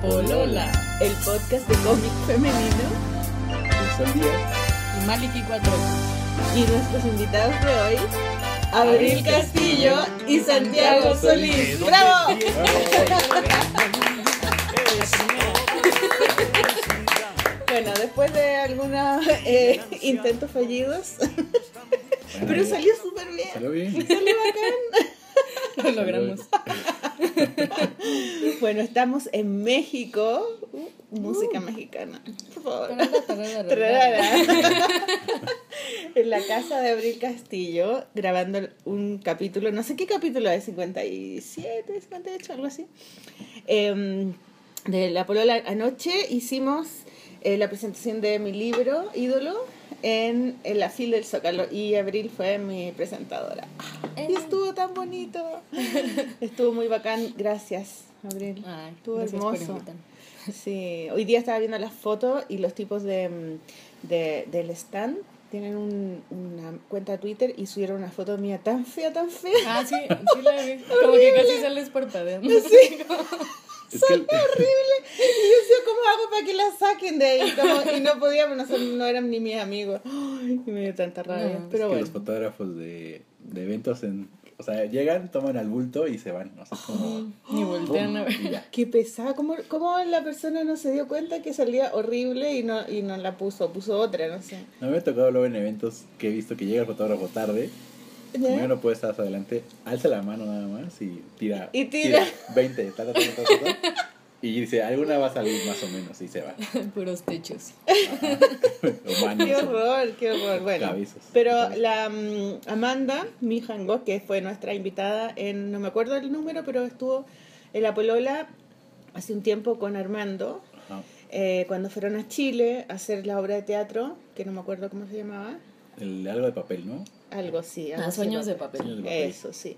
Polola, el podcast de cómic femenino y Maliki 4. y nuestros invitados de hoy, Abril Castillo y Santiago Solís. ¡Bravo! Bueno, después de algunos eh, intentos fallidos, pero salió súper bien. Salió bien. Salió bacán. Lo logramos. Bueno, estamos en México. Uh, música mexicana, por favor. Tarara. En la casa de Abril Castillo, grabando un capítulo, no sé qué capítulo es, 57, 58, algo así. Em, de la Polola anoche hicimos eh, la presentación de mi libro, Ídolo, en, la fila del Zócalo y Abril fue mi presentadora. Y estuvo tan bonito. Estuvo muy bacán, gracias, Abril. Ay, Estuvo gracias por hermoso. Sí, hoy día estaba viendo las fotos y los tipos de, de- del stand tienen un- una cuenta Twitter y subieron una foto mía tan fea, tan fea. Ah, sí, sí la vi. Como que casi sales parpadeando. Es que horrible. Y yo decía, ¿cómo hago para que la saquen de ahí? Como- y no podíamos, no, son- no eran ni mis amigos. Ay, y me dio tanta rabia. No, Pero bueno. los fotógrafos de, de eventos en, o sea, llegan, toman al bulto y se van. O sea, como, Ni voltean a ver. Qué pesada, ¿Cómo, ¿cómo la persona no se dio cuenta que salía horrible y no, y no la puso? Puso otra, no sé. No me ha tocado luego en eventos que he visto que llega el fotógrafo tarde. ¿Ya? ya no puede estar hasta adelante, alza la mano nada más y tira. Y tira. 20, ta, ta, ta, ta, ta, ta, y dice, alguna va a salir más o menos y se va. Puros techos. Manos, Qué o horror, qué horror. Bueno, cabezas. pero Cabezas. la mm, Amanda Mijango, que fue nuestra invitada en, no me acuerdo el número, pero estuvo en la Polola hace un tiempo con Armando, Ajá. eh, cuando fueron a Chile a hacer la obra de teatro, que no me acuerdo cómo se llamaba, El, algo de papel, ¿no? Algo así. algo Ah, así sueños de papel. papel. Sueños de papel. Eso, sí.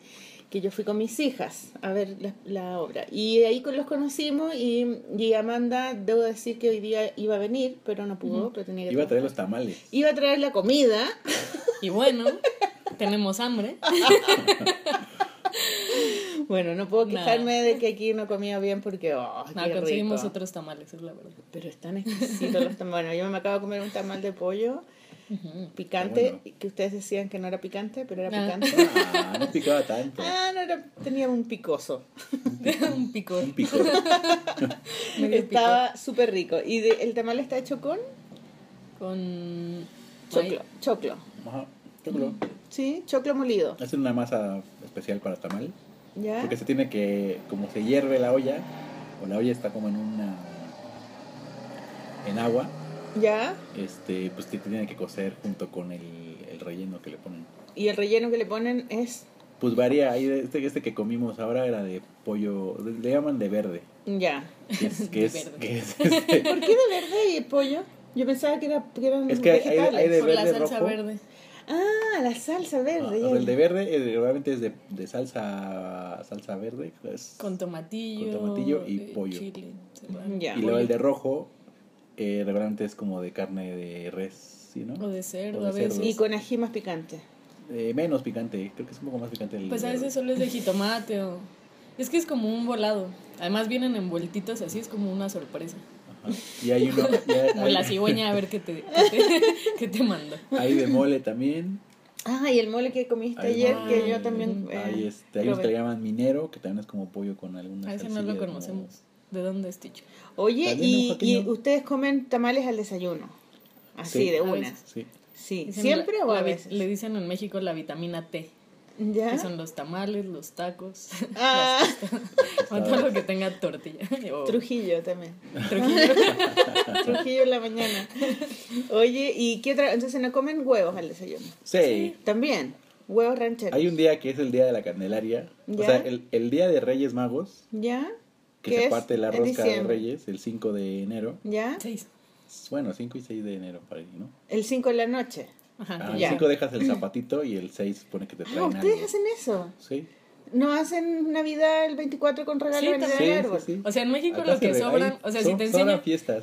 Que yo fui con mis hijas a ver la, la obra. Y ahí con- los conocimos y, y Amanda, debo decir que hoy día iba a venir, pero no pudo, pero tenía que Iba a traer los tamales. Iba a traer la comida. Y bueno, tenemos hambre. Bueno, no puedo Nah. quejarme de que aquí no comía bien porque, oh, No, qué conseguimos rico. otros tamales, es la verdad. Pero están exquisitos los tamales. Bueno, yo me acabo de comer un tamal de pollo picante, que ustedes decían que no era picante, pero era Ah. picante. Ah, no picaba tanto. Ah, no era, tenía un picoso. Un picor. Un Estaba súper rico. Y de- el tamal está hecho con Con. choclo. Ay, Choclo. Ajá. choclo. Sí, choclo molido. Hacen una masa especial para tamal. ¿Ya? Porque se tiene que, como se hierve la olla, o la olla está como en una, en agua, ¿Ya? este, pues te tiene que cocer junto con el, el relleno que le ponen. Y el relleno que le ponen es. Pues varía, este, este que comimos ahora era de pollo, le llaman de verde, Ya. que es, que De es, verde. que es, este, ¿Por qué de verde y pollo? Yo pensaba que, era, que eran Es que hay- hay- vegetales. hay de por la verde salsa rojo. verde. Ah, la salsa ah, verde. o ya. sea, el de verde eh, realmente es de, de salsa salsa verde, es- Con tomatillo. Con tomatillo y pollo. Chile. y luego el de rojo eh, regularmente es como de carne de res, ¿sí, no? O de cerdo O de a veces. Y con ají más picante. Eh, menos picante, creo que es un poco más picante el Pues a veces solo es de jitomate o... Es que es como un volado. Además vienen envueltitos así, es como una sorpresa. Ajá. Y hay uno, Como la cigüeña a ver qué te, qué te, qué te manda. hay de mole también. Ah, y el mole que comiste Hay ayer, mole. que yo también. eh, hay este, hay unos que le llaman minero, que también es como pollo con alguna A ese no lo conocemos. ¿De dónde es Ticho? Oye, y, y ustedes comen tamales al desayuno. Así, Sí. de una. Sí. Sí, Dicen siempre la- o a veces. Le dicen en México la vitamina T, ¿Ya? que son los tamales, los tacos, Ah, o todo lo que tenga tortilla. Trujillo también. Trujillo. Trujillo en la mañana. Oye, ¿y qué otra? Entonces no comen huevos al desayuno. Sí. También. Huevos rancheros. Hay un día que es el día de la Candelaria. ¿Ya? O sea, el, el día de Reyes Magos, ¿Ya? Que ¿Qué se es? parte la rosca de. Reyes, el 5 de enero. ¿Ya? Seis. Bueno, 5 y 6 de enero, para ahí, ¿no? El 5 de la noche. Ajá. Ah, el Ya. 5 dejas el zapatito y el 6 supone que te traen Ah, ¿ustedes algo. hacen eso? Sí. ¿No hacen Navidad el 24 con regalo Sí, en el también. árbol? Sí, sí, sí. O sea, en México Acá lo que sobran, o sea, son- si te enseñan,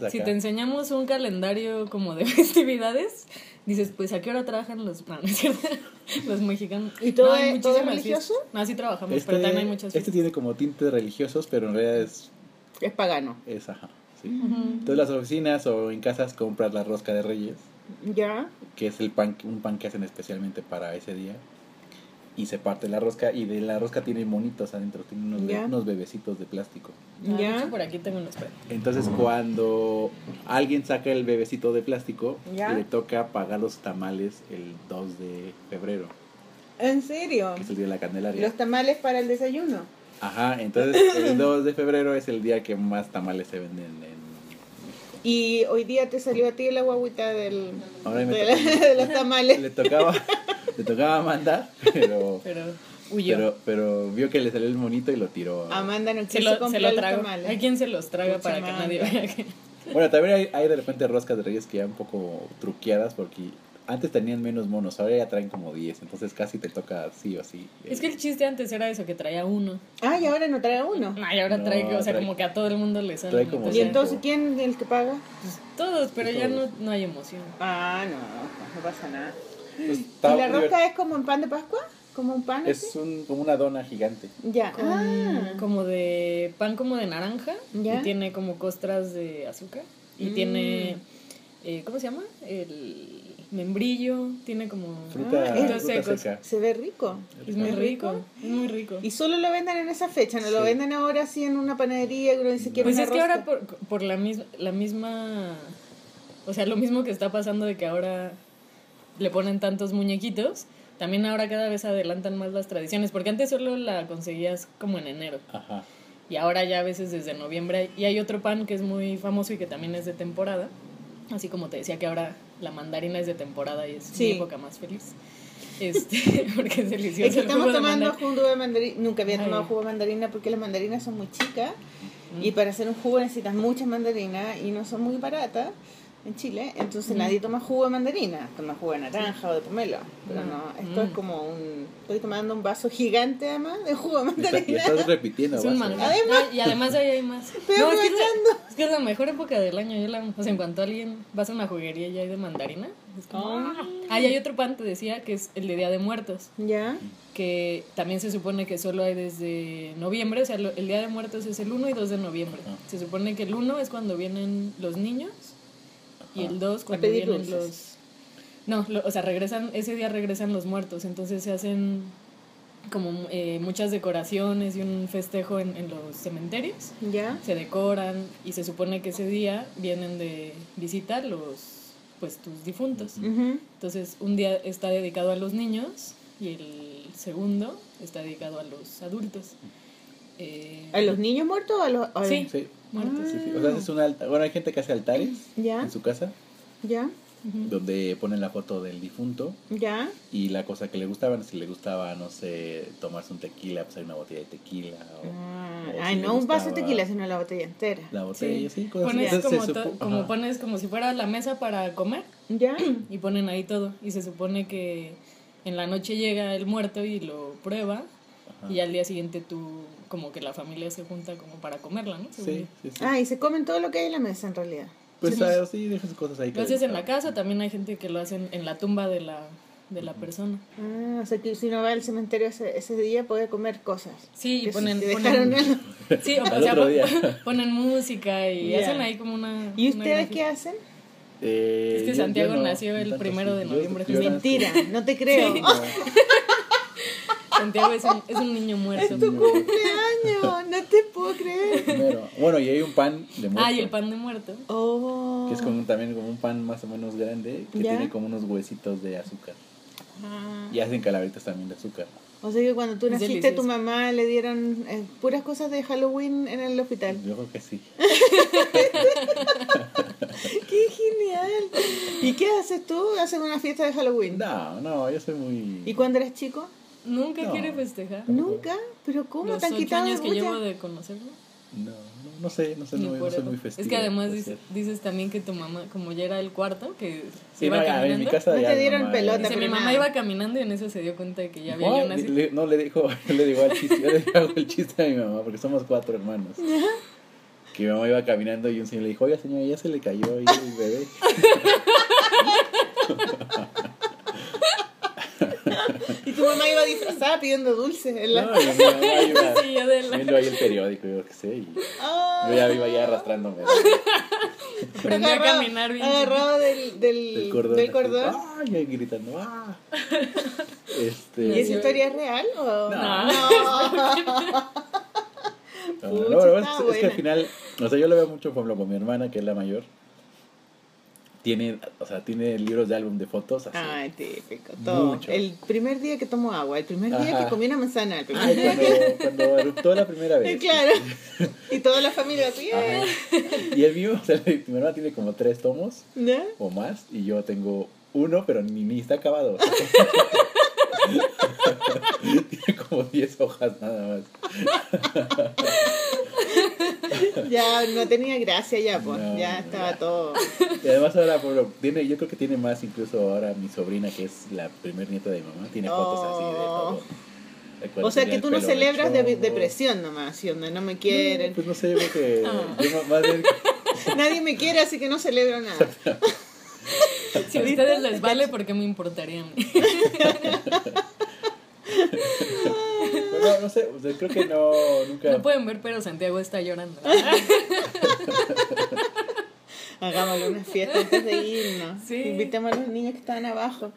si te enseñamos un calendario como de festividades, dices, pues ¿a qué hora trabajan los, no, no es cierto, los mexicanos? ¿Y todo No, hay es- todo es religioso? fiestas. No, sí trabajamos, Este, pero también hay muchas este fiestas. tiene como tintes religiosos, pero en realidad es Es pagano. Es ajá. Sí. Entonces las oficinas o en casas compras la rosca de reyes, Ya. que es el pan, un pan que hacen especialmente para ese día. Y se parte la rosca y de la rosca tiene monitos adentro, tiene unos, be- unos bebecitos de plástico. Ah, Ya. hecho, por aquí tengo unos Entonces cuando alguien saca el bebecito de plástico, Ya. le toca pagar los tamales el 2 de febrero, ¿En serio? que es el día de la Candelaria. Los tamales para el desayuno. Ajá, entonces el 2 de febrero es el día que más tamales se venden en México. Y hoy día te salió a ti la guaguita del, Ahora me de los tamales. Le tocaba, le tocaba a Amanda, pero, Pero huyó. pero, pero vio que le salió el monito y lo tiró. Amanda no se lo, se lo los trago. tamales. Hay quien se los traga Pucha para que madre. nadie vea que... Bueno, también hay, hay de repente roscas de reyes que ya un poco truqueadas porque antes tenían menos monos, ahora ya traen como 10, entonces casi te toca sí o sí. Es que el chiste antes era eso, que traía uno. Ah, y ahora no trae uno. Ay, ahora No, trae, o sea, trae- como que a todo el mundo le sale. trae como ¿Y entonces quién es el que paga? Pues todos, pero ya no, Todos. no hay emoción. Ah, no, no pasa nada. Pues, ¿Y la rosca es como un pan de Pascua? ¿Como un pan? así? Es un, como una dona gigante. Ya. Con, Ah, Como de pan como de naranja. Ya. Y tiene como costras de azúcar. Y Mm. tiene, eh, ¿cómo se llama? El membrillo. Tiene como... Fruta, Ah, fruta seca. se ve rico. Es muy ¿Es rico? rico? Es muy rico. Y solo lo venden en esa fecha, no lo venden ahora así en una panadería que uno dice Pues una es que ahora por, por la, misma, la misma... O sea, lo mismo que está pasando de que ahora le ponen tantos muñequitos, también ahora cada vez adelantan más las tradiciones, porque antes solo la conseguías como en enero. Ajá. Y ahora ya a veces desde noviembre. Y hay otro pan que es muy famoso y que también es de temporada. Así como te decía que ahora la mandarina es de temporada y es Sí. mi época más feliz. Este, porque es delicioso. Es que el estamos jugo tomando jugo de mandarina. Nunca había Ay. tomado jugo de mandarina porque las mandarinas son muy chicas. Mm. Y para hacer un jugo necesitas muchas mandarinas y no son muy baratas en Chile. Entonces Mm. nadie toma jugo de mandarina. Toma jugo de naranja o de pomelo. Pero Mm. no, esto es Mm. como un. Estoy tomando un vaso gigante además de jugo de Le está- le mandarina. estás repitiendo. Es un manga. No, y además ahí hay más. Estoy No, es que, es aprovechando. la, es que es la mejor época del año. Yo la, o sea, en cuanto alguien vas a una juguería y hay de mandarina, es como... Ah. Ah, y hay otro pan, te decía, que es el de Día de Muertos. Ya. que también se supone que solo hay desde noviembre, o sea, lo- el Día de Muertos es el 1 y 2 de noviembre. Ajá. Se supone que el 1 es cuando vienen los niños y el 2 cuando vienen los... No, lo- o sea, regresan, ese día regresan los muertos, entonces se hacen como eh, muchas decoraciones y un festejo en, en los cementerios. Ya. Se decoran y se supone que ese día vienen de visita los, pues, tus difuntos. Entonces, un día está dedicado a los niños y el segundo está dedicado a los adultos. Eh, ¿A los niños muertos o a los.? a- Sí. Sí, muertos. sí, sí. O sea, es un altar. Bueno, hay gente que hace altares Ya. en su casa Ya. Donde ponen la foto del difunto Ya. y la cosa que le gustaban. Si le gustaba, no sé, tomarse un tequila, pues hay una botella de tequila. O, Ah, o si Ay, no un vaso de tequila, sino la botella entera. La botella, sí, cosas Pones, así. Entonces, como, to- como pones como si fuera la mesa para comer Ya. y ponen ahí todo. Y se supone que en la noche llega el muerto y lo prueba Ajá. y al día siguiente tú, como que la familia se junta como para comerla, ¿no? Sí, yo. sí, sí. Ah, y se comen todo lo que hay en la mesa en realidad. Pues sí. ah, sí, deja sus cosas ahí. Lo haces en la calentadas. casa, también hay gente que lo hacen en la tumba de la, de la persona. Ah, o sea que si uno va al cementerio ese, ese día puede comer cosas. Sí, y ponen, ponen- dejaron algo. Sí, o, sea, ponen música y Ya. hacen ahí como una... ¿Y una ustedes qué hacen? Eh, Es que yo- Santiago yo no, nació el tanto primero de Yo- noviembre. yo nazco- Mentira, no te creo. Sí. Santiago es un, es un niño muerto. Es tu cumpleaños, no te puedo creer. Primero. Bueno, y hay un pan de muerto. Ah, y el pan de muerto. Oh. Que es como un- también como un pan más o menos grande que ¿Ya? tiene como unos huesitos de azúcar. Ah. Y hacen calaveritas también de azúcar. O sea que cuando tú Es naciste, a tu delicioso. mamá le dieron eh, puras cosas de Halloween en el hospital. Yo creo que sí. ¡Qué genial! ¿Y qué haces tú? ¿Haces una fiesta de Halloween? No, no, yo soy muy. ¿Y cuando eres chico? Nunca No. quiere festejar. Nunca. ¿Pero cómo? Los ¿Te han ocho quitado años que llevo de conocerlo. No, no, no sé, no sé, no, no soy muy festivo. Es que además dices, dices también que tu mamá, como ya era el cuarto, que se Sí, iba no, ya, en caminando. mi casa No te mi dieron mamá- pelota, Dice, mi mamá iba caminando y en eso se dio cuenta de que ya había yo le- no le dijo, yo le digo al chiste, yo le hago el chiste a mi mamá, porque somos cuatro hermanos. Que mi mamá iba caminando y un señor le dijo, oiga señora, ya se le cayó ahí el bebé. Y tu mamá iba disfrazada pidiendo dulces. en la- No, y mi mamá iba Sí, yo de la- viendo ahí el periódico, yo qué sé. Y, ¡Ah! Yo ya iba ya arrastrándome. Aprendí a Agarrado- caminar bien. Agarrado del, del, El cordón. del cordón. ¡Ay! ahí gritando. ¡Ah! ¿Y Este. esa historia es real o No. no? No, no, pero está es, es que al final, o sea, yo lo veo mucho, por ejemplo, con mi hermana, que es la mayor. Tiene, o sea, tiene libros de álbum de fotos así. Ay, típico, todo. Mucho. El primer día que tomó agua, el primer día Ajá. que comí una manzana, el primer Ay, día cuando, cuando eruptó la primera vez. Claro. Y toda la familia así, Ajá. Y el mío, o sea, mi hermana tiene como tres tomos ¿no? o más, y yo tengo uno, pero ni, ni está acabado. o sea. tiene como 10 hojas nada más. Ya no tenía gracia ya, pues. No, ya estaba ya. todo. Y además ahora, tiene, yo creo que tiene más incluso ahora mi sobrina, que es la primer nieta de mi mamá, tiene fotos así de todo. De cuando O sea que tú no celebras de depresión nomás, ¿sí? donde no me quieren. Pues no sé, yo Ah. más bien Nadie me quiere, así que no celebro nada. Si a ustedes les vale, ¿por qué me importaría a mí? No, no sé, o sea, creo que no, nunca. No pueden ver, pero Santiago está llorando. Hagámosle una fiesta antes de irnos. Sí. Invitemos a los niños que están abajo.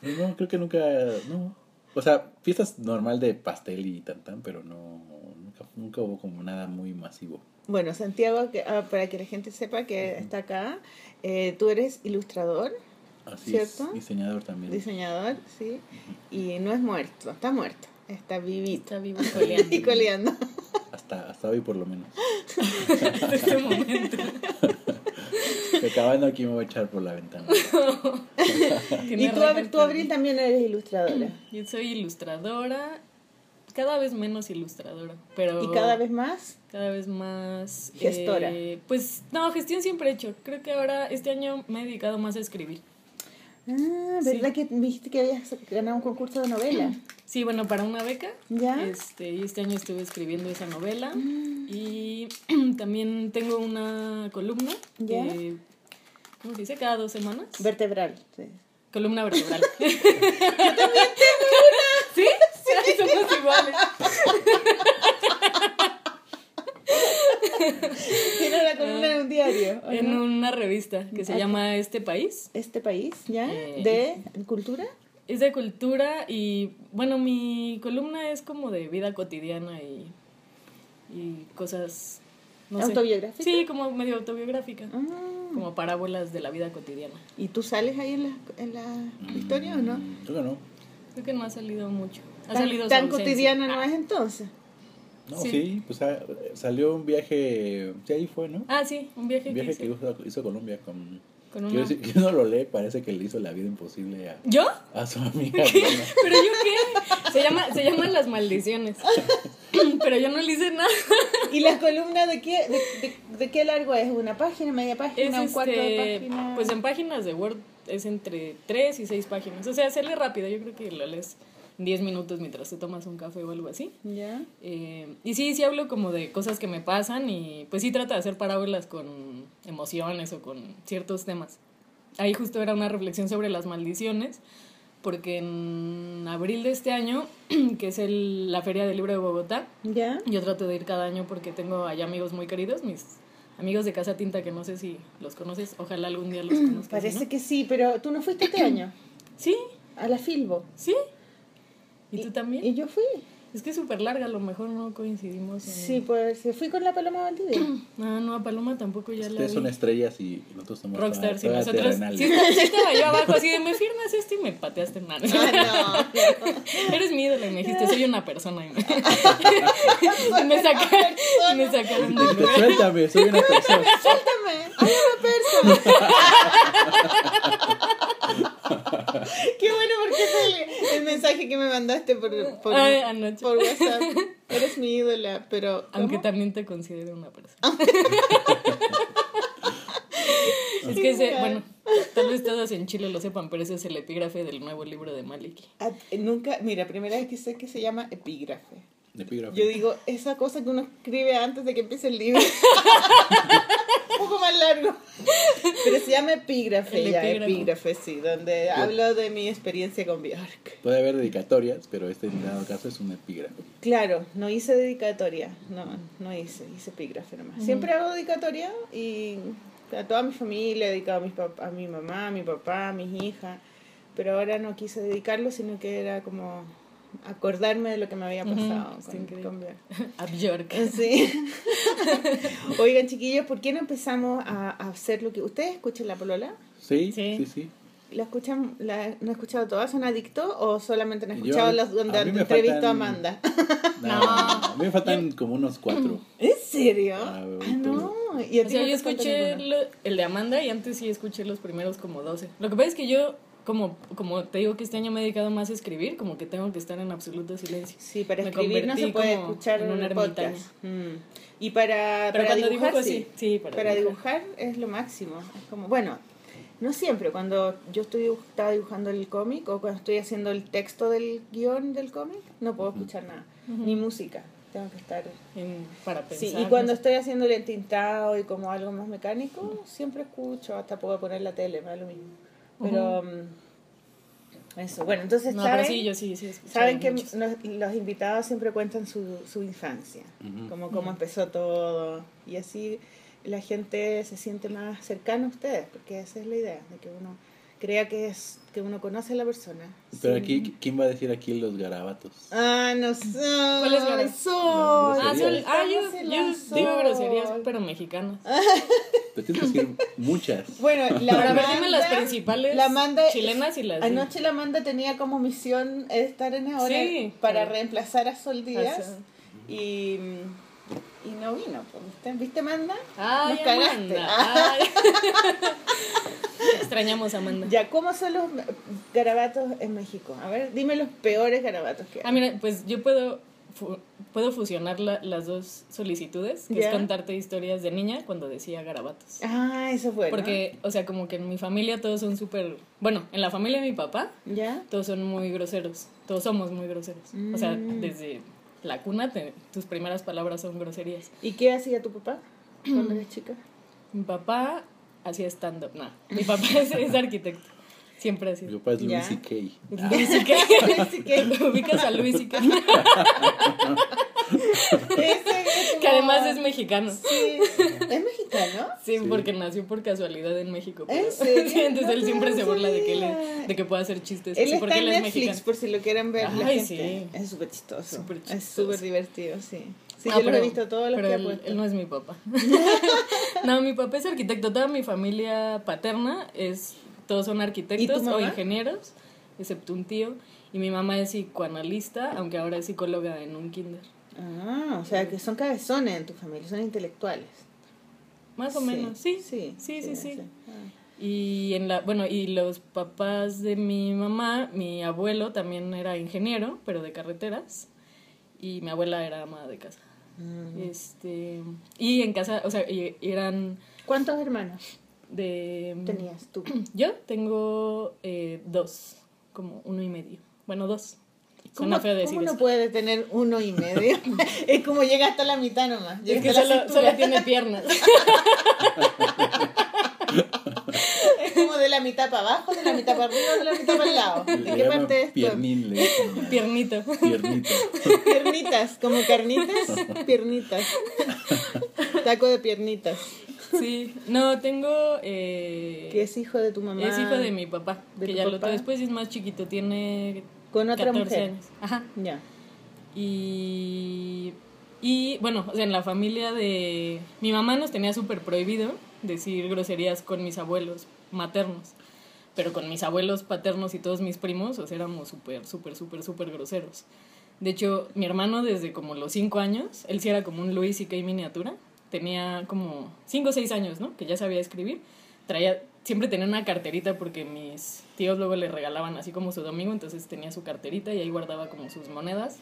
Pues no, creo que nunca, no. O sea, fiestas normal de pastel y tan tan, pero no, nunca, nunca hubo como nada muy masivo. Bueno, Santiago, que, ah, para que la gente sepa que está acá, eh, tú eres ilustrador, Así ¿Cierto? es, diseñador también. diseñador, ¿sí? Y no es muerto, está muerto, está vivito. Está vivo coleando Y coleando. Hasta, hasta hoy por lo menos. en este momento. Que acabando aquí me voy a echar por la ventana. Y tú, Abril, también eres ilustradora. Yo soy ilustradora, cada vez menos ilustradora, pero Y cada vez más, cada vez más Gestora. eh, pues no, gestión siempre he hecho. Creo que ahora este año me he dedicado más a escribir. Ah, ¿verdad que me dijiste que habías ganado un concurso de novela? Sí, bueno, para una beca. ¿Ya? Este, y este año estuve escribiendo esa novela. Mm. Y también tengo una columna. ¿Ya? que, ¿Cómo se dice? Cada dos semanas. Vertebral. Sí. Columna vertebral. Yo también tengo una. ¿Sí? Sí, somos iguales. Tiene una columna en un diario. ¿o En no? una revista que se Ah. llama Este País. Este país, ¿ya? Eh, ¿De cultura? Es de cultura y, bueno, mi columna es como de vida cotidiana y, y cosas... No sé. ¿Autobiográfica? Sí, como medio autobiográfica. Ah. Como parábolas de la vida cotidiana. ¿Y tú sales ahí en la, en la historia o no? Mm, Creo que no. Creo que no ha salido mucho. Ha Tan, salido tan cotidiana no Ah. es entonces. No, Sí. sí, pues ah, salió un viaje, sí, ahí fue, ¿no? Ah, sí, un viaje, un viaje que hizo, Colombia con... Con una... que uno lo lee, parece que le hizo la vida imposible a, ¿Yo? a su amiga. ¿Pero yo qué? Se, llama, se llaman Las Maldiciones. Pero yo no le hice nada. ¿Y la columna de qué, de, de- de qué largo es? ¿Una página, media Es página, un cuarto de este, página? pues en páginas de Word es entre 3 y 6 páginas. O sea, se lee rápido. Yo creo que lo lees 10 minutos mientras te tomas un café o algo así. ¿Ya? Eh, y sí, sí hablo como de cosas que me pasan y pues sí trata de hacer parábolas con emociones o con ciertos temas. Ahí justo era una reflexión sobre las maldiciones, porque en abril de este año, que es el- la Feria del Libro de Bogotá, ¿Ya? yo trato de ir cada año porque tengo allá amigos muy queridos, mis amigos de Casa Tinta, que no sé si los conoces, ojalá algún día los conozcas. Parece ¿no? que sí, pero tú no fuiste este año Sí, a la Filbo. sí. ¿Y tú también? Y yo fui. Es que es súper larga, a lo mejor no coincidimos en... Sí, pues sí, fui con la Paloma Valdivia. Ah, no, a Paloma tampoco ya la Ustedes vi. son estrellas y nosotros somos Rockstars y todas nosotros... Sí, sí estaba yo abajo así de, me firmas esto y me pateaste mano. Ah, no. Eres mi ídolo y me dijiste, soy una persona. Y me, y me sacaron, y me sacaron Dijiste, lugar. Suéltame, soy una persona. Suéltame, hay una persona. Qué bueno porque es el, el mensaje que me mandaste por, por, Ay, anoche. por WhatsApp. Eres mi ídola, pero. ¿cómo? Aunque también te considero una persona. es que ese, bueno, tal vez todos en Chile lo sepan, pero ese es el epígrafe del nuevo libro de Maliki. Ah, Nunca, mira, primera vez que sé que se llama epígrafe. Yo digo, esa cosa que uno escribe antes de que empiece el libro. Un poco más largo. Pero se llama epígrafe, ya, epígrafe, sí, donde hablo de mi experiencia con Bjork. Puede haber dedicatorias, pero este en dado caso es un epígrafe. Claro, no hice dedicatoria, no, no hice, hice epígrafe nomás. Siempre hago dedicatoria y a toda mi familia, he dedicado a, mis pap- a mi mamá, a mi papá, a mis hijas, pero ahora no quise dedicarlo, sino que era como acordarme de lo que me había pasado con, increíble. con. A Bjork. Sí. Oigan, chiquillos, ¿por qué no empezamos a, a hacer lo que... ¿Ustedes escuchan la polola? Sí, Sí. sí, sí. ¿La escuchan, la, ¿No han escuchado todas? ¿Son adictos o solamente han Yo- escuchado las donde me entrevistó a Amanda? No, No. a mí me faltan como unos cuatro. ¿En serio? Ah, Ah, no. ¿Y a O ti sea, no yo escuché lo- el de Amanda y antes sí escuché los primeros como 12. Lo que pasa es que yo, como, como te digo que este año me he dedicado más a escribir, como que tengo que estar en absoluto silencio. Sí, para escribir no se puede escuchar en una podcast. Mm. Y para, Pero para cuando dibujar, dibujo, sí. sí. Sí, para para dibujar. dibujar es lo máximo. Es como, bueno, no siempre. Cuando yo estoy dibuj- estaba dibujando el cómic o cuando estoy haciendo el texto del guion del cómic, no puedo escuchar nada. Ni música. Tengo que estar... En- para pensar. Sí, y cuando estoy haciendo el entintado y como algo más mecánico, siempre escucho, hasta puedo poner la tele, me da lo mismo. Pero mm, eso, bueno, entonces No, saben, pero sí, yo sí, sí. he escuchado saben que los invitados siempre cuentan su, su infancia, como cómo empezó todo, y así la gente se siente más cercana a ustedes, porque esa es la idea, de que uno crea que es que uno conoce a la persona. Pero sin- aquí, ¿quién va a decir aquí los garabatos? Ah, no sé. ¿Cuál es la- Sol. Ah, son- ah, yo, yo digo groserías, pero mexicanas. Te tienes que decir muchas. Bueno, la Pero Amanda- dime las principales la Amanda, chilenas y las Anoche la Amanda tenía como misión estar en ahora Sí. para Sí. reemplazar a Sol Díaz. Ajá. Y, y no vino. pues, ¿Viste, ¿Viste Amanda? Ay, Nos cagaste. Amanda. Ah. Ay. Extrañamos a Amanda. Ya, ¿cómo son los garabatos en México? A ver, dime los peores garabatos que Ah, hay. mira, pues yo puedo, fu- puedo fusionar la- las dos solicitudes, que es contarte historias de niña cuando decía garabatos. Ah, eso es bueno. Porque, o sea, como que en mi familia todos son súper... Bueno, en la familia de mi papá ¿Ya? todos son muy groseros. Todos somos muy groseros. O sea, Mm. desde la cuna te- tus primeras palabras son groserías. ¿Y qué hacía tu papá cuando eras chica? Mi papá hacía stand-up. No, mi papá es, es arquitecto. Siempre ha Mi papá es. Luis C.K. Luis y Luis C.K. Ubicas a Luis y Es Que además es mexicano. Sí. ¿Es mexicano? Sí, Sí. porque nació por casualidad en México. pero- entonces No él siempre se burla de que, él, sabía. de que pueda hacer chistes. Él está porque en él es Netflix, mexicano. por si lo quieren ver la Ay, gente. sí. Es súper chistoso. Súper Es chistoso. súper divertido, sí. Sí, Ah, yo lo he pero- visto todos los pero que ha él, puesto. él no es mi papá. no, mi papá es arquitecto. Toda mi familia paterna es todos son ¿Y arquitectos o ingenieros, excepto un tío. Y mi mamá es psicoanalista, aunque ahora es psicóloga en un kinder. Ah, o sea, que son cabezones en tu familia, son intelectuales. Más o menos, sí. Sí, Sí, sí, sí. Ah. Y en la, bueno, y los papás de mi mamá, mi abuelo también era ingeniero, pero de carreteras, y mi abuela era ama de casa. Mm. Este, y en casa, o sea, eran ¿Cuántos hermanos de tenías tú? Yo tengo eh, dos, como uno y medio. Bueno, dos. Suena ¿Cómo, feo decir cómo no puede tener uno y medio? es como llega hasta la mitad nomás. Llega Es que solo, solo tiene piernas. Es como de la mitad para abajo, de la mitad para arriba, de la mitad para el lado. ¿De qué parte es dicen. Piernito. Piernito. Piernitas, como carnitas, piernitas. Taco de piernitas. Sí. No, tengo... Eh, Que es hijo de tu mamá. es hijo de mi papá. ¿De que ya lo papá? después es más chiquito. Tiene Con otra 14 mujer. años. Ajá. Ya. Y, y bueno, o sea, en la familia de mi mamá nos tenía súper prohibido decir groserías con mis abuelos maternos. Pero con mis abuelos paternos y todos mis primos, o sea, éramos súper, súper, súper, súper groseros. De hecho, mi hermano desde como los 5 años, él sí era como un Luis y Kay miniatura, tenía como 5 o 6 años, ¿no? Que ya sabía escribir. Traía, siempre tenía una carterita porque mis tíos luego le regalaban así como su domingo, entonces tenía su carterita y ahí guardaba como sus monedas.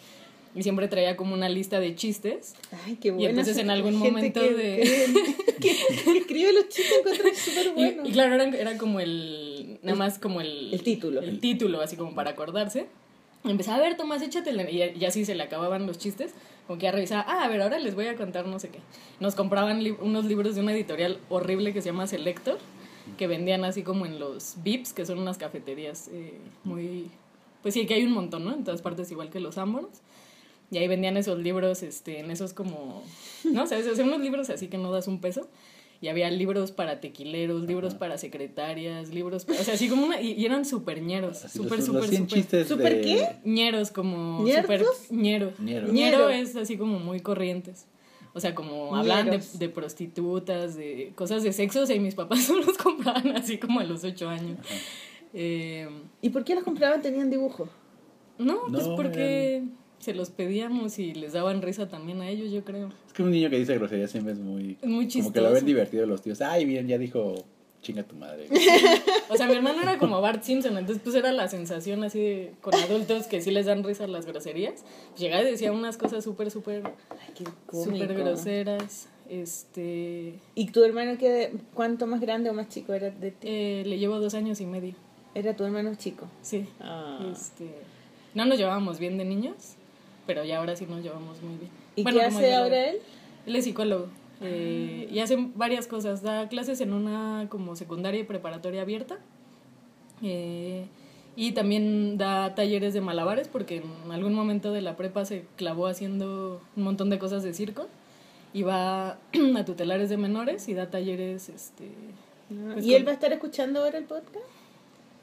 Y siempre traía como una lista de chistes. Ay, qué bueno. entonces en algún momento que, de- Que, que escribe los chistes encuentro súper Y- bueno. Y, claro, era, era como el, nada más como el... El título. El título, así como para acordarse. empezaba a ver, Tomás, échatela. Y ya, ya así se le acababan los chistes. Como que ya revisaba, ah, a ver, ahora les voy a contar no sé qué. Nos compraban li- unos libros de una editorial horrible que se llama Selector, que vendían así como en los VIPs, que son unas cafeterías eh, muy... Pues sí, que hay un montón, ¿no? En todas partes, igual que los Ambros. Y ahí vendían esos libros, este, en esos como... ¿No? ¿Sabes? O sea, unos libros así que no das un peso. Y había libros para tequileros, libros para secretarias, libros... para- o sea, así como una... Y, y eran súper ñeros. Súper, súper, los 100 súper... ¿Súper qué? ñeros, como ¿Ñerdos? súper... ñero. Ñero. Ñero Ñero. es así como muy corrientes. O sea, como hablaban de, prostitutas, de cosas de sexo, o sea, y mis papás solo los compraban así como a los ocho años. Eh, ¿Y por qué los compraban? ¿Tenían dibujo? no, pues No, porque se los pedíamos y les daban risa también a ellos, yo creo. Es que un niño que dice grosería siempre es muy... Es muy Como que lo ven divertido los tíos. Ay, bien, ya dijo chinga tu madre. O sea, mi hermano era como Bart Simpson, entonces pues era la sensación así de con adultos que sí les dan risa las groserías. Llegaba y decía unas cosas súper, súper, Ay, qué súper groseras. Este, ¿Y tu hermano qué, cuánto más grande o más chico era de ti? eh, le llevo dos años y medio. Era tu hermano chico. Sí. Ah. Este, no nos llevábamos bien de niños, pero ya ahora sí nos llevamos muy bien. ¿Y Bueno, qué hace ahora él? Él es psicólogo eh, y hace varias cosas. Da clases en una como secundaria y preparatoria abierta. eh, y también da talleres de malabares porque en algún momento de la prepa se clavó haciendo un montón de cosas de circo. Y va a tutelares de menores y da talleres, este... pues ¿Y él va a estar escuchando ahora el podcast?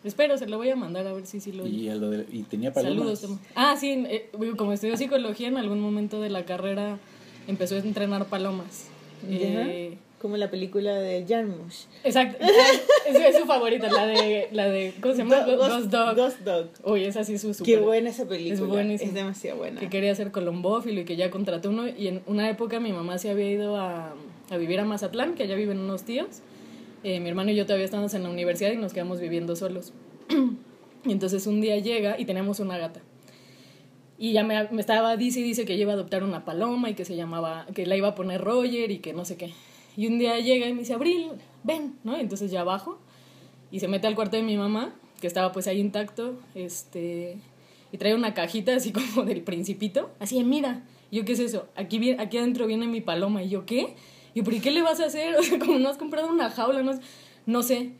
Espero, se lo voy a mandar a ver si sí lo oye. Y, a lo de- y tenía palomas. Saludos. Ah, sí, eh, como estudió psicología, en algún momento de la carrera empezó a entrenar palomas. Eh, Como la película de Jarmusch. exacto. Es, es su favorita, la de, la de, ¿cómo se llama? Ghost, Dog. Ghost Dog. Uy, esa sí es su Qué super. buena esa película. Es buenísima. Es demasiado buena. Que quería ser colombófilo y que ya contrató uno. Y en una época mi mamá se había ido a, a vivir a Mazatlán, que allá viven unos tíos. Eh, mi hermano y yo todavía estábamos en la universidad y nos quedamos viviendo solos. y entonces un día llega y tenemos una gata. Y ya me, estaba, dice y dice que iba a adoptar una paloma y que se llamaba, que la iba a poner Roger y que no sé qué. Y un día llega y me dice, Abril, ven, ¿no? Entonces ya bajo y se mete al cuarto de mi mamá, que estaba pues ahí intacto, este, y trae una cajita así como del principito, así mira, Y yo, ¿qué es eso? Aquí, aquí adentro viene mi paloma, y yo, ¿qué? Y yo, ¿pero y qué le vas a hacer? O sea, como no has comprado una jaula, no, no sé,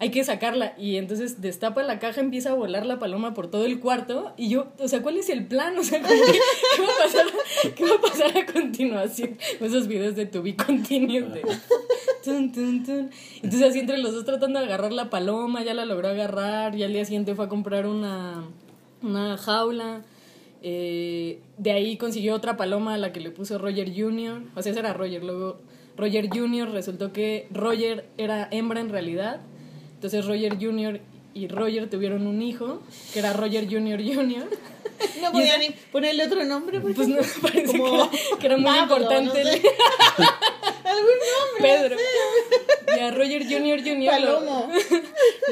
hay que sacarla. Y entonces destapa la caja, empieza a volar la paloma por todo el cuarto. Y yo, o sea, ¿cuál es el plan? O sea, que, ¿qué, va a pasar, ¿qué va a pasar a continuación? Esos videos de To Be Continued. de tun, tun, tun. Entonces así entre los dos tratando de agarrar la paloma, ya la logró agarrar. Y al día siguiente fue a comprar una, una jaula. Eh, de ahí consiguió otra paloma a la que le puso Roger Jr. O sea, ese era Roger. Luego Roger Jr. resultó que Roger era hembra en realidad. Entonces Roger Jr. y Roger tuvieron un hijo, que era Roger Jr. Jr. No podían ni ponerle otro nombre porque Pues no, parece Como que, era, que era muy Pablo, importante no sé. algún nombre. Pedro. Y a Roger Jr. Jr. lo,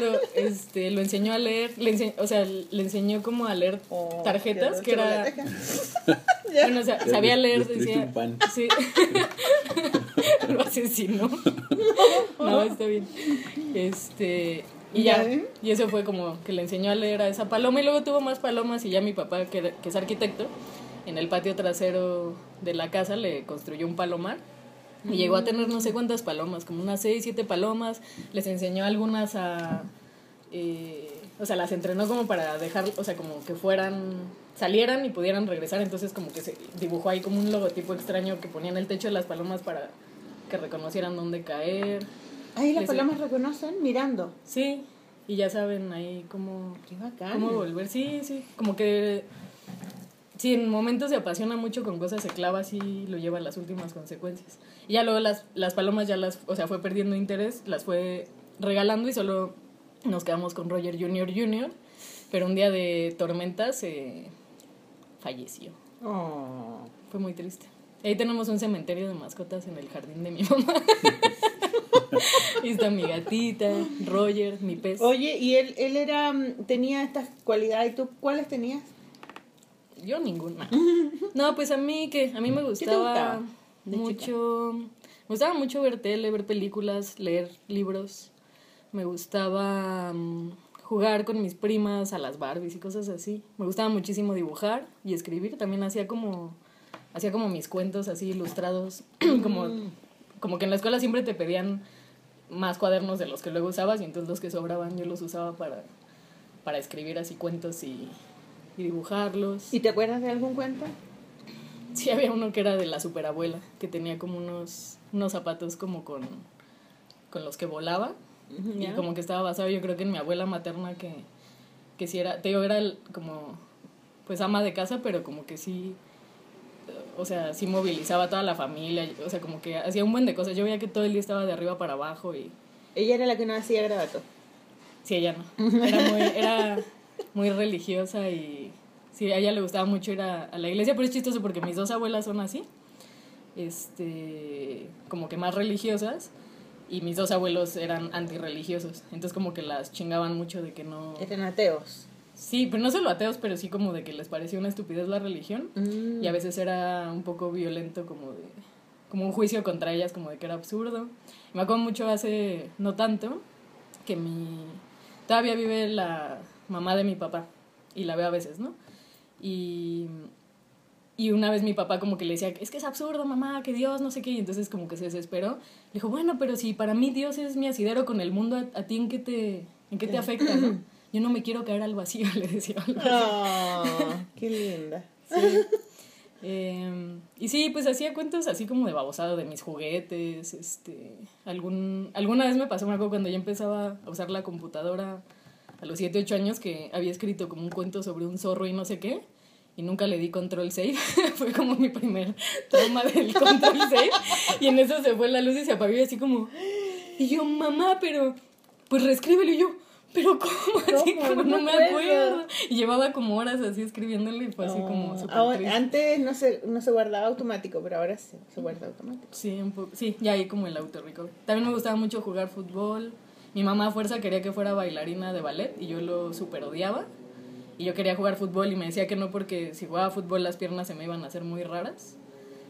lo, este, lo enseñó a leer, le ense- o sea, le enseñó como a leer Oh, tarjetas, que era... Bueno, o sea, sabía leer, decía... un pan. Sí. lo asesinó. No, está bien. Este... Y ¿Ya. Y eso fue como que le enseñó a leer a esa paloma y luego tuvo más palomas y ya mi papá, que, es arquitecto, en el patio trasero de la casa le construyó un palomar y llegó a tener no sé cuántas palomas, como unas seis, siete palomas, les enseñó algunas a... eh, o sea, las entrenó como para dejar, o sea, como que fueran, salieran y pudieran regresar, entonces como que se dibujó ahí como un logotipo extraño que ponía en el techo de las palomas para que reconocieran dónde caer. Ahí las palomas reconocen mirando. Sí, y ya saben ahí cómo, Qué bacán. cómo volver. Sí, sí, como que si en momentos se apasiona mucho con cosas, se clava así lo lleva a las últimas consecuencias. Y ya luego las, las palomas ya las, o sea, fue perdiendo interés, las fue regalando y solo nos quedamos con Roger Jr. Jr., pero un día de tormenta se falleció. Oh. Fue muy triste. Ahí tenemos un cementerio de mascotas en el jardín de mi mamá. Ahí está mi gatita, Roger, mi pez. Oye, y él, él era, mm, tenía estas cualidades, ¿y tú cuáles tenías? Yo ninguna. No, pues a mí que a mí me gustaba, mucho me gustaba mucho ver tele, ver películas, leer libros. Me gustaba mm, jugar con mis primas a las Barbies y cosas así. Me gustaba muchísimo dibujar y escribir. También hacía como, hacía como mis cuentos así ilustrados. como, como que en la escuela siempre te pedían más cuadernos de los que luego usabas y entonces los que sobraban yo los usaba para, para escribir así cuentos y, y dibujarlos. ¿Y te acuerdas de algún cuento? Sí, había uno que era de la superabuela, que tenía como unos, unos zapatos como con, con los que volaba. Y como que estaba basado yo creo que en mi abuela materna que, que sí era, te digo, era el- como pues ama de casa, pero como que sí, o sea, sí movilizaba a toda la familia, o sea, como que hacía un buen de cosas. Yo veía que todo el día estaba de arriba para abajo y Ella era la que no hacía grabato. sí, ella no. Era muy, era muy religiosa y sí, a ella le gustaba mucho ir a, a la iglesia, pero es chistoso porque mis dos abuelas son así, este, como que más religiosas. Y mis dos abuelos eran antirreligiosos. Entonces como que las chingaban mucho de que no... Eran ateos. Sí, pero no solo ateos, pero sí como de que les parecía una estupidez la religión. Mm. Y a veces era un poco violento como de... Como un juicio contra ellas, como de que era absurdo. Y me acuerdo mucho hace no tanto que mi... Todavía vive la mamá de mi papá. Y la veo a veces, ¿no? Y... Y una vez mi papá como que le decía, es que es absurdo, mamá, que Dios, no sé qué. Y entonces como que se desesperó. Le dijo, bueno, pero si para mí Dios es mi asidero con el mundo, ¿a, a ti en qué te, en qué te afecta, no? Yo no me quiero caer al vacío, le decía. Oh, qué linda. Sí. Eh, y sí, pues hacía cuentos así como de babosado de mis juguetes. Este, algún, alguna vez me pasó, me acuerdo cuando ya empezaba a usar la computadora a los 7, 8 años que había escrito como un cuento sobre un zorro y no sé qué. Y nunca le di control save. fue como mi primer trauma del control save. Y en eso se fue la luz y se apagó y así como... Y yo, mamá, pero... Pues reescríbelo y yo... Pero ¿cómo? Así ¿Cómo? como No no, me acuerdo. acuerdo. Y llevaba como horas así escribiéndole y fue así como súper ahora- antes no se, no se guardaba automático, pero ahora sí se guarda automático. Sí, un poco. Sí, ya ahí como el autorrecord. También me gustaba mucho jugar fútbol. Mi mamá a fuerza quería que fuera bailarina de ballet y yo lo super odiaba. Y yo quería jugar fútbol y me decía que no porque si jugaba fútbol las piernas se me iban a hacer muy raras.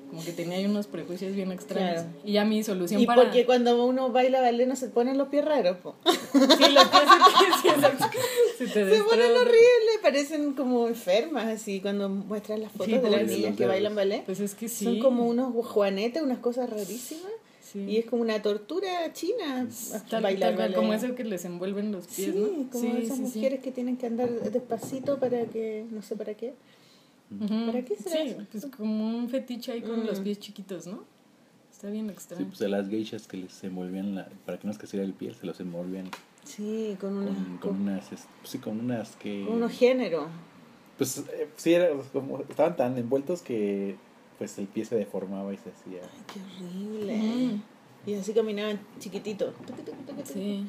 Como que tenía ahí unos prejuicios bien extraños. Claro. Y ya mi solución Y para... porque cuando uno baila ballet no se ponen los pies raros, po. Sí, los pies se ponen horribles, parecen como enfermas, así, cuando muestran las fotos Sí, de las niñas que bailan ballet. Pues es que sí. Son como unos juanetes, unas cosas rarísimas. Sí. Y es como una tortura china Tal, bailar tal como eso que les envuelven los pies, Sí, ¿no? como esas mujeres que tienen que andar despacito para que, no sé para qué. ¿Para qué será Sí, eso? pues como un fetiche ahí con los Mm. pies chiquitos, ¿no? Está bien Sí, extraño. pues a las geishas que les envolvían la, para que no les creciera el piel, se los envolvían Sí, con, una, con, con con, unas, es- sí, con unas que... con unos géneros. Pues eh, sí, era como, estaban tan envueltos que pues el pie se deformaba y se hacía... Qué horrible. Mm. Y así caminaban chiquitito. Sí.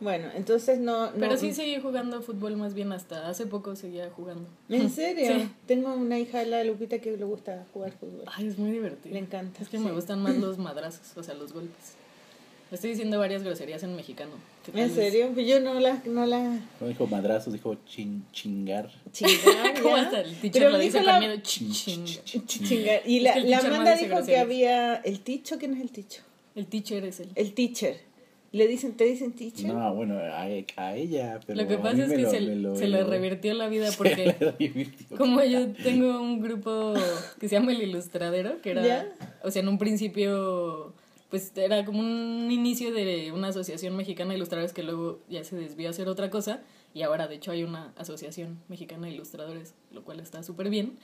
Bueno, entonces no... no Pero sí seguí jugando fútbol más bien hasta hace poco seguía jugando. ¿En serio? Sí. Tengo una hija, la Lupita, que le gusta jugar fútbol. Ay, es muy divertido. Le encanta, Es que sí. me gustan más los madrazos, o sea, los golpes. Estoy diciendo varias groserías en mexicano. ¿En serio? Pues yo no la... No la No dijo madrazos, dijo chin, chingar. chingar, ¿Cómo hasta el teacher Pero lo dice dijo con la- miedo? Chin, chin. Chingar. Y Es la, que el la Amanda dijo que había... ¿El ticho? ¿Quién es el ticho? El teacher es él. El teacher. ¿Le dicen, te dicen teacher? No, bueno, a, a ella, pero Lo que a pasa mí es que lo- se, lo- se le revirtió la vida se porque como yo tengo un grupo que se llama El Ilustradero, que era, ¿Ya? o sea, en un principio, pues era como un inicio de una asociación mexicana de ilustradores que luego ya se desvió a hacer otra cosa y ahora de hecho hay una asociación mexicana de ilustradores, lo cual está súper bien.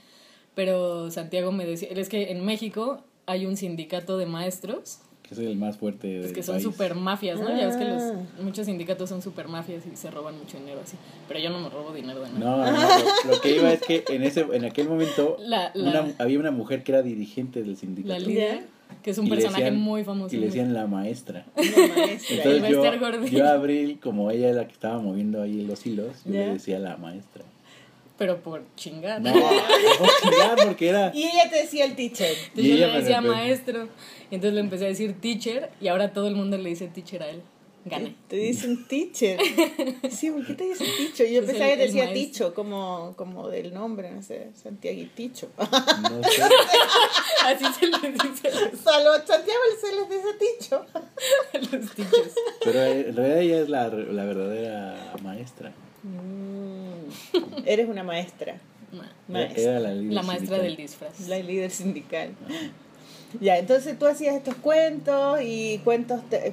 Pero Santiago me decía, es que en México hay un sindicato de maestros Que soy el más fuerte del pues que son país. super mafias, ¿no? Ya ves que los Ah. muchos sindicatos son super mafias y se roban mucho dinero así. Pero yo no me robo dinero de nada. No, no, no, lo, lo que iba es que en ese en aquel momento La, la, una- había una mujer que era dirigente del sindicato. la líder, que es un personaje decían- muy famoso. Y le decían la maestra. Una maestra. El Entonces yo, yo a Abril, como ella era la que estaba moviendo ahí los hilos, yo ¿Ya? le decía la maestra. Pero por chingar. No, no chingar, porque era... Y ella te decía el teacher. Entonces Y yo le decía maestro. Y entonces le empecé a decir teacher. Y ahora todo el mundo le dice teacher a él. Gané. Te dicen teacher. Sí, ¿por qué te dicen ticho? Yo Es pensaba el- que decía maestro. ticho, como, como del nombre, no sé, Santiago y Ticho. No sé. Así se le dice Salvo a Santiago se les dice Ticho. a los teachers. Pero en realidad ella es la, la verdadera maestra. Mm, eres una maestra. Ma- Maestra. Era la, líder La maestra sindical. del disfraz. La líder sindical. Ya, entonces tú hacías estos cuentos y cuentos. Te,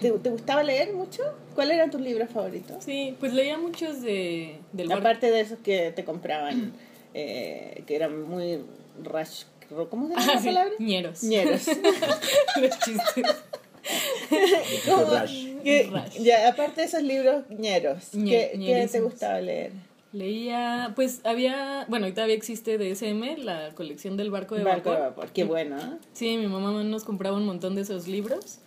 te, te gustaba leer mucho? ¿Cuáles eran tus libros favoritos? Sí, pues leía muchos de, del Aparte de esos que te compraban, eh, que eran muy rash. ¿Cómo se llama Ah, la sí, palabra? ñeros. Ñeros. Los chistes. Aparte de esos libros ñeros, Ñe- ¿qué, ¿qué te gustaba leer? Leía, pues había, bueno, y todavía existe DSM, la colección del barco de Barco de vapor. vapor, qué bueno. ¿eh? Sí, mi mamá nos compraba un montón de esos libros.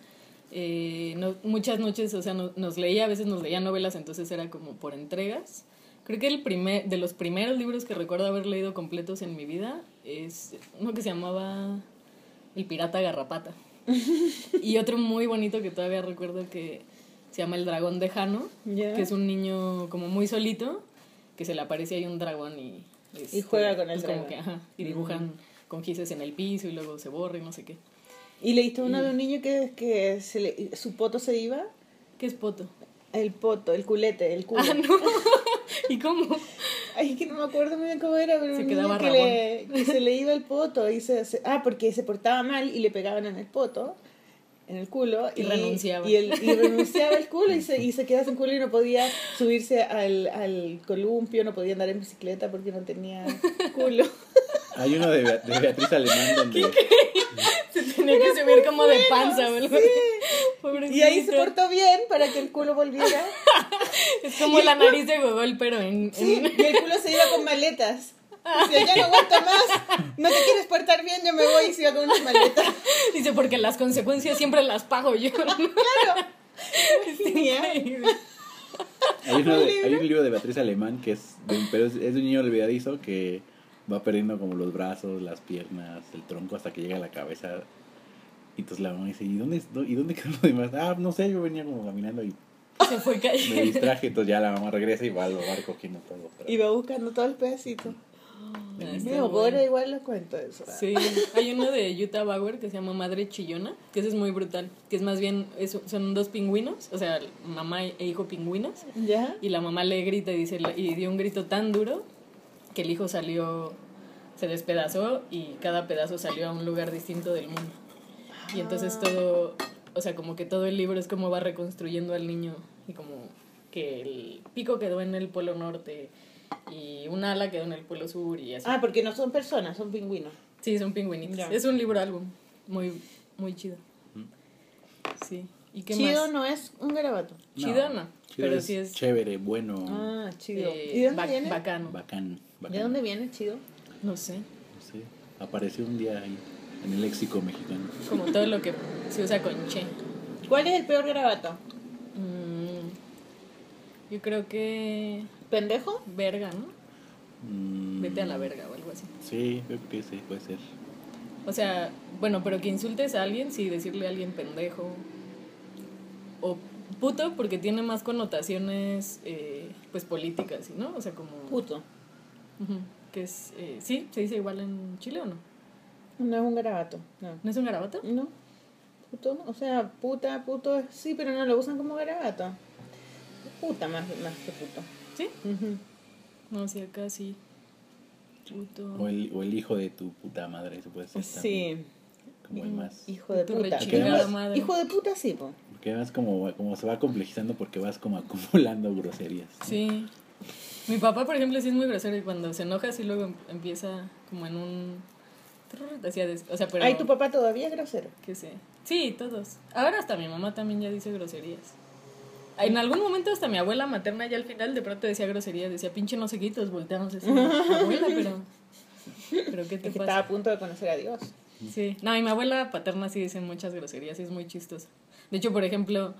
Eh, no- muchas noches, o sea, no- nos leía, a veces nos leía novelas, entonces era como por entregas. Creo que el primer, de los primeros libros que recuerdo haber leído completos en mi vida es uno que se llamaba El pirata garrapata. y otro muy bonito que todavía recuerdo que se llama El dragón de Jano, que es un niño como muy solito, que se le aparece ahí un dragón y... este, Y juega con el pues como dragón. que, ajá, y dibujan con gises en el piso y luego se borra y no sé qué. ¿Y leíste uno de un niño que, que se le- su poto se iba? ¿Qué es poto? El poto, el culete, el culo. Ah, no. ¿Y cómo? Ay, que no me acuerdo muy bien cómo era, pero Se un quedaba niño que, le, que se le iba el poto y se, se- ah, porque se portaba mal y le pegaban en el poto, en el culo Y renunciaba. Y, el, y renunciaba el culo y se, y se quedaba sin culo y no podía subirse al, al columpio, no podía andar en bicicleta porque no tenía culo. Hay uno de, Bea- de Beatriz Alemán donde Se tenía que subir como de panza, ¿verdad? Pobrecito. Y ahí se portó bien para que el culo volviera. Es como la nariz de Gogol, pero en... Sí, en- y el culo se iba con maletas. Decía, ya no aguanto más, no te quieres portar bien, yo me voy y se iba con unas maletas. Dice, porque las consecuencias siempre las pago yo. Claro. Genial. hay, uno de- hay un libro de Beatriz Alemán que es de un, pero es, es de un niño olvidadizo que va perdiendo como los brazos, las piernas, el tronco hasta que llega a la cabeza. Y entonces la mamá dice, ¿y dónde, y dónde quedó lo demás? Ah, no sé, yo venía como caminando y Se fue me cayendo. distraje, entonces ya la mamá regresa y va, lo va recogiendo todo. pero- Iba buscando todo el pedacito. Ah, Medio bueno. gore, igual lo cuento eso. Sí, hay uno de Utah Bauer que se llama Madre Chillona, que ese es muy brutal, que es más bien, es- son dos pingüinos, o sea, mamá e hijo pingüinos, ¿Ya? y la mamá le grita y dice, y dio un grito tan duro que el hijo salió, se despedazó y cada pedazo salió a un lugar distinto del mundo. Y entonces todo, o sea, como que todo el libro es como va reconstruyendo al niño y como que el pico quedó en el polo norte y un ala quedó en el polo sur y así. Ah, porque no son personas, son pingüinos. Sí, son pingüinitos. Ya. Es un libro álbum muy muy chido. Sí. ¿Y qué Chido más? no es un garabato. Chido no, chido pero sí es Chévere, bueno, Ah, chido. eh, ¿Y de dónde ba- viene? bacano. bacán, bacán. ¿De dónde viene chido? No sé, No sé, apareció un día ahí en el léxico mexicano. como todo lo que se usa con che. ¿Cuál es el peor garabato? Mm, yo creo que ¿Pendejo? verga, ¿no? Mm, Vete a la verga o algo así. Sí, creo que sí, puede ser. O sea, bueno, pero que insultes a alguien, sí, decirle a alguien pendejo. O puto, porque tiene más connotaciones, eh, pues, políticas, ¿no? O sea, como... Puto. Que es... eh, sí, se dice igual en Chile o no. No es un garabato. No. ¿No es un garabato? No. Puto. O sea, puta, puto, sí, pero no lo usan como garabato. Puta más, más que puto. Sí. No, sí, acá sí. Puto. O el, o el hijo de tu puta madre, eso puede ser Sí. como el más. Hijo de Tu puta. rechingada Hijo- madre. Hijo de puta, sí, po. Porque además como, como se va complejizando porque vas como acumulando groserías. ¿no? Sí. Mi papá, por ejemplo, sí es muy grosero y cuando se enoja, sí luego em- empieza como en un... Hacía des- O sea, pero... Ay, tu papá todavía es grosero. ¿Qué sé? Sí, todos. Ahora hasta mi mamá también ya dice groserías. En algún momento hasta mi abuela materna ya al final de pronto decía groserías, decía pinche no sé quitos, volteamos así. abuela, pero... Pero ¿qué te Es que pasa? estaba a punto de conocer a Dios. Sí, no, y mi abuela paterna sí dice muchas groserías, y es muy chistosa. De hecho, por ejemplo,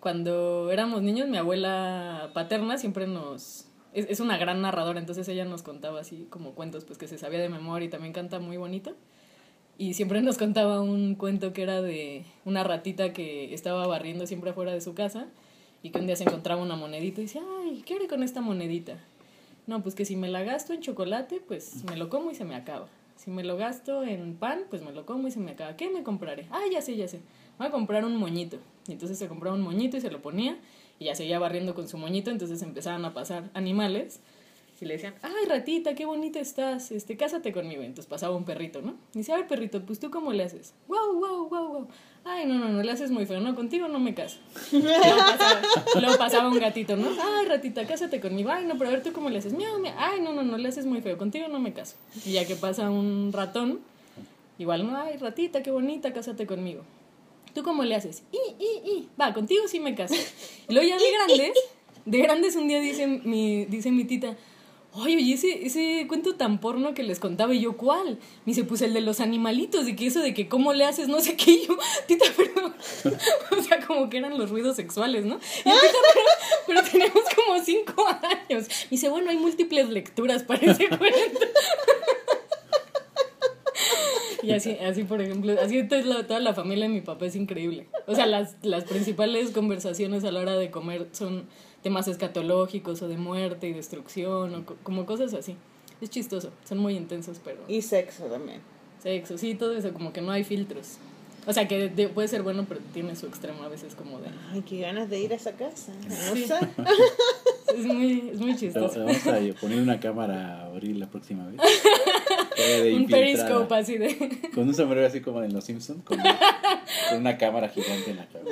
cuando éramos niños, mi abuela paterna siempre nos... Es, es una gran narradora, entonces ella nos contaba así como cuentos pues que se sabía de memoria y también canta muy bonito. Y siempre nos contaba un cuento que era de una ratita que estaba barriendo siempre afuera de su casa y que un día se encontraba una monedita y decía, ay, ¿qué haré con esta monedita? No, pues que si me la gasto en chocolate, pues me lo como y se me acaba. Si me lo gasto en pan, pues me lo como y se me acaba. ¿Qué me compraré? Ah, ya sé, ya sé. Voy a comprar un moñito. Y entonces se compraba un moñito y se lo ponía. Y ya seguía barriendo con su moñito, entonces empezaban a pasar animales. Y le decían, ay, ratita, qué bonita estás, este, cásate conmigo. Entonces pasaba un perrito, ¿no? Y dice, a ver, perrito, pues tú cómo le haces. Wow, wow, wow, wow. Ay, no, no, no, le haces muy feo, no, contigo no me caso. Luego pasaba, luego pasaba un gatito, ¿no? Ay, ratita, cásate conmigo. Ay, no, pero a ver tú cómo le haces. Miau, miau. Ay, no, no, no, le haces muy feo, contigo no me caso. Y ya que pasa un ratón, igual, no, ay, ratita, qué bonita, cásate conmigo. ¿Tú cómo le haces? Y, y, y. Va, contigo sí me caso. Y luego ya de grandes, de grandes un día dice mi, dice mi tita, Oye, oye, ese, ese cuento tan porno que les contaba y yo, ¿cuál? Me dice, pues el de los animalitos, de que eso de que cómo le haces, no sé qué, y yo, tita, pero, o sea, como que eran los ruidos sexuales, ¿no? Y yo, tita, pero, pero tenemos como cinco años. Me dice, bueno, hay múltiples lecturas para ese cuento. Y así, así por ejemplo, así toda la, toda la familia de mi papá es increíble. O sea, las, las principales conversaciones a la hora de comer son temas escatológicos o de muerte y destrucción o co- como cosas así. Es chistoso, son muy intensos, pero Y sexo también. sexo, sí, todo eso, como que no hay filtros. O sea, que de- puede ser bueno, pero tiene su extremo a veces como de... Ay, qué ganas de ir a esa casa. Sí. hermosa. Es muy, es muy chistoso. Vamos a poner una cámara a abrir la próxima vez. De Un periscope así de... Con un sombrero así como en Los Simpsons, con, con una cámara gigante en la cabeza.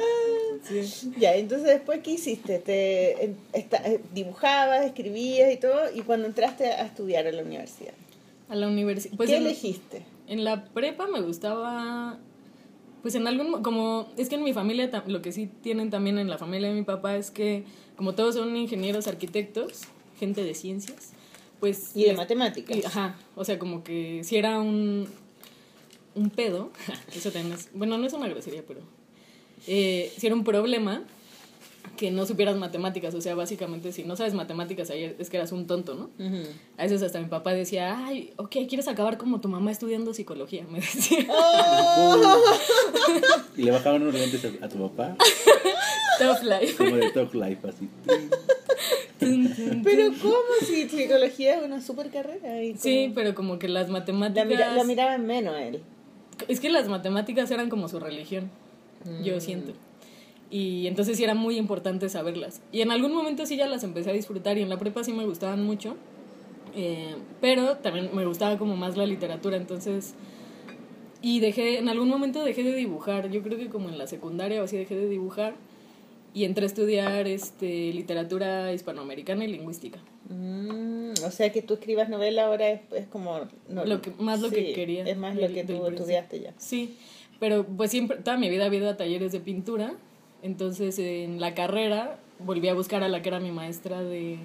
Sí. Ya, entonces después, ¿qué hiciste? Te en- esta- eh, dibujabas, escribías y todo, y cuando entraste a estudiar a la universidad, A la universidad. Pues ¿qué en- elegiste? En la prepa me gustaba, pues en algún, mo- como, es que en mi familia, lo que sí tienen también en la familia de mi papá es que como todos son ingenieros, arquitectos, gente de ciencias, pues... Y de matemáticas. y- ajá, o sea, como que si era un, un pedo, eso también es, bueno, no es una grosería, pero eh, si era un problema que no supieras matemáticas, o sea, básicamente si no sabes matemáticas ayer es que eras un tonto, ¿no? A veces hasta mi papá decía, ay, ok, ¿quieres acabar como tu mamá estudiando psicología? Me decía, Oh, Y le bajaban unos lentes a, a tu papá, tough life. como de Talk Life, así. Pero ¿cómo si psicología es una super carrera? Y Sí, como- pero como que las la, matemáticas... mira, la miraba en menos a él. Es que las matemáticas eran como su religión, yo siento. Y entonces sí era muy importante saberlas. Y en algún momento sí ya las empecé a disfrutar y en la prepa sí me gustaban mucho. Eh, pero también me gustaba como más la literatura, entonces... Y dejé, en algún momento dejé de dibujar, yo creo que como en la secundaria o así dejé de dibujar. Y entré a estudiar este, literatura hispanoamericana y lingüística. Mm, o sea que tú escribas novela ahora es, es como... no- Lo que- más lo que sí, quería Es más lo que tú estudiaste ya. Sí, pero pues siempre, toda mi vida había ido a talleres de pintura, entonces en la carrera volví a buscar a la que era mi maestra de,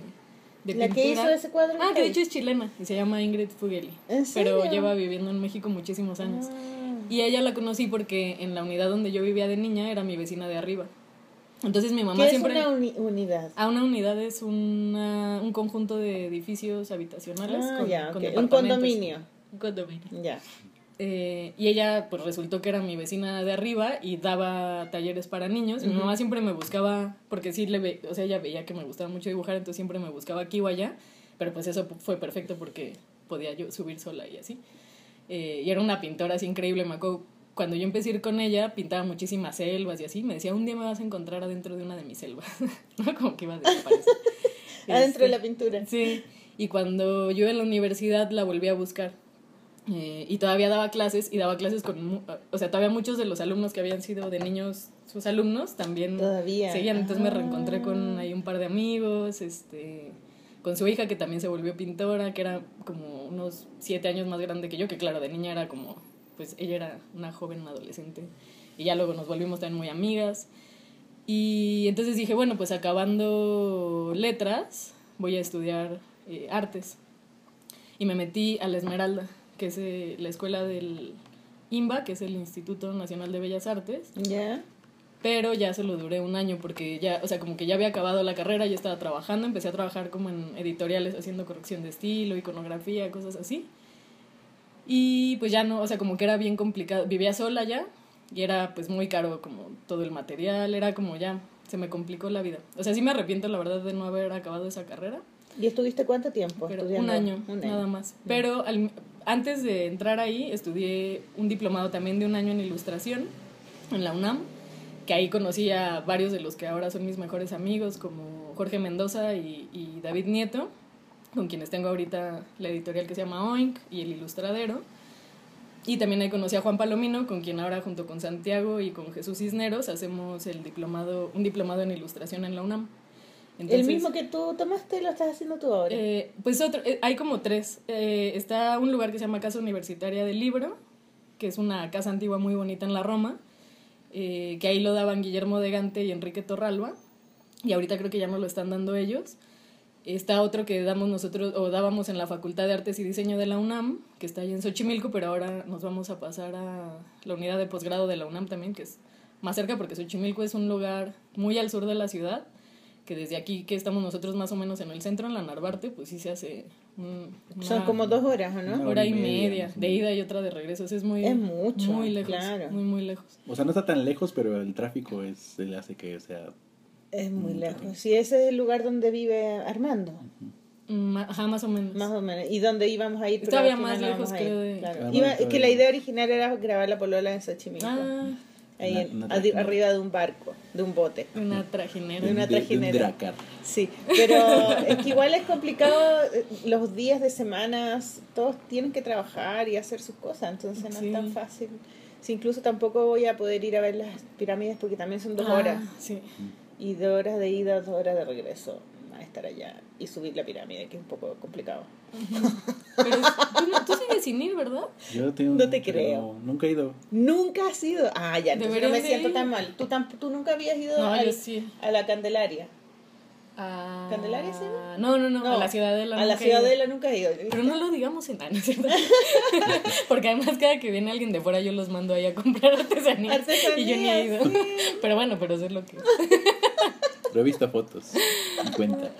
de ¿La pintura. que hizo ese cuadro? Ah, que de hecho es chilena y se llama Ingrid Fugeli, ¿En pero lleva viviendo en México muchísimos años. Ah. Y a ella la conocí porque en la unidad donde yo vivía de niña era mi vecina de arriba. Entonces mi mamá ¿Qué siempre... es una uni- unidad? A una unidad es una, un conjunto de edificios habitacionales Ah, con, ya, con ok. Un condominio. Un condominio. Ya. Eh, y ella, pues resultó que era mi vecina de arriba y daba talleres para niños. Y Mi mamá siempre me buscaba, porque sí le ve, o sea, ella veía que me gustaba mucho dibujar, entonces siempre me buscaba aquí o allá. Pero pues eso fue perfecto porque podía yo subir sola y así. Eh, y era una pintora así increíble, me acuerdo. Cuando yo empecé a ir con ella, pintaba muchísimas selvas y así. Me decía, un día me vas a encontrar adentro de una de mis selvas. ¿No? Como que iba a desaparecer. Adentro de Este, la pintura. Sí, y cuando yo en la universidad la volví a buscar. eh, y todavía daba clases, y daba clases con, o sea, todavía muchos de los alumnos que habían sido de niños, sus alumnos, también Todavía. seguían. Entonces me Ah. reencontré con ahí un par de amigos, este, con su hija que también se volvió pintora, que era como unos siete años más grande que yo, que claro, de niña era como, pues ella era una joven adolescente. Y ya luego nos volvimos también muy amigas. Y entonces dije, bueno, pues acabando letras, voy a estudiar eh, artes. Y me metí a la Esmeralda, que es eh, la escuela del INBA, que es el Instituto Nacional de Bellas Artes. Ya. Pero ya solo duré un año porque ya, o sea, como que ya había acabado la carrera, ya estaba trabajando, empecé a trabajar como en editoriales haciendo corrección de estilo, iconografía, cosas así. Y pues ya no, o sea, como que era bien complicado, vivía sola ya y era pues muy caro como todo el material, era como ya, se me complicó la vida. O sea, sí me arrepiento la verdad de no haber acabado esa carrera, ¿Y estuviste cuánto tiempo pero un año, Un año. nada más. Pero al- antes de entrar ahí estudié un diplomado también de un año en ilustración en la UNAM, que ahí conocí a varios de los que ahora son mis mejores amigos, como Jorge Mendoza y, y David Nieto, con quienes tengo ahorita la editorial que se llama Oink y el Ilustradero. Y también ahí conocí a Juan Palomino, con quien ahora junto con Santiago y con Jesús Cisneros hacemos el diplomado, un diplomado en ilustración en la UNAM. el mismo que tú tomaste lo estás haciendo tú ahora. Eh, pues otro, eh, hay como tres. Eh, está un lugar que se llama Casa Universitaria del Libro, que es una casa antigua muy bonita en la Roma, que ahí lo daban Guillermo de Gante y Enrique Torralba, y ahorita creo que ya no lo están dando ellos. Está otro que damos nosotros, o dábamos en la Facultad de Artes y Diseño de la UNAM, que está ahí en Xochimilco, pero ahora nos vamos a pasar a la unidad de posgrado de la UNAM también, que es más cerca, porque Xochimilco es un lugar muy al sur de la ciudad, que desde aquí que estamos nosotros más o menos en el centro, en la Narvarte, pues sí se hace... Son como dos horas, ¿no? Una hora y media, de ida y otra de regreso, es muy... Es mucho, muy lejos, claro. muy, muy lejos. O sea, no está tan lejos, pero el tráfico es, se le hace que sea es muy lejos. Sí, ese es el lugar donde vive Armando. Ajá, más o menos. Más o menos. ¿Y dónde íbamos a ir? Todavía más lejos, creo. De... Claro. Iba, es que la idea original era grabar la polola en Xochimilco. Ah. Ahí arriba de un barco, de un bote. Una trajinera. De una trajinera. sí, pero es que igual es complicado eh, los días de semanas, todos tienen que trabajar y hacer sus cosas, entonces no es tan fácil. Sí, incluso tampoco voy a poder ir a ver las pirámides porque también son dos ah, horas. Sí y dos horas de ida, dos horas de regreso a estar allá y subir la pirámide, que es un poco complicado. Pero tú, sigues sin ir, ¿verdad? Yo tengo, no te creo. Nunca he ido. Nunca has ido. Ah, ya, entonces no me siento tan mal. ¿Tú, ¿Tú nunca habías ido a la Candelaria? Ah, ¿Candelaria sí? No, no, no, a la Ciudadela. A la Ciudadela nunca he ido. Pero no lo digamos en nada, Porque además cada que viene alguien de fuera yo los mando ahí a comprar artesanías, y yo ni he ido. Pero bueno, pero eso es lo que... Visto fotos y cuenta.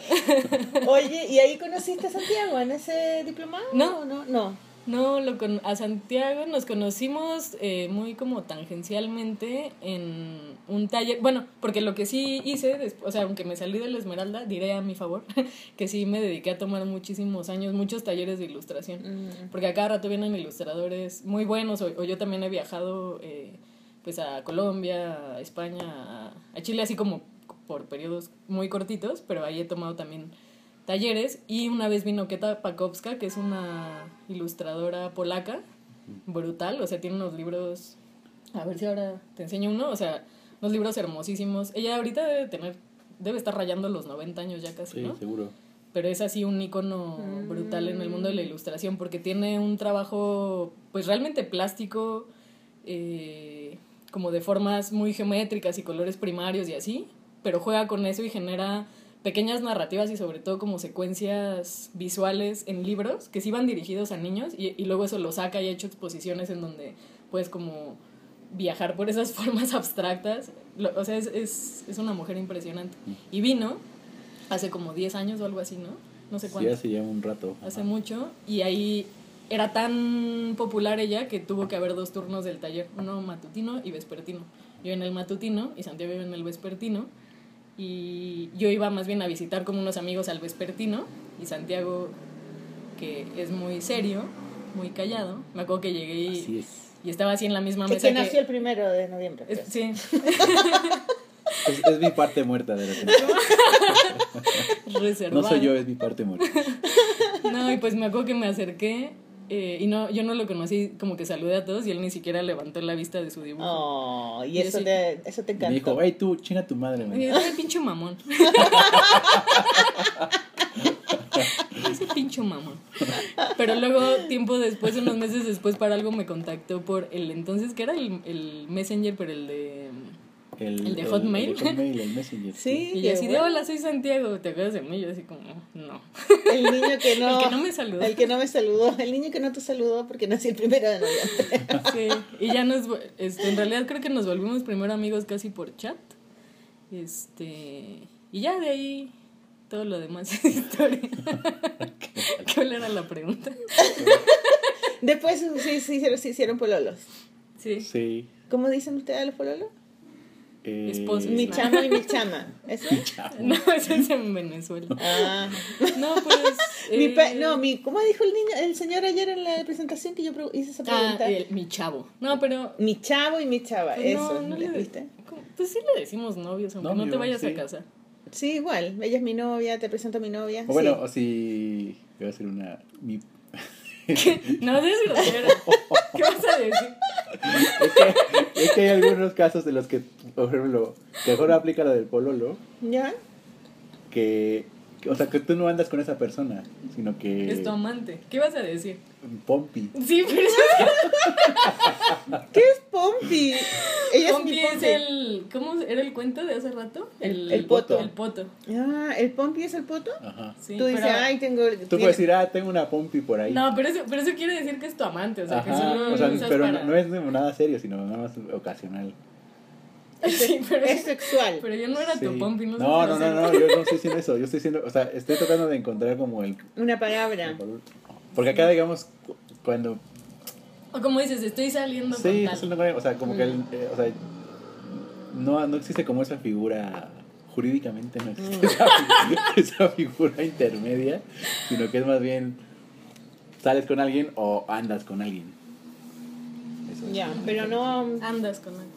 Oye, ¿y ahí conociste a Santiago en ese diplomado? No, no, no. No, lo con, a Santiago nos conocimos eh, muy como tangencialmente en un taller. Bueno, porque lo que sí hice, o sea, aunque me salí de la Esmeralda, diré a mi favor, que sí me dediqué a tomar muchísimos años, muchos talleres de ilustración. Mm. Porque a cada rato vienen ilustradores muy buenos, o, yo también he viajado eh, pues a Colombia, a España, a Chile, así como por periodos muy cortitos, pero ahí he tomado también talleres. Y una vez vino Keta Pakowska, que es una ilustradora polaca, brutal, o sea, tiene unos libros, a ver si ahora te enseño uno, o sea, unos libros hermosísimos. Ella ahorita debe tener, debe estar rayando los 90 años ya casi, sí, seguro. Pero es así un icono brutal en el mundo de la ilustración porque tiene un trabajo pues realmente plástico, eh, como de formas muy geométricas y colores primarios y así, pero juega con eso y genera pequeñas narrativas y sobre todo como secuencias visuales en libros que sí van dirigidos a niños y, y luego eso lo saca y ha hecho exposiciones en donde puedes como viajar por esas formas abstractas. o sea, es, es, es, una mujer impresionante. Y vino hace como 10 años o algo así, ¿no? No sé cuánto. Sí, hace ya un rato. Hace mucho. Y ahí era tan popular ella que tuvo que haber dos turnos del taller, uno matutino y vespertino. Yo en el matutino y Santiago en el vespertino y yo iba más bien a visitar como unos amigos al vespertino y Santiago, que es muy serio, muy callado, me acuerdo que llegué y, y estaba así en la misma mesa. Que nació el primero de noviembre. sí. Es, mi parte muerta de la Reservada. No soy yo, es mi parte muerta. No, y pues me acuerdo que me acerqué eh, y no, yo no lo conocí, como que saludé a todos y él ni siquiera levantó la vista de su dibujo. Oh, y, eso, te, eso te encantó. Me dijo, ay tú, chinga tu madre. Ese pinche mamón. Ese pinche mamón. Pero luego, tiempo después, unos meses después, para algo me contactó por el entonces, que era el, el Messenger, pero el de el, de Hotmail. El, Messenger. Sí. Y así de, hola, soy Santiago, ¿te acuerdas de mí? Yo así como, no. El niño que no. el que no me saludó. El que no me saludó. El niño que no te saludó porque nací el primero de noviembre. sí. Y ya nos, este, en realidad creo que nos volvimos primero amigos casi por chat. Este, y ya de ahí todo lo demás es historia. ¿Qué era la pregunta? Después sí, sí, sí, hicieron pololos. Sí. Sí. ¿Cómo dicen ustedes a los pololos? Eh, mi chamo y mi chama. ¿Eso? No, eso es en Venezuela. Ah. No, pues. mi eh, no, mi, ¿cómo dijo el niño, el señor ayer en la presentación que yo hice esa ah, pregunta? Ah, el, mi chavo. No, pero. Mi chavo y mi chava. Pues eso, ¿no, le, ¿viste? Pues sí le decimos novios, aunque no te Novio, vayas sí. a casa. Sí, igual. Ella es mi novia, te presento a mi novia. O bueno, sí. o si. Voy a hacer una. Mi, No seas. ¿Qué vas a decir? es, que, es que hay algunos casos de los que, por ejemplo, que mejor aplica lo del pololo, ¿Ya? que. O sea, que tú no andas con esa persona, sino que. Es tu amante. ¿Qué vas a decir? Pompi. Sí, pero ¿Qué es Pompi? Ella es Pompi mi es Pompi. el. ¿Cómo era el cuento de hace rato? El- el poto. El poto. Ah, ¿el Pompi es el poto? Ajá. Sí, Tú dices, pero- ay, tengo... Tú tiene- puedes decir, ah, tengo una pompi por ahí. No, pero eso, pero eso quiere decir que es tu amante, o sea, que Ajá, solo o sea, lo usas pero para... no es nada serio, sino nada más ocasional. Sí, pero, Es sexual. pero yo no era tu pompi, no sé no, si no, no, sé. no, yo no estoy diciendo eso. Yo estoy diciendo, o sea, estoy tratando de encontrar como el. Una palabra. Porque acá, digamos, cu- cuando. O como dices, estoy saliendo Sí, con estoy tal. saliendo con él, o sea, como que el, eh, o sea, no, no existe como esa figura. Jurídicamente no existe esa, figura, esa figura intermedia, sino que es más bien. Sales con alguien o andas con alguien. Ya, pero no... Andas con él.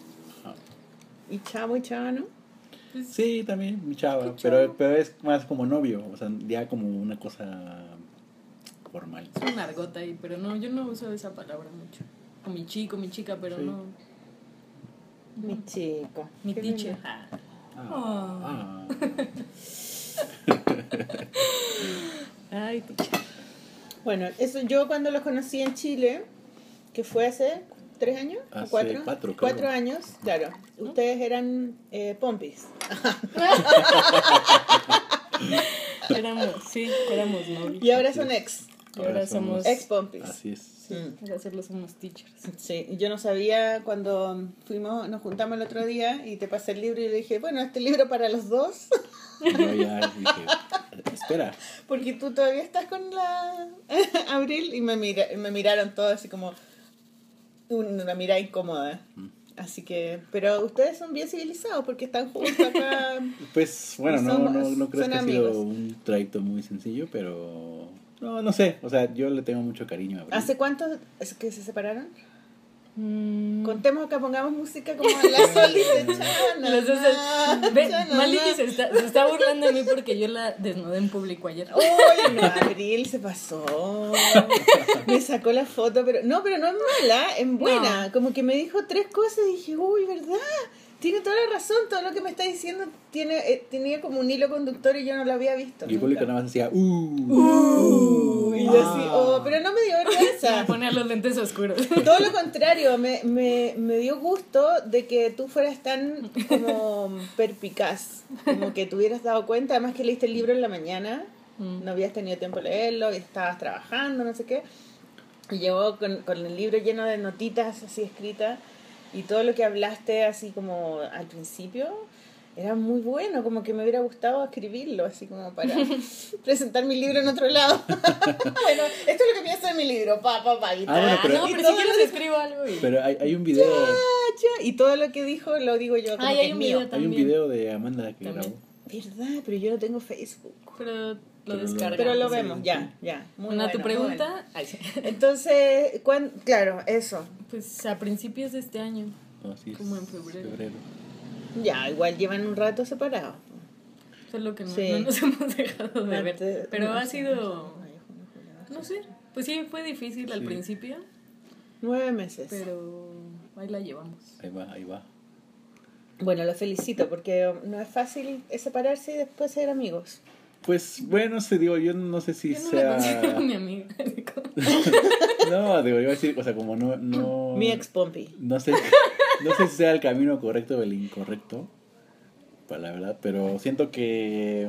Ajá. Y chavo y chava, ¿no? Pues, Sí, también, mi chava, pero, pero es más como novio, o sea, ya como una cosa formal. Es un argot ahí, pero no, yo no uso esa palabra mucho. O mi chico, mi chica, pero Sí. no. Mi chico. Mi teacher. lindo. Ah. Ah, Ay, teacher. Bueno, eso yo cuando los conocí en Chile, que fue hace tres años o Hace cuatro, cuatro, cuatro años, claro. Ustedes eran eh, pompis. Éramos, sí, éramos novios. Y ahora son ex. Y ahora somos- Ex pompis. Así es. Sí, Mm. ahora solo somos teachers. Sí, yo no sabía cuando fuimos, nos juntamos el otro día y te pasé el libro y le dije, bueno, este libro para los dos, Yo ya dije, espera, porque tú todavía estás con la Abril y me, mira, me miraron todos así como una mirada incómoda. Mm. Así que, pero ustedes son bien civilizados porque están juntos acá. pues bueno, no, Somos- no, no creo que ha sido un trayecto muy sencillo, pero no, no sé, o sea, yo le tengo mucho cariño a Abril. ¿Hace cuánto es que se separaron? Mm. Contemos acá, pongamos música como la Sol dice, "Chana, Los dos- na, Ve, chana, Maliki na". se está, se está burlando de mí porque yo la desnudé en público ayer. Oye, no, Abril se pasó. Me sacó la foto, pero no, pero no es mala, es buena. Como que me dijo tres cosas y dije, uy, ¿verdad? Tiene toda la razón, todo lo que me está diciendo tiene eh, tenía como un hilo conductor y yo no lo había visto. Y el público nada más decía, uh, Uh, y yo así, Ah. oh, pero no me dio vergüenza. me ponía los lentes oscuros. Todo lo contrario, me, me, me dio gusto de que tú fueras tan como perpicaz, como que te hubieras dado cuenta, además que leíste el libro en la mañana, Mm. no habías tenido tiempo de leerlo, y estabas trabajando, no sé qué, y llegó con, con el libro lleno de notitas así escritas, y todo lo que hablaste así como al principio, era muy bueno, como que me hubiera gustado escribirlo, así como para presentar mi libro en otro lado. bueno, esto es lo que pienso de mi libro, pa, pa, pa, Ah, bueno, pero- no, pero todo si quieres lo- escribo algo y... pero hay, hay un video, ya, y todo lo que dijo lo digo yo. Como Ay, que hay es un mío. video hay un también. video de Amanda que También. grabó. ¿Verdad? Pero yo no tengo Facebook. Pero lo Pero lo- descargamos. Pero lo vemos, sí. ya, ya. Muy Bueno, tu pregunta, bueno. ay, sí. Entonces, ¿cuán- claro, eso. pues a principios de este año. Así es, Como en febrero. Ya, igual llevan un rato separados. Solo que no, Sí. no nos hemos dejado de ver. Pero no, ha sido, no sé, pues sí, fue difícil al principio, Nueve meses. pero ahí la llevamos. Ahí va, ahí va. Bueno, lo felicito porque no es fácil separarse y después ser amigos. Pues bueno, se digo, yo no sé si Yo no sea... la mi amiga. No, digo, iba a decir, o sea, como no... no Mi ex Pompi. No sé, no sé si sea el camino correcto o el incorrecto, para la verdad, pero siento que,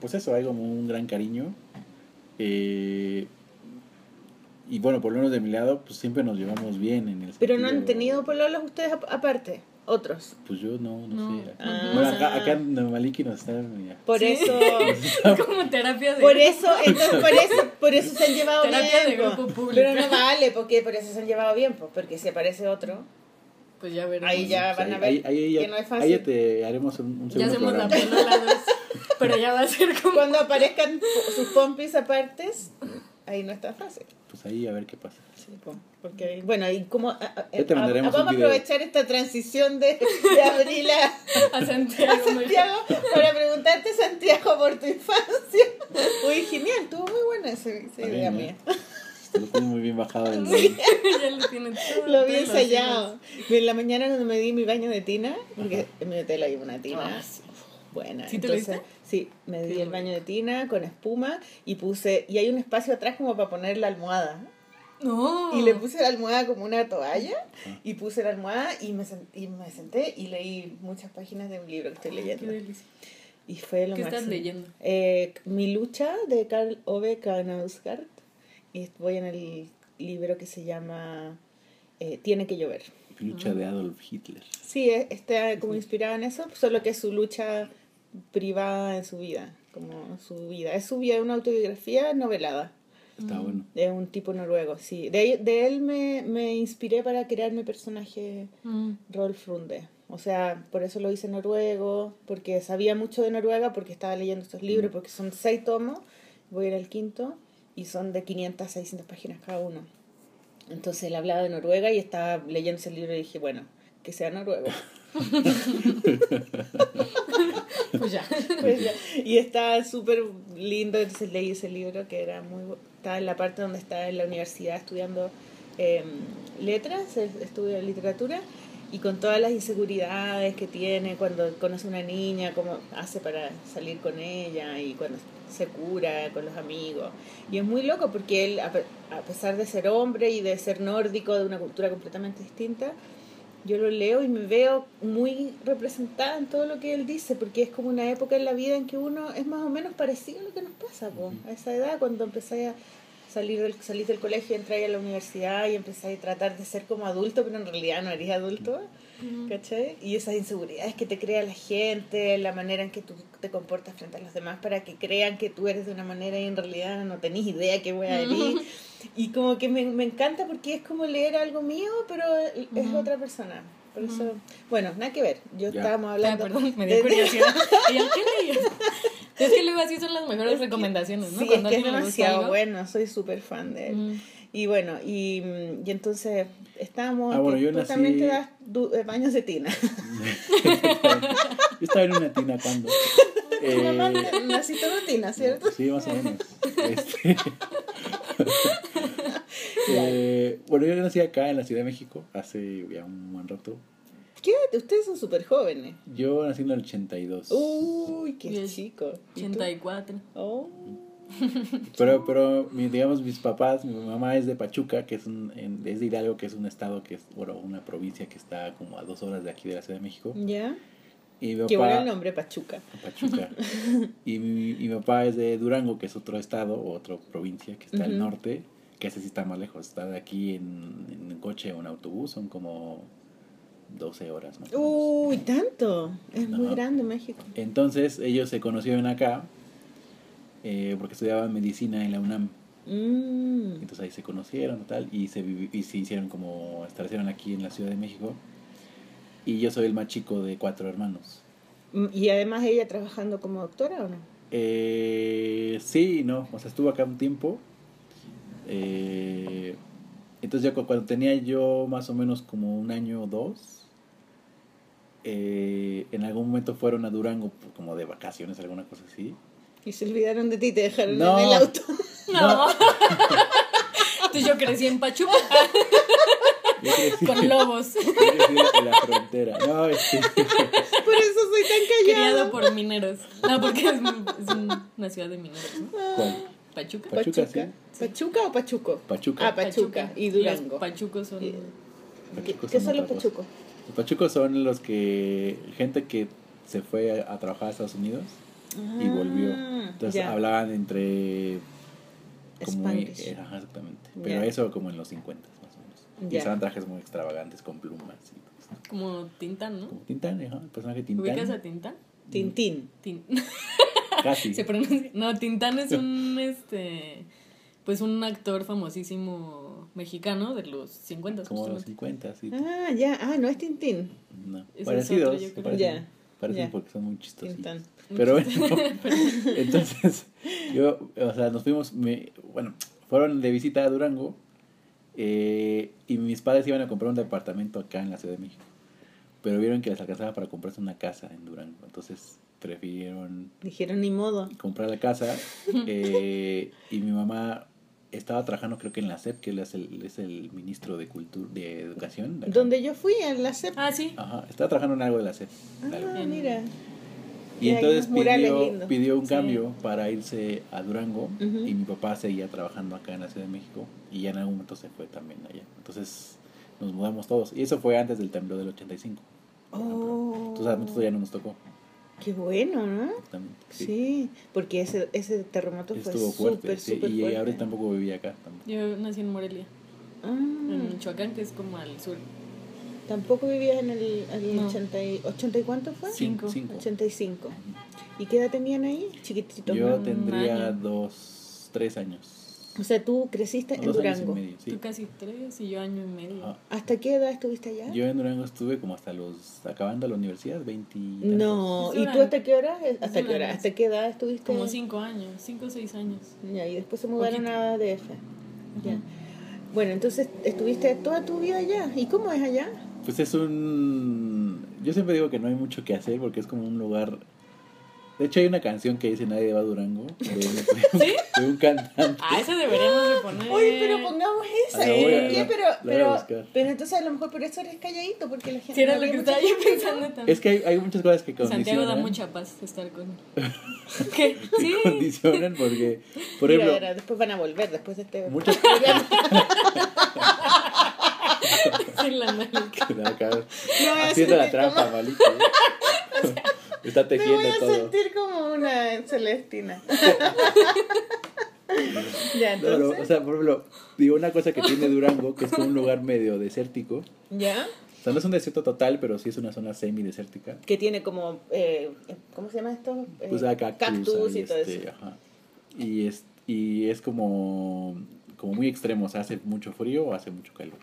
pues eso, hay como un gran cariño. eh, y bueno, por lo menos de mi lado, pues siempre nos llevamos bien en el Pero no han tenido pololos ustedes ap- aparte, otros. Pues yo no, no, No. sé. Ah. Bueno, acá, acá Maliki nos están... ya. Por Sí. eso... Es como terapia de... Por eso, entonces, por eso, por eso se han llevado Terapia bien. de po. grupo público. Pero no vale, porque por eso se han llevado bien, pues, porque si aparece otro, Pues ya veremos. Ahí ya van a ahí- ver ahí- ahí ya- que no es ahí fácil. ya te haremos un, un Ya segundo hacemos la programa. polola dos, pero ya va a ser como... Cuando aparezcan sus pompis apartes, ahí tan fácil. Pues ahí a ver qué pasa. Sí, po, porque, bueno, y como a- a- Ya te a- mandaremos vamos a aprovechar esta transición de, de abril a, A a Santiago. Santiago para preguntarte, Santiago, por tu infancia. Uy, genial, estuvo muy buena esa, idea bien, mía. lo tienes muy bien bajado del ya lo tiene todo. Lo los ensayado. En la mañana cuando me di mi baño de tina, porque en mi hotel hay una tina Ah, sí. buena. ¿Sí te lo Entonces, sí, me di Qué el baño de tina con espuma y puse, y hay un espacio atrás como para poner la almohada. No. Y le puse la almohada como una toalla y puse la almohada y me, sen- y me senté y leí muchas páginas de un libro que estoy Qué leyendo. delicia. Y fue lo ¿Qué estás máximo. leyendo? Eh, Mi lucha de Karl Ove Knausgaard y voy en el libro que se llama eh, Tiene que llover. Lucha de Adolf Hitler. Sí, eh, está como inspirado en eso, solo que es su lucha privada en su vida, como su vida. Es su vida, es una autobiografía novelada. Está bueno. De un tipo noruego, sí. De, ahí- de él me, me inspiré para crear mi personaje Mm. Rolf Runde. O sea, por eso lo hice noruego, porque sabía mucho de Noruega, porque estaba leyendo estos libros, porque son seis tomos, voy a ir al quinto, y son de 500 a 600 páginas cada uno. Entonces él hablaba de Noruega y estaba leyendo ese libro y dije, bueno, que sea noruego. Pues ya. Pues ya. y está súper lindo, entonces leí ese libro que era muy... Estaba en la parte donde está en la universidad estudiando eh, letras, estudia literatura, y con todas las inseguridades que tiene cuando conoce una niña, cómo hace para salir con ella, y cuando se cura con los amigos. Y es muy loco porque él, a a pesar de ser hombre y de ser nórdico, de una cultura completamente distinta, yo lo leo y me veo muy representada en todo lo que él dice, porque es como una época en la vida en que uno es más o menos parecido a lo que nos pasa, po, a esa edad, cuando empezáis a salir del, salís del colegio, entráis a la universidad y empezáis a tratar de ser como adulto, pero en realidad no eres adulto, ¿cachai? Y esas inseguridades que te crea la gente, la manera en que tú te comportas frente a los demás para que crean que tú eres de una manera y en realidad no tenés idea qué voy a eres. Y como que me, me encanta porque es como leer algo mío, pero es Ujú. otra persona. Por eso, bueno, nada que ver. Yo Ya. estábamos Ah, hablando. perdón, me de- dio curiosidad. Y ¿qué? Es que luego así son las mejores recomendaciones, ¿no? Sí, es Cuando a que es demasiado bueno, soy súper fan de él. Mm. Y bueno, y, y entonces estábamos. Ah, bueno, yo nací- también te das eh, baños de tina. Yo estaba en una tina cuando. Tu mamá Eh, naciste en una tina, ¿cierto? Sí, más o menos. Este, eh, bueno, yo nací acá en la Ciudad de México hace ya un buen rato. ¿Qué? Ustedes son súper jóvenes. Yo nací en el 82. Uy, qué Bien. chico. ¿Y tú? 84. Oh. Pero, pero mi- digamos, mis papás, mi mamá es de Pachuca, que es, un, en- es de Hidalgo, que es un estado que es, bueno, una provincia que está como a dos horas de aquí de la Ciudad de México. ¿Ya? Y mi Qué papá, bueno el nombre, Pachuca. Pachuca. y, mi, y mi papá es de Durango, que es otro estado, o otra provincia que está al norte, que ese sí está más lejos. Está de aquí en, en coche o en autobús, son como 12 horas más menos. Uy, tanto. Es muy grande México. Entonces ellos se conocieron acá eh, porque estudiaban medicina en la UNAM. Mm. Entonces ahí se conocieron y tal y se, y se hicieron como establecieron aquí en la Ciudad de México. Y yo soy el más chico de cuatro hermanos. Mm, Y además ella trabajando como doctora o no? Eh, sí, no, o sea, estuvo acá un tiempo. Eh, entonces ya cu- cuando tenía yo más o menos como un año o dos, eh, en algún momento fueron a Durango pues, como de vacaciones, alguna cosa así. Y se olvidaron de ti y te dejaron No. en el auto. No. Entonces yo crecí en Pachuca Con lobos. yo crecí en la frontera. No, este, Por eso soy tan Criado callado. por mineros. No, porque es, es una ciudad de mineros, ¿no? ¿cuál? Pachuca. Pachuca, Pachuca. sí. ¿Pachuca o Pachuco? Pachuca. Ah, Pachuca. Y Durango. Los pachucos son. Y- ¿Qué, Pachucos qué son los pachucos? Los pachucos son los que, gente que se fue a, a trabajar a Estados Unidos y volvió. Ah, Entonces ya. hablaban entre como eh, exactamente. Pero eso como en los 50 más o menos. Y usaban trajes muy extravagantes con plumas y todo. Como Tintán, ¿no? Como Tintán, ajá, el personaje ¿Ubicas a Tintán. Tintán? Tintín. Tin- Casi. Se pronuncia. No, Tintán es un este pues un actor famosísimo mexicano de los 50 Como los justamente. 50, sí. Ah, ya. Ah, no es Tintín. No. Es Parecidos. otro, parecen porque son muy chistosos. Tintan. Pero bueno, entonces, yo, o sea, nos fuimos, me, bueno, fueron de visita a Durango eh, y mis padres iban a comprar un departamento acá en la Ciudad de México. Pero vieron que les alcanzaba para comprarse una casa en Durango. Entonces prefirieron Dijeron ni modo. comprar la casa eh, y mi mamá estaba trabajando creo que en la SEP, que él es el, es el ministro de cultura, de educación. de. Donde yo fui, en la CEP. Ah, sí. Ajá, estaba trabajando en algo de la SEP. Ah, mira. Y entonces pidió, pidió un Sí. cambio para irse a Durango y mi papá seguía trabajando acá en la Ciudad de México y ya en algún momento se fue también allá. Entonces nos mudamos todos y eso fue antes del temblor del 85. por ejemplo. Oh. Entonces a nosotros ya no nos tocó. Qué bueno, ¿no? Justamente, Sí, porque ese, ese terremoto Estuvo fue fuerte, súper, sí, súper y fuerte. ahorita tampoco vivía acá. tampoco. Yo nací en Morelia, Ah, en Michoacán, que es como al sur. ¿Tampoco vivías en el, el No. 80, y, 80 y cuánto fue? Cinco. Cinco. 85. ¿Y qué edad tenían ahí? Chiquititos. Yo tendría año. dos, tres años. O sea, tú creciste o en dos años y Durango. medio, sí. Tú casi tres y yo año y medio. Ajá. ¿Hasta qué edad estuviste allá? Yo en Durango estuve como hasta los, acabando la universidad, 20 y tantos. No, ¿y tú hasta qué hora? ¿Hasta qué hora? ¿Hasta qué edad estuviste? Como cinco años, cinco o seis años. Ya, y después se mudaron Poquito. a DF. Ya. Bueno, entonces estuviste toda tu vida allá. ¿Y cómo es allá? Pues es un... Yo siempre digo que no hay mucho que hacer porque es como un lugar... De hecho hay una canción que dice Nadie va a Durango de, de un cantante. Ah, esa deberíamos de poner. Oye, pero pongamos esa. Ah, la voy a- ¿Por qué? la- Pero, la voy a pero, pero entonces a lo mejor por eso eres calladito, porque la gente. Si era no lo que estaba yo pensando también. Es que hay, hay muchas cosas que condicionan. Santiago da mucha paz estar con. ¿Qué? que Sí. condicionan porque, por Mira, ejemplo, ahora, después van a volver, después de este. muchas Sí, la No haciendo la trampa, como- Maliki. Está Me voy tejiendo a todo. sentir como una Celestina. ya, entonces. o sea, por ejemplo, digo una cosa que tiene Durango, que es como un lugar medio desértico. ya. O sea, no es un desierto total, pero sí es una zona semi-desértica. Que tiene como. Eh, ¿Cómo se llama esto? Eh, Pues hay cactus, hay y todo este, eso. ajá. Y es, y es como, como muy extremo, o sea, hace mucho frío o hace mucho calor.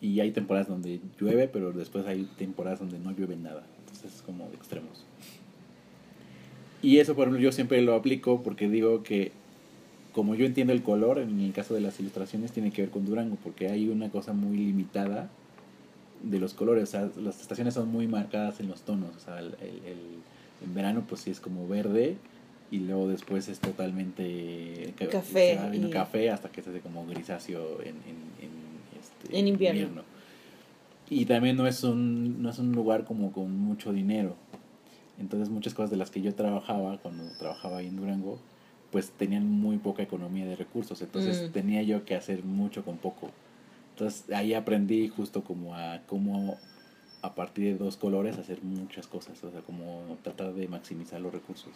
Y hay temporadas donde llueve, pero después hay temporadas donde no llueve nada. Entonces es como extremos. Y eso, por ejemplo, yo siempre lo aplico porque digo que como yo entiendo el color, en el caso de las ilustraciones tiene que ver con Durango, porque hay una cosa muy limitada de los colores, o sea, las estaciones son muy marcadas en los tonos, o sea, el, el- el- en verano pues sí es como verde y luego después es totalmente ca- Café y- café hasta que se hace como grisáceo en, en, en, este, En invierno. Y también no es un no es un lugar como con mucho dinero. Entonces muchas cosas de las que yo trabajaba cuando trabajaba ahí en Durango, pues tenían muy poca economía de recursos, entonces Mm. tenía yo que hacer mucho con poco. Entonces ahí aprendí justo como a cómo a partir de dos colores hacer muchas cosas, o sea, como tratar de maximizar los recursos.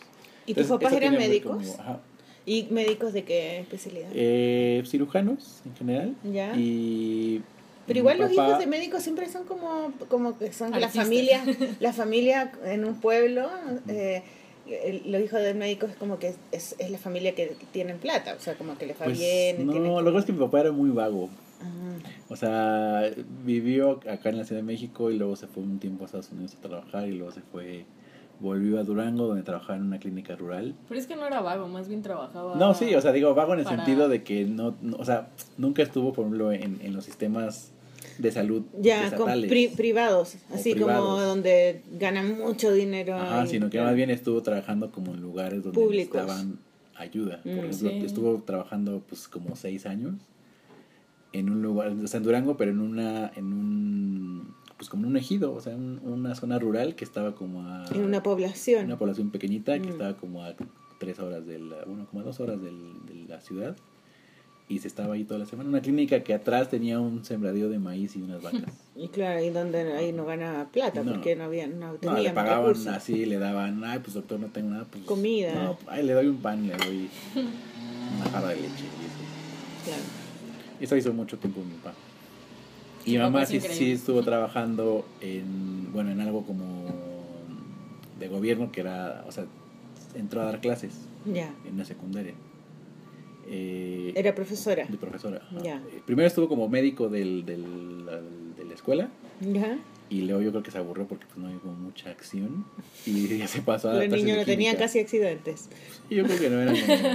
¿Y tus papás eran médicos? ajá. ¿Y médicos de qué especialidad? Eh, cirujanos en general. Ya. Y Pero igual los hijos de médicos siempre son como, como que son la familia, la familia en un pueblo, eh, el- los hijos de médicos es como que es, es la familia que tienen plata, o sea, como que les va Pues, bien. y no, tienen lo que es que mi papá era muy vago. Ah, O sea, vivió acá en la Ciudad de México y luego se fue un tiempo a Estados Unidos a trabajar y luego se fue, volvió a Durango donde trabajaba en una clínica rural. Pero es que no era vago, más bien trabajaba. No, sí, o sea, digo vago en el para- sentido de que no, no- o sea, nunca estuvo, por ejemplo, en, en los sistemas de salud ya, con pri- privados, así como donde ganan mucho dinero. Ajá, sino que más bien estuvo trabajando como en lugares donde Públicos. necesitaban ayuda. Por Mm, ejemplo, sí. estuvo trabajando pues como seis años en un lugar, o sea, en Durango, pero en una, en un, pues como en un ejido, o sea, un- una zona rural que estaba como a... En una población. una población pequeñita que Mm. estaba como a tres horas de la, bueno, como a dos horas del- de la ciudad. Y se estaba ahí toda la semana. Una clínica que atrás tenía un sembradío de maíz y unas vacas. Y claro, y donde ahí no gana plata, No. porque no había, no No, le pagaban recursos. así, le daban, ay, pues doctor, no tengo nada. Pues, Comida. No, ay, le doy un pan, le doy una jarra de leche y eso. Claro. Eso hizo mucho tiempo mi papá. Y mi mamá sí, sí estuvo trabajando en, bueno, en algo como de gobierno que era, o sea, entró a dar clases Ya. en la secundaria. Eh, Era profesora. de profesora. Ya. Eh, Primero estuvo como médico del, del- de la escuela ¿Ya? y luego yo creo que se aburrió porque pues, no había como mucha acción y ya se pasó a Los clases niños no tenían casi accidentes. Y Yo creo que no como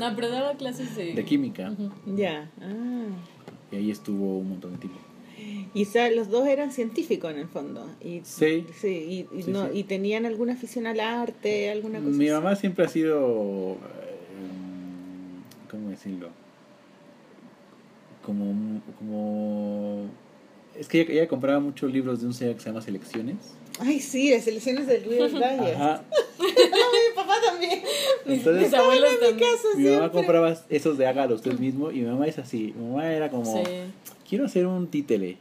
No, pero daba clases de... de química. Ya. Ah. y ahí estuvo un montón de tiempo. Sea, los dos eran científicos en el fondo. Y, Sí. Sí, y, y Sí, no, sí. y tenían alguna afición al arte, alguna cosa Mi así? mamá siempre ha sido, eh, ¿cómo decirlo? Como, como, es que ella, ella compraba muchos libros de un señor que se llama Selecciones. Ay, sí, las selecciones del Río Valle. Ajá. mi papá también. Entonces, Mis abuelos en mi mamá compraba esos de hágalo usted mismo y mi mamá es así. Mi mamá era como, Sí. Quiero hacer un títere.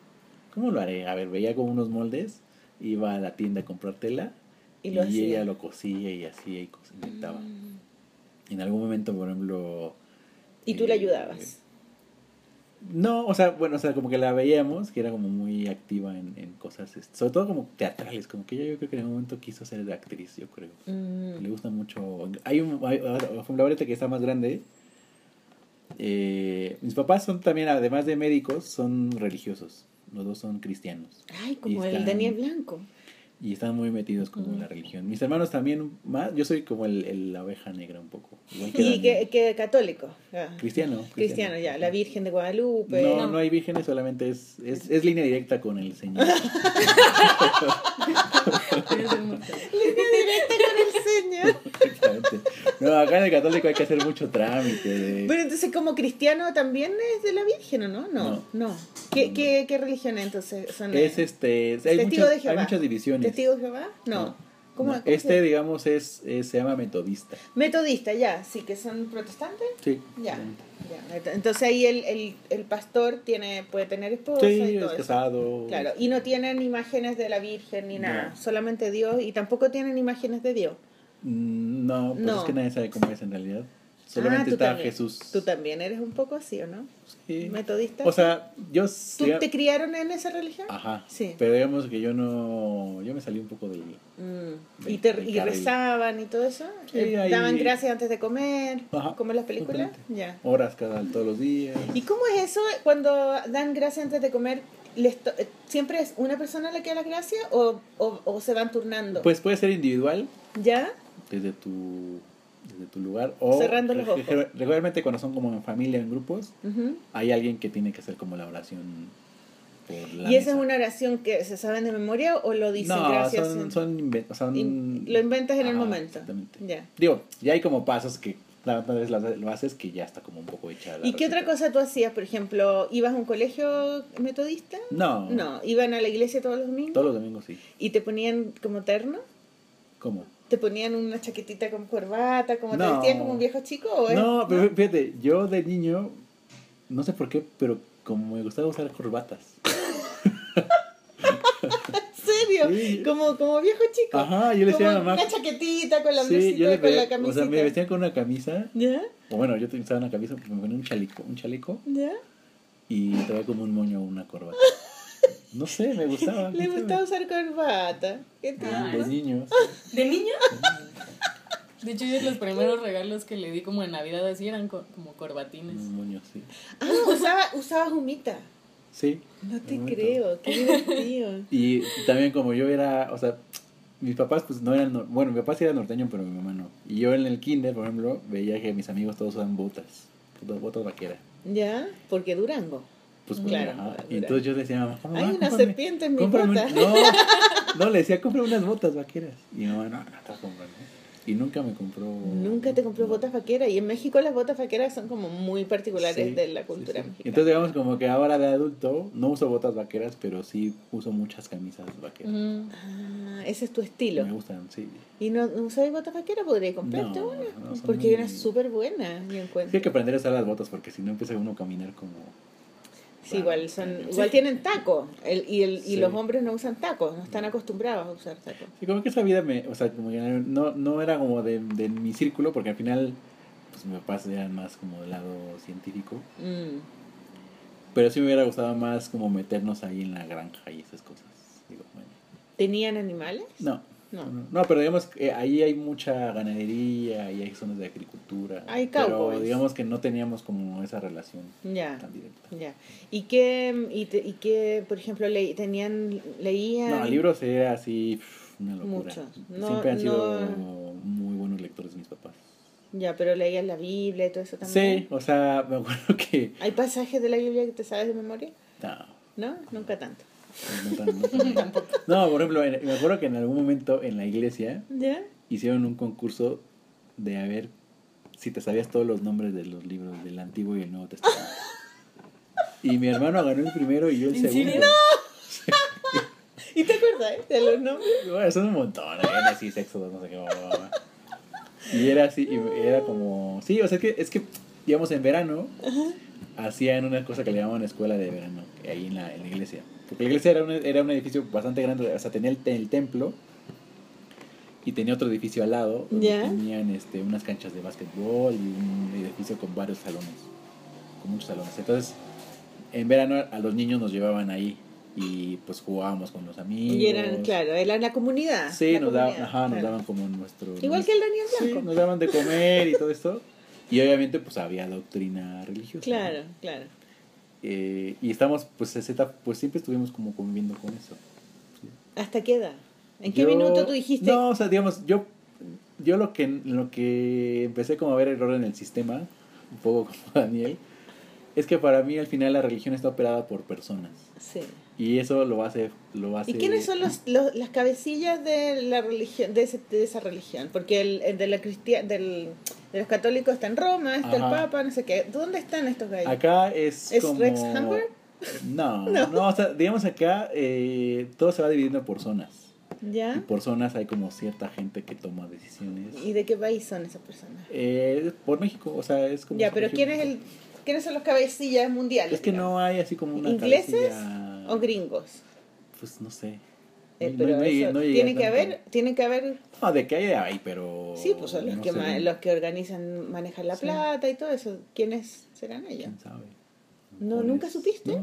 ¿Cómo lo haré? A ver, veía como unos moldes, iba a la tienda a comprar tela Y lo ella lo cosía y hacía y inventaba. En algún momento, por ejemplo... Y tú le eh, ayudabas. No, o sea, bueno, o sea, como que la veíamos, que era como muy activa en, en cosas, sobre todo como teatrales, como que ella yo creo que en algún momento quiso ser actriz, yo creo. Mm. Le gusta mucho. Hay un. Hay, por ejemplo, ahorita que está más grande. Eh, mis papás son también, además de médicos, son religiosos. Los dos son cristianos. Ay, como Y el están- Daniel Blanco. Y están muy metidos como en Ujú. la religión. Mis hermanos también, más. Yo soy como el, el- la oveja negra un poco. Igual que Y que, que católico. ah. Cristiano, Cristiano, ya. La Virgen de Guadalupe. No, No. no hay vírgenes, solamente es, es, es línea directa con el Señor. Voy a hacer mucho. Directa con el Señor. Exactamente. No, acá en el católico hay que hacer mucho trámite. De... Pero entonces, como cristiano, también es de la Virgen, ¿o no? No, no. ¿Qué, qué, qué religión entonces son? Es este. Hay, Testigo muchas, de hay Jehová. muchas divisiones. ¿Testigo de Jehová? No. No. ¿Cómo, No, cómo este, se- digamos, es, es- se llama metodista. Metodista, ya. Sí, que son protestantes. Sí. Ya. ya. Ent- Entonces ahí el, el, el pastor tiene puede tener esposa Sí, y es todo eso. casado. Claro, y no tienen imágenes de la Virgen ni nada, No. solamente Dios y tampoco tienen imágenes de Dios. Mm, No, pues No. es que nadie sabe cómo es en realidad. Ah, Solamente tú está también. Jesús. Tú también eres un poco así, ¿o no? Sí. Metodista. O sea, yo. ¿Tú te criaron en esa religión? Ajá. Sí. Pero digamos que yo no. Yo me salí un poco del. Mm. Del- ¿Y, te, del y rezaban y todo eso? Sí, Eh, ahí- ¿Daban gracias antes de comer? Ajá, ¿Como en las películas? Ya. Horas cada todos los días. ¿Y cómo es eso cuando dan gracias antes de comer? les to- eh, ¿Siempre es una persona la que da las gracias o, o, o se van turnando? Pues puede ser individual, ¿Ya? Desde tu, desde tu lugar. O Cerrando los ojos. regu- regularmente cuando son como en familia, en grupos, hay alguien que tiene que hacer como la oración por la ¿Y esa es una oración que se saben de memoria o lo dicen No, gracias? son, en- son, inven- son- in- lo inventas en el momento. Exactamente. Ya. Digo, ya hay como pasos que la otra vez lo haces que ya está como un poco hecha la ¿Y qué otra cosa tú hacías? Por ejemplo, ¿ibas a un colegio metodista? No, No, ¿iban a la iglesia todos los domingos? todos los domingos sí. ¿Y te ponían como terno? ¿Cómo? ¿Te ponían una chaquetita con corbata? ¿Como te No. vestías como un viejo chico? O es- No, pero fíjate, yo de niño, no sé por qué, pero como me gustaba usar corbatas. ¿En serio? Sí. Como, como viejo chico. Ajá, yo le decía a mamá. Una chaquetita con la Sí, blusita, yo le con la pedía, camisita. o sea, me vestían con una camisa, ¿Ya? o bueno, yo usaba una camisa, me ponía un chaleco, un chaleco ¿Ya? y traía como un moño o una corbata. No sé, me gustaba. Le gustaba usar corbata. ¿Qué me- tal? De niños. ¿De niño? De hecho, yo los primeros regalos que le di como en Navidad así eran co- como corbatines. Un moño, sí. Ah, usaba, usabas humita. Sí. No te creo, qué divertido. Y también como yo era, o sea, mis papás pues no eran, bueno, mi papá sí era norteño, pero mi mamá no. Y yo en el kinder, por ejemplo, veía que mis amigos todos usaban botas, botas, botas vaqueras. ¿Ya? Porque Durango. Pues Claro, claro. Y entonces yo decía, mamá, mamá, Hay una cómprame- serpiente en mi un- bota. No, no, le decía, compra unas botas vaqueras. Y mamá, no, no, te vas a comprar, ¿no? Y nunca me compró. Nunca te compró botas vaqueras. Y en México las botas vaqueras son como muy particulares Sí, de la cultura sí. mexicana. Entonces digamos como que ahora de adulto no uso botas vaqueras, pero sí uso muchas camisas vaqueras. Mm. Ah, ese es tu estilo. Me gustan, sí. ¿Y no, no usas botas vaqueras? ¿Podría comprarte No, una? no, Porque hay muy- unas súper buenas, yo Sí, encuentro. hay que aprender a usar las botas porque si no empieza uno a caminar como... Sí, igual, son, Sí. igual tienen tacos. El, y, el, y los hombres no usan tacos, no están acostumbrados a usar tacos. Sí, como que esa vida me... O sea, como que no, no era como de, de mi círculo porque al final pues mis papás eran más como del lado científico. Mm. Pero sí me hubiera gustado más como meternos ahí en la granja y esas cosas. Digo, bueno. ¿Tenían animales? No, No. No, pero digamos que ahí hay mucha ganadería y hay zonas de agricultura. Hay Pero digamos que no teníamos como esa relación Ya. tan directa. Ya. ¿Y qué, y, te- y qué por ejemplo, le, tenían, leían? No, libros era así una locura. Muchos. No- Siempre han sido no- muy buenos lectores mis papás. Ya, pero leían la Biblia y todo eso también. Sí, o sea, me acuerdo que... ¿Hay pasajes de la Biblia que te sabes de memoria? No, ¿No? Nunca tanto. No, tan- no tan- No, por ejemplo, en- me acuerdo que en algún momento en la iglesia ¿Ya? hicieron un concurso de a ver si te sabías todos los nombres de los libros del Antiguo y el Nuevo Testamento. Y mi hermano ganó el primero y yo el ¿En segundo. serio? ¿Y te acuerdas eh, de los nombres? Bueno, son un montón, Génesis, Éxodo, no sé qué. Y era así, y era como... Sí, o sea, que, es que digamos, en verano hacían una cosa que le llamaban escuela de verano, ahí en la, en la iglesia. Porque la iglesia era un, era un edificio bastante grande, o sea, tenía el, el templo y tenía otro edificio al lado, donde tenían este, unas canchas de básquetbol y un edificio con varios salones, con muchos salones. Entonces, en verano a los niños nos llevaban ahí y pues jugábamos con los amigos. Y eran, claro, eran la comunidad. Sí, la nos, daban, comunidad, ajá, nos daban como nuestro... Igual que el Daniel Sí, Blanco. nos daban de comer y todo esto. Y obviamente pues había doctrina religiosa. ¿no? Claro, claro. Eh, y estamos, pues, esa etapa, pues siempre estuvimos como conviviendo con eso. ¿Hasta qué edad? ¿En qué Yo- minuto tú dijiste? No, o sea, digamos, yo, yo lo que, lo que empecé como a ver error en el sistema, un poco como Daniel, es que para mí al final la religión está operada por personas. Sí. Y eso lo hace... Lo hace ¿Y quiénes son los, los- las cabecillas de la religión, de, ese- de esa religión? Porque el, el de la cristia, del, de los católicos está en Roma, está el Ajá. Papa, no sé qué. ¿Dónde están estos gallos? Acá es, ¿Es como... Rex Hamburg? No, No. no, o sea, digamos acá eh, todo se va dividiendo por zonas. Y ¿Ya? por zonas hay como cierta gente que toma decisiones. ¿Y de qué país son esas personas? Eh, por México, o sea, es como... Ya, pero ¿quién es el. ¿quiénes son los cabecillas mundiales? Es que digamos? no hay así como una ¿Ingleses cabecilla- o gringos? Pues no sé. Eh, pero no- eso no tiene que haber, tiene que haber, No, de que hay, hay, pero... sí, pues son los no que ma- los que organizan, manejan la Sí. plata y todo eso. ¿Quiénes serán ellos? ¿Quién sabe? No, Pues, ¿nunca supiste?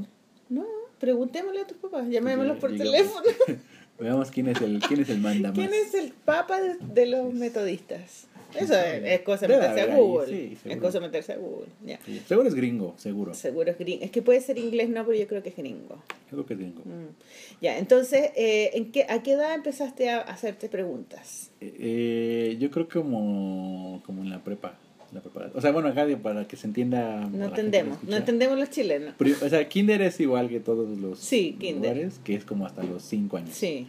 no. Preguntémosle a tus papás, llamémoslos por teléfono. Veamos quién es el, quién es el manda ¿Quién es el papa de, de los metodistas? Eso es, es cosa de meterse a ahí, Google. sí, es cosa de meterse a Google. Sí, Seguro es gringo, seguro. Seguro es gringo. Es que puede ser inglés, no, pero yo creo que es gringo. Creo que es gringo. Mm. Ya, entonces, eh, ¿en qué, ¿a qué edad empezaste a hacerte preguntas? Eh, yo creo que como, como en la prepa. La. O sea, bueno, acá para que se entienda. No entendemos, no entendemos los chilenos. O sea, kinder es igual que todos los Sí, kinder. que es como hasta los 5 años. Sí.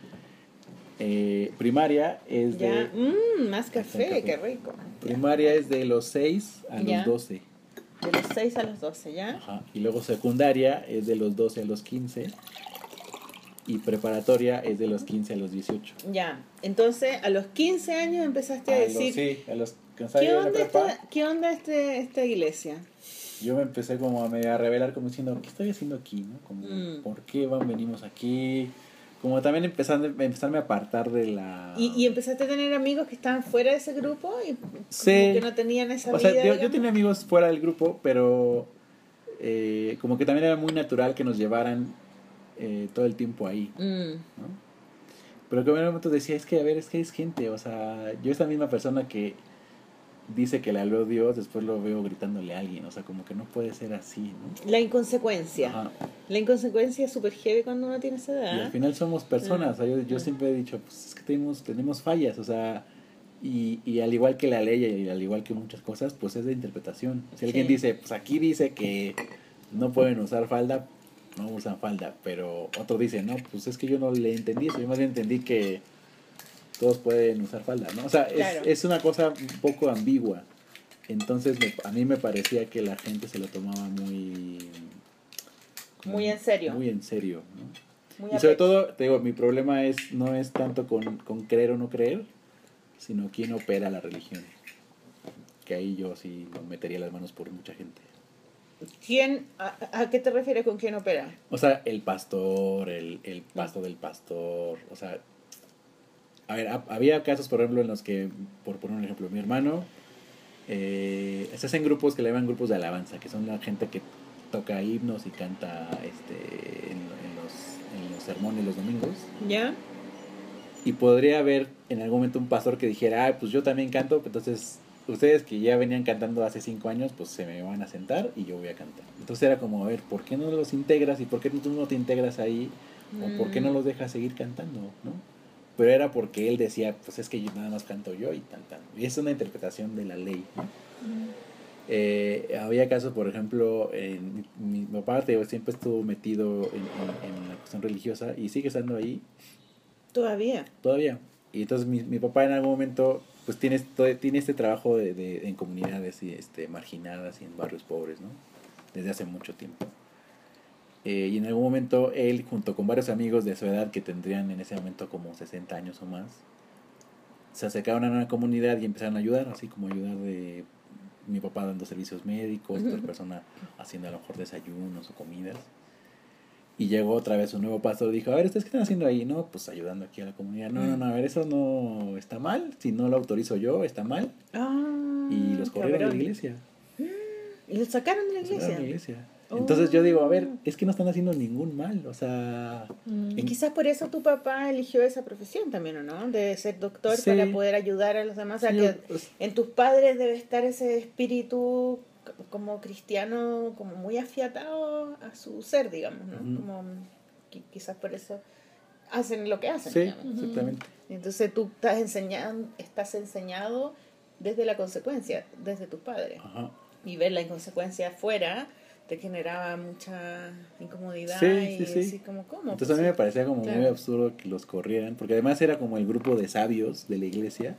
Eh, primaria es Ya, de mmm, más café, café. qué rico. primaria es de los 6 a Ya. los 12. De los 6 a los 12, ¿ya? Ajá. Y luego secundaria es de los 12 a los 15. Y preparatoria es de los 15 a los 18. Ya. Entonces, a los 15 años empezaste a, los- decir, sí, a los ¿qué onda, esta, ¿qué onda este, esta iglesia? yo me empecé como a, medio a revelar como diciendo, ¿qué estoy haciendo aquí? ¿no? Como, Mm. ¿Por qué van, venimos aquí? Como también empezando, empezarme a apartar de la... ¿Y, y empezaste a tener amigos que estaban fuera de ese grupo y como Sí. que no tenían esa O sea, yo, tenía amigos fuera del grupo, pero eh, como que también era muy natural que nos llevaran eh, todo el tiempo ahí, Mm, ¿no? Pero que en un momento decía, es que, a ver, es que es gente, o sea, yo esa misma persona que dice que le habló Dios, después lo veo gritándole a alguien, o sea, como que no puede ser así, ¿no? La inconsecuencia. Ajá. La inconsecuencia es súper heavy cuando uno tiene esa Y edad. al final somos personas, o sea, yo, yo Ah. siempre he dicho, pues es que tenemos, tenemos fallas, o sea, y, y al igual que la ley y al igual que muchas cosas, pues es de interpretación. Si alguien dice, pues aquí dice que no pueden usar falda, no usan falda, pero otro dice, no, pues es que yo no le entendí eso, yo más bien entendí que todos pueden usar falda, ¿no? O sea, es, Claro. es una cosa un poco ambigua. Entonces me- a mí me parecía que la gente se lo tomaba muy... Muy en serio. Muy en serio, ¿no? Muy Y sobre todo, te digo, mi problema es no es tanto con, con creer o no creer, sino quién opera la religión. Que ahí yo sí metería las manos por mucha gente. ¿Quién, a, a qué te refieres con quién opera? O sea, el pastor, el, el pasto del pastor, o sea... A ver, ha- había casos, por ejemplo, en los que, por poner un ejemplo, mi hermano, eh, se hacen grupos que le llaman grupos de alabanza, que son la gente que toca himnos y canta este, en, en los, en los sermones los domingos. ¿Ya? Y podría haber en algún momento un pastor que dijera, ah, pues yo también canto, entonces ustedes que ya venían cantando hace cinco años, pues se me van a sentar y yo voy a cantar. Entonces era como, a ver, ¿por qué no los integras y por qué tú no te integras ahí? ¿O por qué no Mm. los dejas seguir cantando? ¿no? Pero era porque él decía, pues es que yo nada más canto yo y tal, tal. Y es una interpretación de la ley. ¿no? Eh, había casos, por ejemplo, en, mi, mi papá te siempre estuvo metido en, en- en la cuestión religiosa y sigue estando ahí Todavía. todavía. Y entonces mi, mi papá en algún momento pues tiene, tiene este trabajo de, de- en comunidades y, este, marginadas y en barrios pobres, ¿no? Desde hace mucho tiempo. Eh, y en algún momento él, junto con varios amigos de su edad que tendrían en ese momento como 60 años o más, se acercaron a una comunidad y empezaron a ayudar, así como ayudar de mi papá dando servicios médicos, otra persona haciendo a lo mejor desayunos o comidas. Y llegó otra vez un nuevo pastor y dijo, a ver, ¿ustedes qué están haciendo ahí? No, pues ayudando aquí a la comunidad. No, no, no, a ver, eso no está mal. Si no lo autorizo yo, está mal. Ah, Y los corrieron de la iglesia. Y los sacaron de la Los sacaron de la iglesia. Entonces Oh. yo digo, a ver, es que no están haciendo ningún mal. O sea, Mm. Y quizás por eso tu papá eligió esa profesión también, ¿o no? De ser doctor Sí. para poder ayudar a los demás. O sea, Sí, que pues- en tus padres debe estar ese espíritu como cristiano, como muy afiatado a su ser, digamos, ¿no? Ujú. Como qui- quizás por eso hacen lo que hacen. sí, digamos. exactamente. Entonces tú estás enseñando, estás enseñado desde la consecuencia, desde tus padres. Ajá. Y ver la inconsecuencia afuera te generaba mucha incomodidad Sí, y sí, sí. así como, ¿cómo? Entonces Pues a mí me sí. parecía como muy absurdo que los corrieran, porque además era como el grupo de sabios de la iglesia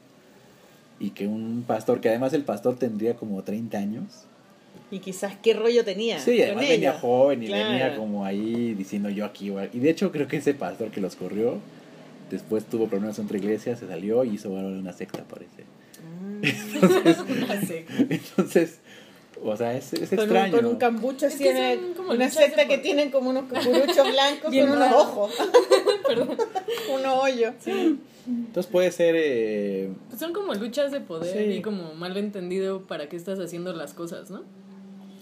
y que un pastor, que además el pastor tendría como 30 años. Y quizás qué rollo tenía. Sí, con además venía joven y Claro. venía como ahí diciendo yo aquí. a-". Y de hecho creo que ese pastor que los corrió, después tuvo problemas en otra iglesia, se salió y hizo una secta, parece. Una secta. Entonces, o sea, es, es Con un, extraño. con un cambucho Es así, una secta que tienen como unos capuruchos blancos Bien con unos ojos. un hoyo. Entonces puede ser... eh, Pues son como luchas de poder Sí. y como mal entendido para qué estás haciendo las cosas, ¿no?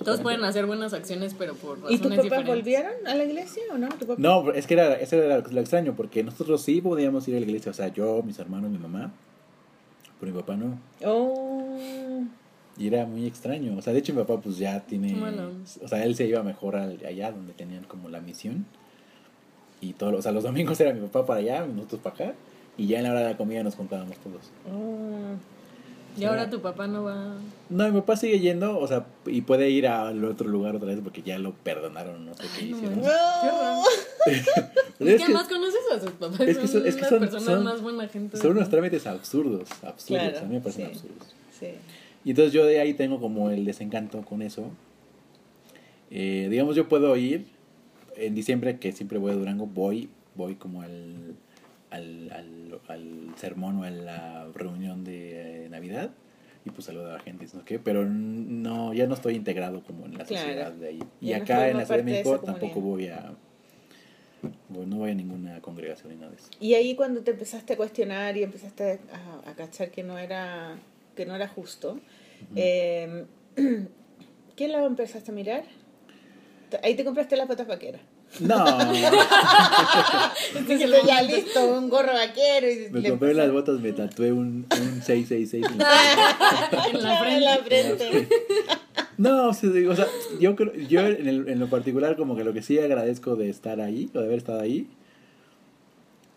Todos pueden hacer buenas acciones, pero por ¿Y razones tus papás diferentes. volvieron a la iglesia o no? ¿Tu papá? No, es que era, eso era lo extraño, porque nosotros sí podíamos ir a la iglesia, o sea, yo, mis hermanos, mi mamá, pero mi papá no. Oh. Y era muy extraño, o sea, de hecho mi papá pues ya tiene, Bueno. o sea, él se iba mejor al- allá donde tenían como la misión. Y todos, o sea, los domingos era mi papá para allá, nosotros para acá, y ya en la hora de la comida nos juntábamos todos. Oh. Y ahora tu papá no va... No, mi papá sigue yendo, o sea, y puede ir al otro lugar otra vez porque ya lo perdonaron, no sé qué Ay, no hicieron. manches. Qué. Pero Es que conoces a sus papás. es que son- es que son- personas son- más buena gente. son unos trámites absurdos, absurdos, Claro, a mí me parecen sí. absurdos. Sí. Y entonces yo de ahí tengo como el desencanto con eso. Eh, digamos, yo puedo ir en diciembre, que siempre voy a Durango, voy, voy como al, al, al, al sermón o a la reunión de eh, Navidad y pues saludo a la gente, ¿no? ¿Qué? pero no, ya no estoy integrado como en la Claro. sociedad de ahí. Y Ya acá en la Ciudad de tampoco voy a, voy- no voy a ninguna congregación ni nada de eso. Y ahí cuando te empezaste a cuestionar y empezaste a, a cachar que no era, que no era justo, eh, ¿qué lado empezaste a mirar? Ahí te compraste las botas vaqueras. No, es el Dijiste, ya listo, un gorro vaquero. Y me le compré las botas, me tatué un, un 666 en la en la frente. No, o sea, digo, o sea, yo creo, yo en, el- en lo particular como que lo que sí agradezco de estar ahí, o de haber estado ahí,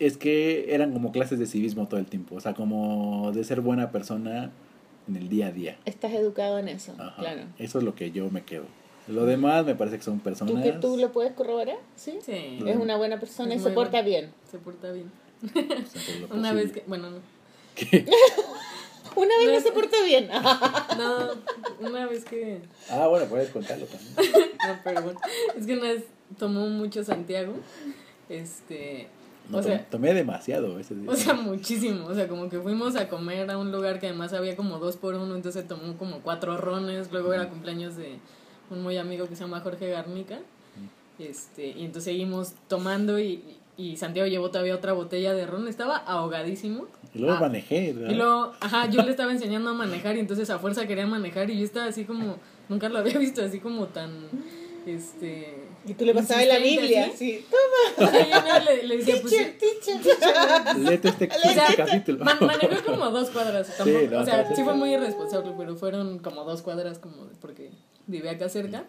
es que eran como clases de civismo todo el tiempo, o sea, como de ser buena persona en el día a día. Estás educado en eso, Ajá. claro. Eso es lo que yo me quedo. Lo demás me parece que son ¿Tú personas... que tú lo puedes corroborar? ¿Sí? Sí, Es una buena persona y se porta buena. bien. se porta bien. pues, Una vez que, bueno, no. ¿Qué? Una vez no, No, se porta bien. No, una vez que. Ah, bueno, puedes contarlo también. No, pero bueno. Es que una vez tomó mucho Santiago. Este. No, o sea, tom- tomé demasiado ese día. O sea, muchísimo. O sea, como que fuimos a comer a un lugar que además había como dos por uno, entonces tomó como cuatro rones. Luego era cumpleaños de un muy amigo que se llama Jorge Garnica. Este, y entonces seguimos tomando y, y Santiago llevó todavía otra botella de ron. Estaba ahogadísimo. y luego Ah, manejé, ¿verdad? Y luego, ajá, yo le estaba enseñando a manejar y entonces a fuerza quería manejar y yo estaba así como, nunca lo había visto así como tan, Este. Y tú le pasabas la Biblia, sí. Toma, yo le, le decía, pues. teacher, teacher. Este, O sea, este capítulo. man- manejó como dos cuadras. O sea, sí, fue muy irresponsable, pero fueron como dos cuadras como porque vive acá cerca.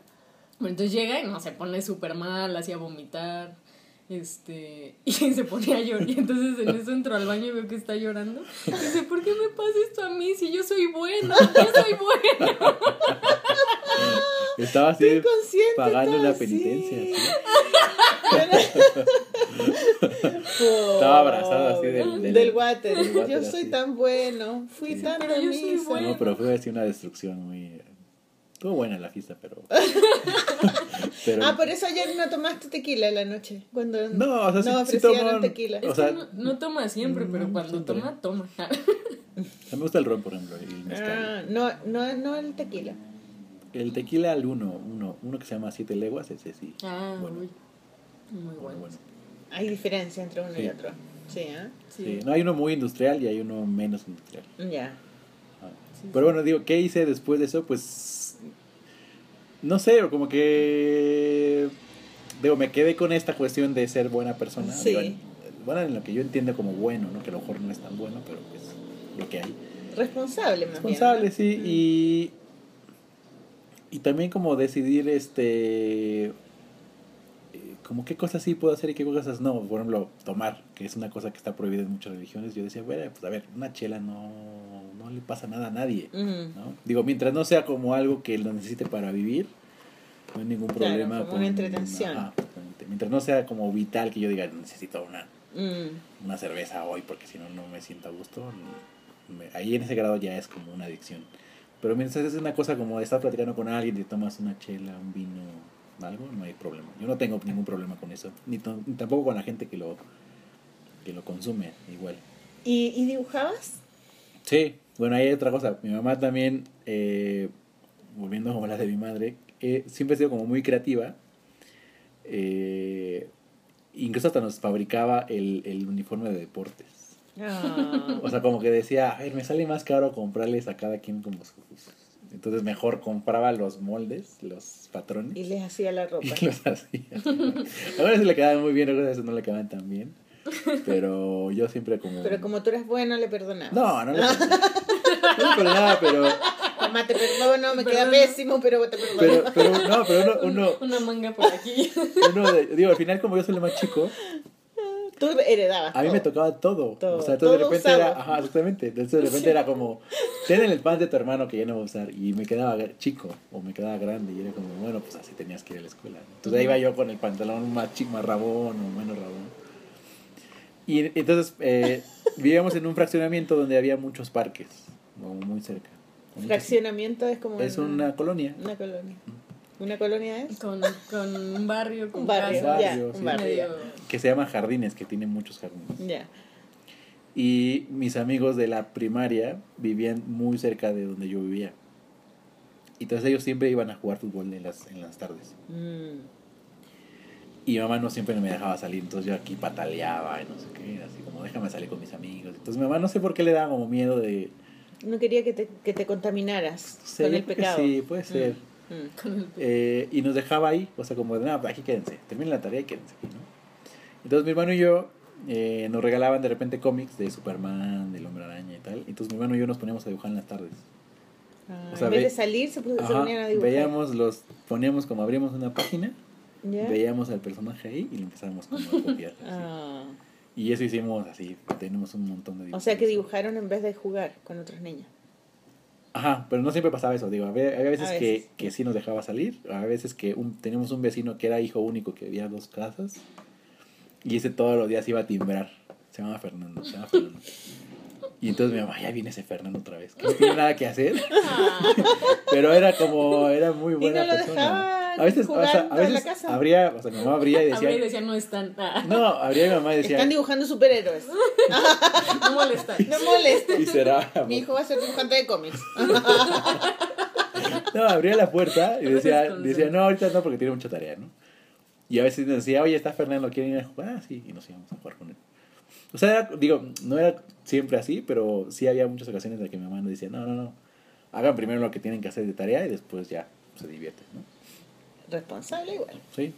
Bueno, entonces llega y no se pone súper mal, hacía vomitar. Este, y se pone a llorar. Y entonces en eso entro al baño y veo que está llorando. Y dice, ¿por qué me pasa esto a mí si yo soy bueno? Yo soy bueno. Estaba así pagando así. penitencia. ¿sí? Estaba abrazado así del- del- del water. del water, Yo soy así. tan bueno, fui Sí. tan Pero buena. No, pero fue así una destrucción muy... Estuvo buena la fiesta, pero... pero Ah, por eso ayer no tomaste tequila en la noche. Cuando No, o sea, sí- no sí ofrecieron tomo- tequila. O sea, no, no toma siempre, pero mm, cuando siempre. toma, toma. a mí me gusta el ron, por ejemplo, y el. Ah, no, no, no el tequila. El tequila al uno, uno, uno que se llama Siete Leguas, ese sí. Ah, Bueno. uy. Muy muy bueno. bueno. Hay diferencia entre uno y otro. Sí, ¿ah? Sí. Sí, no, hay uno muy industrial y hay uno menos industrial. Ya. Ah. Sí, Pero bueno, digo, ¿qué hice después de eso? Pues. No sé, como que. Digo, me quedé con esta cuestión de ser buena persona. Sí. Digo, bueno, en lo que yo entiendo como bueno, ¿no? Que a lo mejor no es tan bueno, pero pues lo que hay. Responsable, más Responsable, bien. sí. Y. Y también como decidir este. eh, Como qué cosas sí puedo hacer y qué cosas no. Por ejemplo, tomar, que es una cosa que está prohibida en muchas religiones. Yo decía, bueno, pues a ver, una chela no, no le pasa nada a nadie. ¿no? Digo, mientras no sea como algo que lo necesite para vivir, no hay ningún Claro, problema. una entretención. Ajá, mientras no sea como vital que yo diga, necesito una, Mm. una cerveza hoy porque si no, no me siento a gusto. me- ahí en ese grado ya es como una adicción. Pero mientras es una cosa como estar platicando con alguien, te tomas una chela, un vino, algo, no hay problema. Yo no tengo ningún problema con eso, ni, tampoco con la gente que lo, que lo consume igual. ¿Y, ¿Y dibujabas? Sí, bueno, ahí hay otra cosa. Mi mamá también, eh, volviendo como la de mi madre, eh, siempre ha sido como muy creativa. Eh, incluso hasta nos fabricaba el, el uniforme de deportes. Ah. O sea, como que decía, a ver, me sale más caro comprarles a cada quien como sus... Entonces mejor compraba los moldes, los patrones. y les hacía la ropa. y los hacía. A veces le quedaban muy bien, a veces no le quedaban tan bien. Pero yo siempre como... Pero como tú eras bueno, le perdonabas. No, no le, no le perdonaba, pero... Mamá, te perdono, me queda pésimo, pero te perdono. Pero, pero no, pero uno, uno, Una manga por aquí. uno de- digo, al final como yo soy el más chico, Tú heredabas a mí me todo. tocaba todo. Todo, O sea, entonces de todo repente usado. era, ajá, exactamente. Entonces de repente era como, ten el pan de tu hermano que ya no va a usar. Y me quedaba chico o me quedaba grande. Y era como, bueno, pues así tenías que ir a la escuela. ¿no? Entonces ahí iba yo con el pantalón más chico, más rabón o menos rabón. Y entonces eh, vivíamos en un fraccionamiento donde había muchos parques, muy cerca. Fraccionamiento es como Es una colonia. una colonia. ¿Una colonia es? Con, con un barrio, con Un barrio, un medio... Que se llama Jardines, que tiene muchos jardines. Ya. Y mis amigos de la primaria vivían muy cerca de donde yo vivía. Y entonces ellos siempre iban a jugar fútbol en las, en las tardes. Mm. Y mamá no siempre me dejaba salir, entonces yo aquí pataleaba y no sé qué, así como déjame salir con mis amigos. Entonces mi mamá no sé por qué le daba como miedo de... No quería que te, que te contaminaras Sí, con el pecado. Sí, puede ser. Mm, mm. Eh, y nos dejaba ahí, o sea, como de, nada, aquí quédense, terminen la tarea y quédense aquí, ¿no? Entonces mi hermano y yo eh, nos regalaban de repente cómics de Superman, del Hombre Araña y tal. Entonces mi hermano y yo nos poníamos a dibujar en las tardes. Ah, O sea, en vez ve- de salir, se, pu- se Ajá, ponían a dibujar. veíamos los, poníamos como abríamos una página, ¿Ya? veíamos al personaje ahí y lo empezábamos como a copiar. Ah. Y eso hicimos así, tenemos un montón de O dibujos. sea que dibujaron en vez de jugar con otros niños. Ajá, pero no siempre pasaba eso, digo, había, había veces, que, que sí nos dejaba salir, a veces que un, teníamos un vecino que era hijo único, que había dos casas, y ese todos los días iba a timbrar, se llamaba Fernando, se llama Fernando. Y entonces mi mamá, ya viene ese Fernando otra vez, que no tiene nada que hacer, pero era como, era muy buena no persona. dejaban A veces, o sea, jugando a en la veces casa. abría, o sea, mi mamá abría y Abría y decía, decía, no están. Ah, no, abría mi mamá y decía, Están dibujando superhéroes. no molestan. No y será, Mi hijo va a ser dibujante de cómics. No, abría la puerta y decía, decía, no, ahorita no porque tiene mucha tarea, ¿no? Y a veces decía, oye, está Fernando, ¿quieren ir a jugar? Ah, sí, y nos íbamos a jugar con él. O sea, era- digo, no era siempre así, pero sí había muchas ocasiones en las que mi mamá nos decía, no, no, no, hagan primero lo que tienen que hacer de tarea y después ya se divierten, ¿no? Responsable igual. Sí.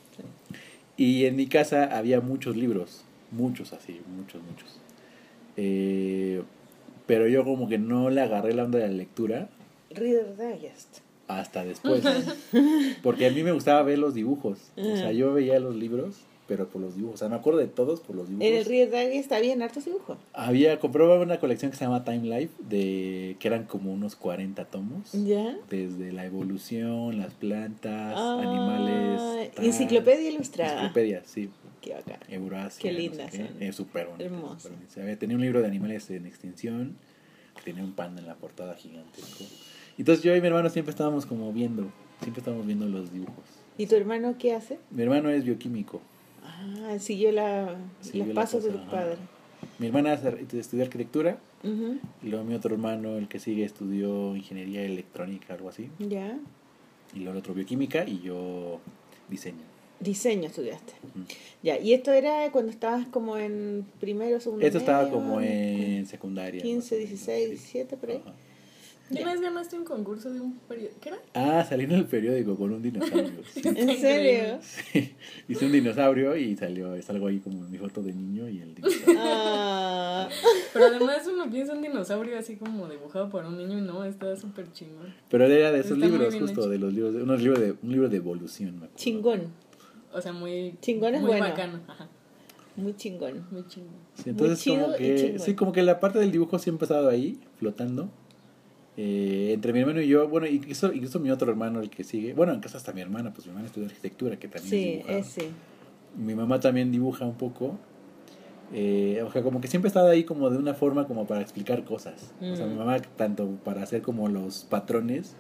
Y en mi casa había muchos libros, muchos así, muchos, muchos. Eh, pero yo como que no le agarré la onda de la lectura Reader Digest. hasta después. Porque a mí me gustaba ver los dibujos. O sea, yo veía los libros, pero por los dibujos. O sea, me acuerdo de todos por los dibujos. En el Reader Digest habían hartos dibujos. Había, compraba una colección que se llama Time Life, de, que eran como unos 40 tomos. ¿Ya? Desde la evolución, las plantas, Ah, animales. tal. Enciclopedia ilustrada. Enciclopedia, sí. Qué bacán. Eurasia. Qué no sé qué. son. Es súper. O sea, Tenía un libro de animales en extinción. Tenía un panda en la portada gigantesco. Entonces yo y mi hermano siempre estábamos como viendo. Siempre estábamos viendo los dibujos. ¿Y tu hermano qué hace? Mi hermano es bioquímico. Ah, siguió la, Siguió los la pasos de cosa, tu ajá. padre. Mi hermana estudió arquitectura. Y luego mi otro hermano, el que sigue, estudió ingeniería electrónica, algo así. Ya. Y luego el otro bioquímica y yo diseño. Diseño estudiaste. Ya, y esto era cuando estabas como en primero, segundo. Esto estaba como en secundaria. 15, más o menos, 16, sí. 17 por ahí. ¿Una Ya. vez ganaste un concurso de un periódico? ¿Qué era? Ah, salí en el periódico con un dinosaurio. Sí. ¿En serio? Sí. Hice un dinosaurio y salió, salgo ahí como mi foto de niño y el dinosaurio. Ah, Pero además uno piensa un dinosaurio así como dibujado por un niño y no, está súper chingón. Pero era de esos Está libros, justo, hecho. de los libros, de, unos libros de, un libro de evolución. me acuerdo. chingón. O sea, muy, Chingón es muy bueno. bacano. Ajá, Muy chingón. muy chingón. Sí, entonces chido como y que, chingón. sí, como que la parte del dibujo siempre ha estado ahí, flotando. Eh, entre mi hermano y yo, bueno, incluso, incluso mi otro hermano, el que sigue, bueno, en casa hasta mi hermana, pues mi hermana estudia arquitectura, que también Sí, dibuja. ese. Mi mamá también dibuja un poco. Eh, o sea, como que siempre ha estado ahí como de una forma como para explicar cosas. O sea, Mm. mi mamá tanto para hacer como los patrones.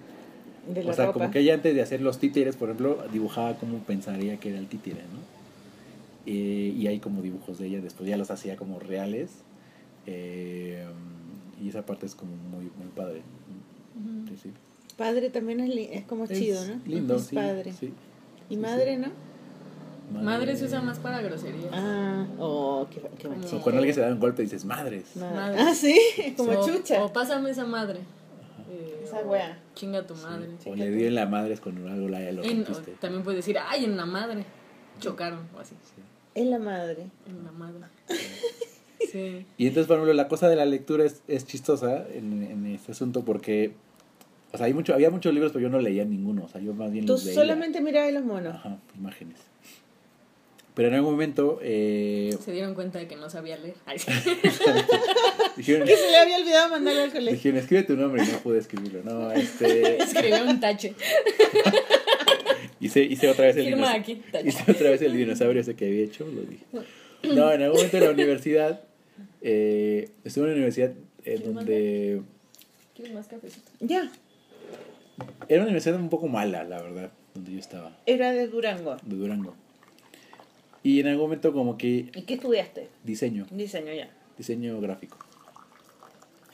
De la o sea, ropa. como que ella antes de hacer los títeres, por ejemplo, dibujaba como pensaría que era el títere, ¿no? Eh, y hay como dibujos de ella, después ya los hacía como reales. Eh, y esa parte es como muy, muy padre. Sí, sí. Padre también es, li- es como chido, Es ¿no? Lindo, Es sí. padre. sí. Y Sí, madre, sí. ¿no? Madre se usa más para groserías. Ah, oh, qué, qué. O cuando alguien se da un golpe dices madres. Madre. Madre. Ah, sí, como o, chucha. O pásame esa madre. Eh, Esa wea. Chinga tu madre. O le dio en la madre cuando algo la lo En- también puedes decir, ay, en la madre. Chocaron o así. Es la madre. En la madre. Sí. Y entonces, por ejemplo, la cosa de la lectura es, es chistosa en, en este asunto porque, o sea, hay mucho, había muchos libros, pero yo no leía ninguno. O sea, yo más bien Tú los veía. solamente mirabas los monos. Ajá, imágenes. Pero en algún momento eh, Se dieron cuenta de que no sabía leer. Dijeron, Que se le había olvidado mandarlo al colegio. dijeron, escribe tu nombre y no pude escribirlo. No, este, Escribió un tache. hice, hice otra vez el Firma dinos- aquí, tache. hice otra vez el dinosaurio ese que había hecho, lo dije. No, en algún momento en la universidad, eh, estuve en una universidad eh, ¿Quieres donde ¿Quieres más cafecito? Ya, era una universidad un poco mala, la verdad, donde yo estaba, era de Durango. de Durango. Y en algún momento como que ¿Y qué estudiaste? diseño, Diseño ya. diseño gráfico.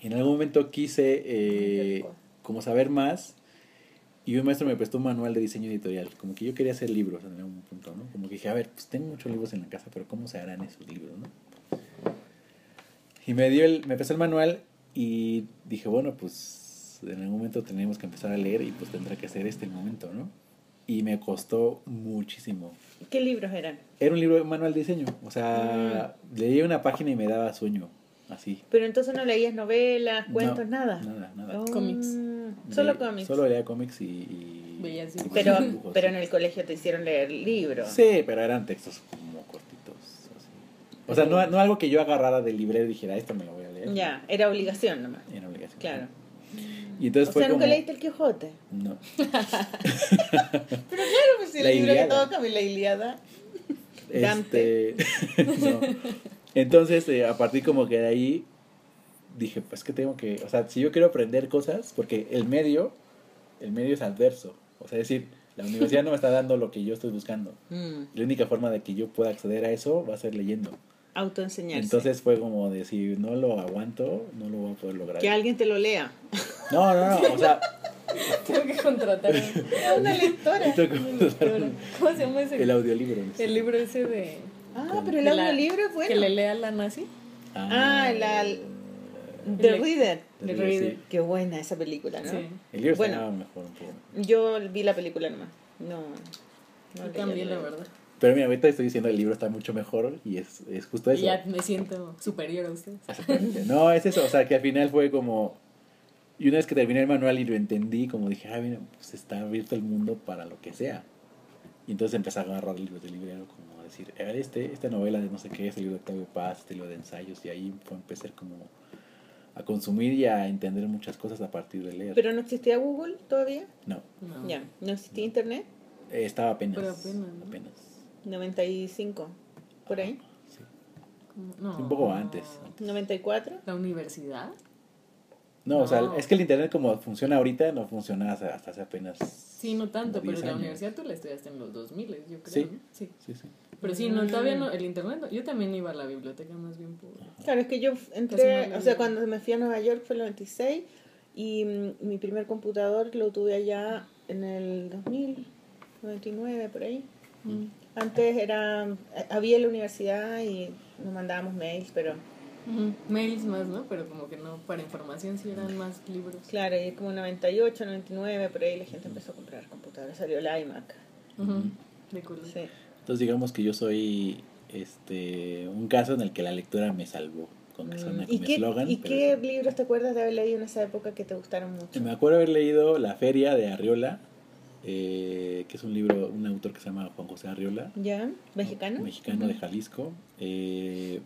Y en algún momento quise eh, como saber más y un maestro me prestó un manual de diseño editorial. Como que yo quería hacer libros en algún punto, ¿no? Como que dije, a ver, pues tengo muchos libros en la casa, pero ¿cómo se harán esos libros, no? Y me dio el, me el manual y dije, bueno, pues en algún momento tenemos que empezar a leer y pues tendrá que ser este el momento, ¿no? Y me costó muchísimo. ¿Qué libros eran? Era un libro de manual de diseño. O sea, leía una página y me daba sueño. Así. Pero entonces no leías novelas, cuentos, No, nada. Nada, nada. Oh, Cómics. Solo cómics. Solo leía cómics y. Pero, dibujos, pero sí. en el colegio te hicieron leer libros. Sí, pero eran textos. O sea, no, no algo que yo agarrara del librero y dijera, esto me lo voy a leer. Ya, era obligación nomás. Era obligación. Claro. Y entonces o fue sea, nunca como. leíste el Quijote. No. Pero claro, pues el La libro que cambian la Iliada. Dante. Este, no. Entonces, eh, a partir como que de ahí dije, pues que tengo que, o sea, si yo quiero aprender cosas, porque el medio, el medio es adverso, o sea, es decir, la universidad no me está dando lo que yo estoy buscando. Mm, La única forma de que yo pueda acceder a eso va a ser leyendo. Autoenseñarse. Entonces fue como de si no lo aguanto, no lo voy a poder lograr. que alguien te lo lea. No, no, no, o sea, Tengo que contratar a una lectora. tengo que lectora. ¿Cómo se llama ese? el audiolibro. no sé. El libro ese de... Ah, pero el audiolibro es bueno. Que le lea la nazi. Ah, la... The El- Reader. The The Reader. Qué buena esa película, ¿no? Sí. El libro Bueno. mejor un poco. Yo vi la película nomás. No. No Yo también, la verdad. Pero mira, ahorita estoy diciendo el libro está mucho mejor y es, es justo Y eso. ya me siento superior a ustedes. No, es eso, o sea, que al final fue como... Y una vez que terminé el manual y lo entendí, como dije, ah, mira, pues está abierto el mundo para lo que sea. Y entonces empecé a agarrar libros de librero, como a decir, a ver, este, esta novela de no sé qué, este libro de Octavio Paz, este libro de ensayos, y ahí fue empecé como a consumir y a entender muchas cosas a partir de leer. Pero no existía Google todavía. no, No. Ya, no existía Internet. eh, estaba apenas. Pero apenas, ¿no? apenas. 95, por ahí. Sí. No. Un poco antes. 94. ¿La universidad? No, o sea, No. es que el internet como funciona ahorita no funciona hasta, hasta hace apenas. Sí, no tanto, pero 10 la años. universidad tú la estudiaste en los 2000, yo creo. Sí. ¿no? sí. Sí, sí. Pero sí, no, todavía no, el internet, no. yo también iba a la biblioteca más bien por... Claro, es que yo entré, no o sea, cuando me fui a Nueva York fue el 96 y mm, mi primer computador lo tuve allá en el 2000, 99, por ahí. Mm. Antes era, había la universidad y nos mandábamos mails, pero. Mails más, ¿no? Pero como que no, para información sí eran más libros. claro, y como 98, 99, por ahí la gente empezó a comprar computadores, salió el iMac. Ujú. De cool. Sí. Entonces digamos que yo soy este un caso en el que la lectura me salvó. Con que suena Mm. ¿Y como qué, eslogan. ¿y qué libros te acuerdas de haber leído en esa época que te gustaron mucho? Me acuerdo haber leído La Feria de Arriola, eh, que es un libro, un autor que se llama Juan José Arriola. ¿Ya? ¿Mexicano? Mexicano de Jalisco. eh,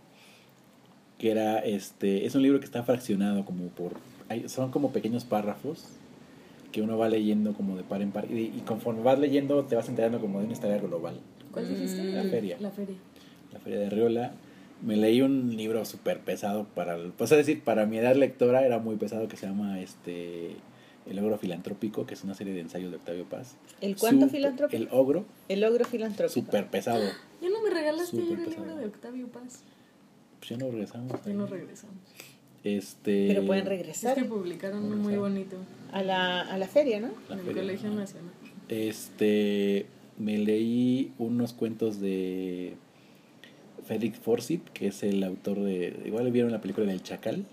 que era este. Es un libro que está fraccionado como por. hay- son como pequeños párrafos que uno va leyendo como de par en par. Y, y conforme vas leyendo te vas enterando como de una historia global. ¿Cuál dijiste? Mm, La feria. La feria. La Feria de Arriola. Me leí un libro súper pesado para. Pues es decir, para mi edad lectora era muy pesado que se llama este. El ogro filantrópico, que es una serie de ensayos de Octavio Paz. ¿El cuánto filantrópico? El ogro, El ogro filantrópico. súper pesado. Ya no me regalaste ayer el pesado. libro de Octavio Paz. Pues ya no regresamos. Ya no regresamos. Este. Pero pueden Es regresar que publicaron uno muy bonito a la, a la feria, ¿no? La en el Colegio ajá. Nacional. Este. Me leí unos cuentos de. Félix Forsyth, que es el autor de. Igual vieron la película del Chacal.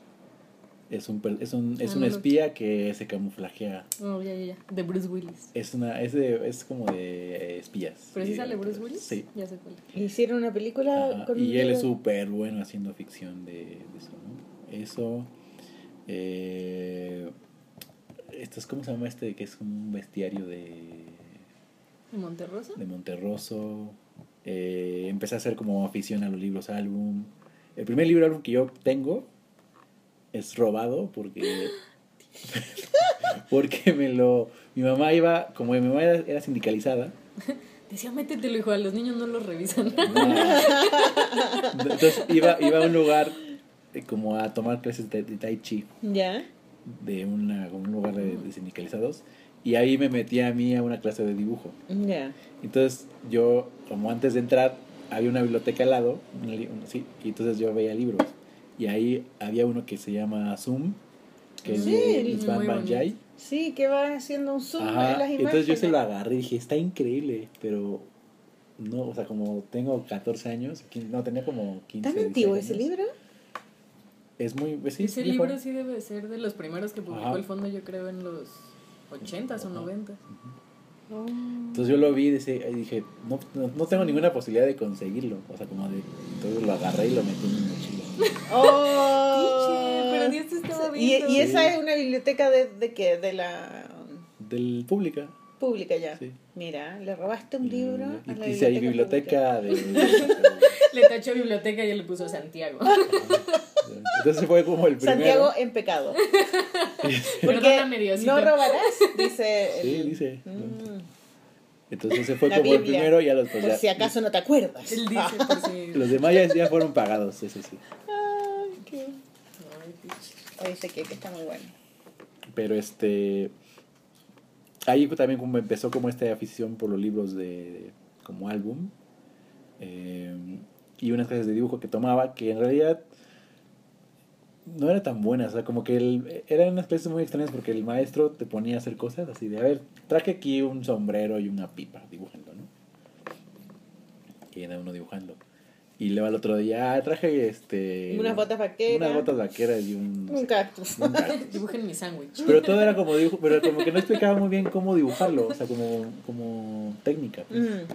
Es un, es un, es Ah, un no espía que se camuflajea. Oh, ya, ya, ya. De Bruce Willis. Es una es, de, es como de eh, espías. ¿Pero sí sale Bruce Willis? Sí. Ya sé cuál. Hicieron una película Ajá, con un Y él es súper bueno haciendo ficción de, de eso, ¿no? Eso. Eh, esto es, ¿cómo se llama este? Que es como un bestiario de, ¿De Monterrosa? de Monterroso. Eh, empecé a hacer como afición a los libros álbum. El primer libro álbum que yo tengo es robado porque. porque me lo. Mi mamá iba. Como mi mamá era, era sindicalizada. Decía, métetelo, hijo, a los niños no los revisan. Entonces iba, iba a un lugar eh, como a tomar clases de, de Tai Chi ¿Ya? de una, como un lugar de, de sindicalizados y ahí me metí a mí a una clase de dibujo. Ya. Entonces yo, como antes de entrar, había una biblioteca al lado, una sí, y entonces yo veía libros. Y ahí había uno que se llama Zoom, que es Sí, de Isvan bonito. Banjai. Sí, que va haciendo un zoom en las Ajá, imágenes. entonces yo se lo agarré y dije, está increíble, pero no, o sea, como tengo 14 años, no, tenía como 15 ¿Tan antiguo 16 ese años. libro? Es muy, pues sí, Ese libro sí debe ser de los primeros que publicó Ajá. el fondo, yo creo, en los 80s o 90s. Oh. Entonces yo lo vi y dije, y dije no, no, no tengo ninguna posibilidad de conseguirlo. O sea, como de. Entonces lo agarré y lo metí en mi mochila. Oh. Pero ni este estaba y, viendo. y esa Sí. es una biblioteca de, de qué? De la Del pública. Pública ya. Sí. Mira, le robaste un libro Y a la dice ahí biblioteca. biblioteca de. Le tachó biblioteca y él le puso Santiago. Entonces fue como el primero. Santiago en pecado. Porque no robarás, dice. Sí, el- dice. Mm, Entonces ese fue La como el primero y a los pues, por ya- si acaso no te acuerdas. Él dice, por si... Los demás ya, ya fueron pagados, eso sí. Ay, qué. Dice que, que está muy bueno. Pero este. Ahí también como empezó como esta afición por los libros de. como álbum. eh, y unas clases de dibujo que tomaba que en realidad no era tan buenas. O sea, como que el, eran unas clases muy extrañas porque el maestro te ponía a hacer cosas así de, a ver, traje aquí un sombrero y una pipa, dibujando, ¿no? Y era uno dibujando. Y luego al otro día, ah, traje este... Unas botas vaqueras. Unas botas vaqueras y un... Un cactus. un cactus. Dibujen mi sándwich. Pero todo era como dibujo, pero como que no explicaba muy bien cómo dibujarlo, o sea, como, como técnica. pues. Mm.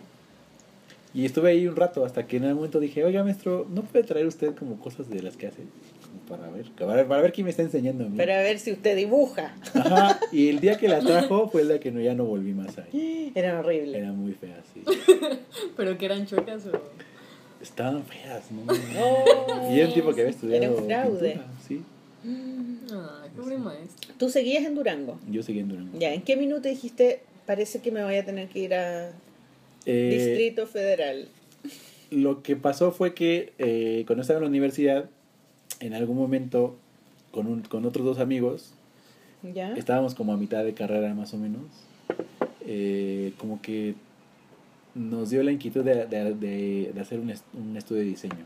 Y estuve ahí un rato hasta que en algún momento dije, oiga, maestro, ¿no puede traer usted como cosas de las que hace? Como para ver, para, para ver quién me está enseñando a mí. Para ver si usted dibuja. Ajá, y el día que la trajo fue el día que no, ya no volví más ahí. Era horrible. Era muy fea, sí. Pero que eran chocas o. Estaban feas, ¿no? Y era un tipo que había estudiado Era un fraude. pintura, sí. Ah, qué buen maestro. ¿Tú seguías en Durango? Yo seguí en Durango. Ya, ¿en qué minuto dijiste, parece que me voy a tener que ir a Eh, Distrito Federal? Lo que pasó fue que eh, cuando estaba en la universidad, en algún momento, con, un, con otros dos amigos, ¿Ya? estábamos como a mitad de carrera más o menos, eh, como que nos dio la inquietud de, de- de- de hacer un, est- un estudio de diseño.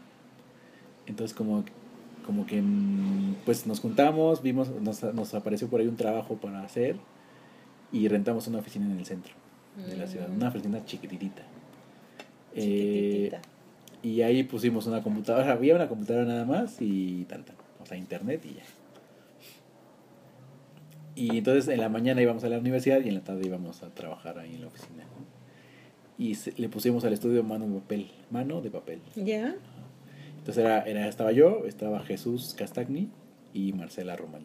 Entonces como, como que mm, pues nos juntamos, vimos, nos, nos apareció por ahí un trabajo para hacer y rentamos una oficina en el centro de la ciudad, Mm. una oficina chiquitita. Eh, y ahí pusimos una computadora, había una computadora nada más y tal, tal, o sea, internet y ya. Y entonces en la mañana íbamos a la universidad y en la tarde íbamos a trabajar ahí en la oficina. ¿no? Y se- le pusimos al estudio mano de papel, mano de papel. ¿Ya? Entonces era, era, estaba yo, estaba Jesús Castagni y Marcela Román.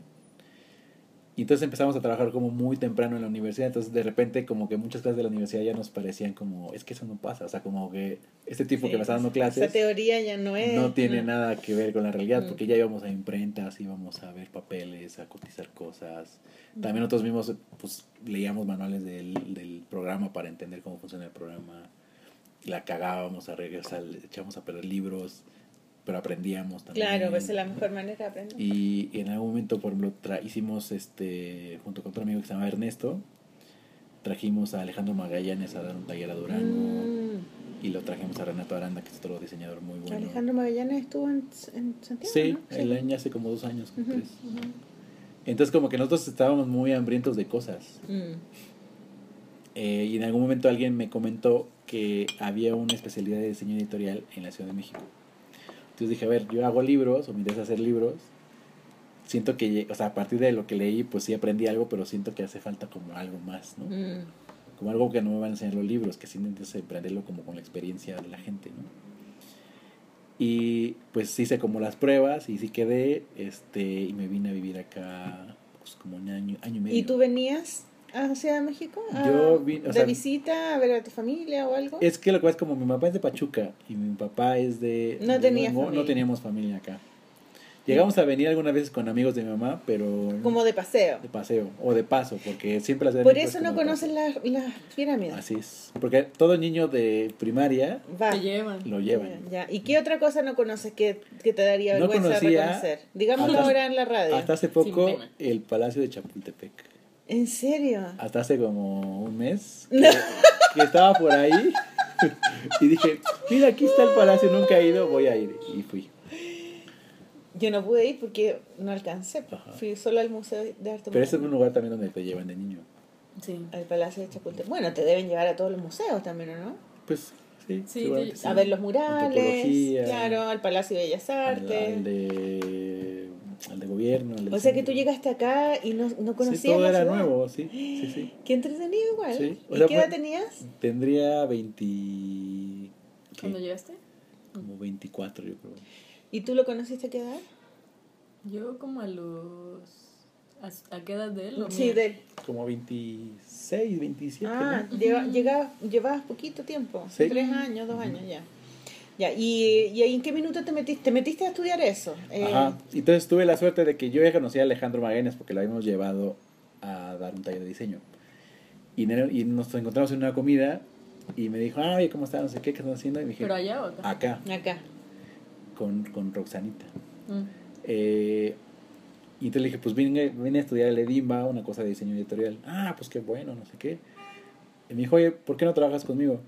Y entonces empezamos a trabajar como muy temprano en la universidad, entonces de repente como que muchas clases de la universidad ya nos parecían como, es que eso no pasa, o sea, como que este tipo que me está dando Esa clases teoría ya no es. no tiene nada que ver con la realidad, Mm. porque ya íbamos a imprentas, íbamos a ver papeles, a cotizar cosas. También nosotros mismos pues, leíamos manuales del, del programa para entender cómo funciona el programa. La cagábamos a regresar, le echábamos a perder libros, pero aprendíamos también. Claro, pues es la mejor manera de aprender. Y en algún momento, por ejemplo, tra- hicimos, este, junto con otro amigo que se llama Ernesto, trajimos a Alejandro Magallanes a dar un taller a Durango. Mm. Y lo trajimos a Renato Aranda, que es otro diseñador muy bueno. Alejandro Magallanes estuvo en, en Santiago. Sí, ¿no? el año hace como dos años. Tres. Entonces como que nosotros estábamos muy hambrientos de cosas. Mm. Eh, y en algún momento alguien me comentó que había una especialidad de diseño editorial en la Ciudad de México. Entonces dije, a ver, yo hago libros o me interesa hacer libros. Siento que, o sea, a partir de lo que leí, pues sí aprendí algo, pero siento que hace falta como algo más, ¿no? Mm. Como algo que no me van a enseñar los libros, que sí necesito aprenderlo como con la experiencia de la gente, ¿no? Y pues hice como las pruebas y sí quedé, este, y me vine a vivir acá pues como un año, año y medio. ¿Y tú venías a Ciudad de México? Yo vi- o ¿De sea- visita a ver a tu familia o algo? Es que lo que pasa es como mi papá es de Pachuca y mi papá es de... No de familia. No teníamos familia acá. Llegamos a venir algunas veces con amigos de mi mamá, pero... Como de paseo. De paseo, o de paso, porque siempre las Por eso no conocen las las pirámides. Así es. Porque todo niño de primaria Va. Te llevan. lo llevan. Ya. ¿Y qué otra cosa no conoces que, que te daría No vergüenza conocía reconocer? Digámoslo hasta- ahora en la radio. Hasta hace poco, el Palacio de Chapultepec. ¿En serio? Hasta hace como un mes que, que estaba por ahí y dije, mira, aquí está el palacio, nunca he ido, voy a ir. Y fui. Yo no pude ir porque no alcancé. Ajá. Fui solo al Museo de Arte Pero ese es un lugar también donde te llevan de niño. Sí. al Palacio de Chapultepec. Bueno, te deben llevar a todos los museos también, ¿o no? Pues sí, Sí, sí. A ver los murales, claro, al Palacio de Bellas al, Artes. al de, al de gobierno. al del O sea que tú llegaste acá y no, no Sí, conocías todo la era ciudad. nuevo, sí, sí, sí. Qué entretenido igual. Sí, ¿Y sea, qué edad tenías? Tendría 20... ¿qué? ¿Cuándo llegaste? Como 24 yo creo. ¿Y tú lo conociste a qué edad? Yo como a los... ¿A, a qué edad de él? Sí, de él. Como 26, 27. Ah, ¿no? lleva- llegabas, llevabas poquito tiempo, Sí. tres años, dos años ya. Ya, y, y ahí en qué minuto te metiste? ¿Te metiste a estudiar eso? Eh, Ajá. Entonces tuve la suerte de que yo ya conocía a Alejandro Magallanes porque lo habíamos llevado a dar un taller de diseño. Y, en el- y nos encontramos en una comida y me dijo, ay, ¿cómo estás? No sé qué, ¿qué estás haciendo? Y me dije, ¿Pero allá o acá? acá, Acá. con, con Roxanita. Mm. Eh, y entonces le dije, pues vine, vine a estudiar el Edimba, una cosa de diseño editorial. Ah, pues qué bueno, no sé qué. Y me dijo, oye, ¿por qué no trabajas conmigo?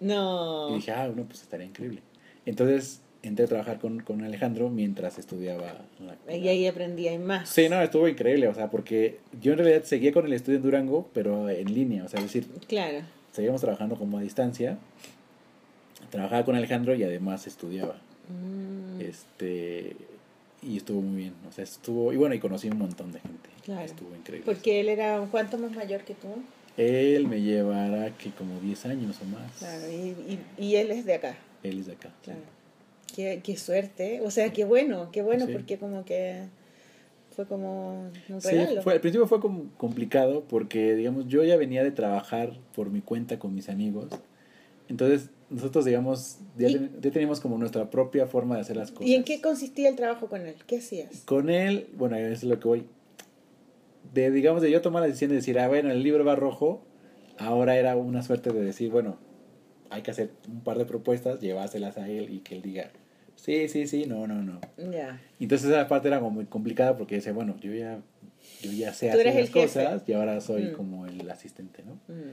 No. Y dije, ah, no, pues estaría increíble. Entonces entré a trabajar con, con Alejandro mientras estudiaba. la- Y ahí aprendí, hay más. Sí, no, estuvo increíble, o sea, porque yo en realidad seguía con el estudio en Durango, pero en línea, o sea, es decir, Claro. seguíamos trabajando como a distancia. Trabajaba con Alejandro y además estudiaba. Mm, Este y estuvo muy bien, o sea, estuvo y bueno, y conocí un montón de gente. Claro. Estuvo increíble. Porque él era un cuánto más mayor que tú. Él me llevará que como 10 años o más. Claro, y, y, y él es de acá. Él es de acá. sí. Claro. Qué, qué suerte, o sea, qué bueno, qué bueno, Sí. porque como que fue como un Sí, regalo. fue, al principio fue como complicado porque, digamos, yo ya venía de trabajar por mi cuenta con mis amigos. Entonces, nosotros, digamos, ya, ¿Y- ten- ya teníamos como nuestra propia forma de hacer las cosas. ¿Y en qué consistía el trabajo con él? ¿Qué hacías? Con él, bueno, eso es lo que voy. De, digamos, de yo tomar la decisión de decir, ah, bueno, el libro va rojo, ahora era una suerte de decir, bueno, hay que hacer un par de propuestas, llevárselas a él y que él diga, sí, sí, sí, no, no, no. Ya. Entonces esa parte era como muy complicada porque decía, bueno, yo ya, yo ya sé hacer las cosas y ahora soy Mm. como el asistente, ¿no? Mm.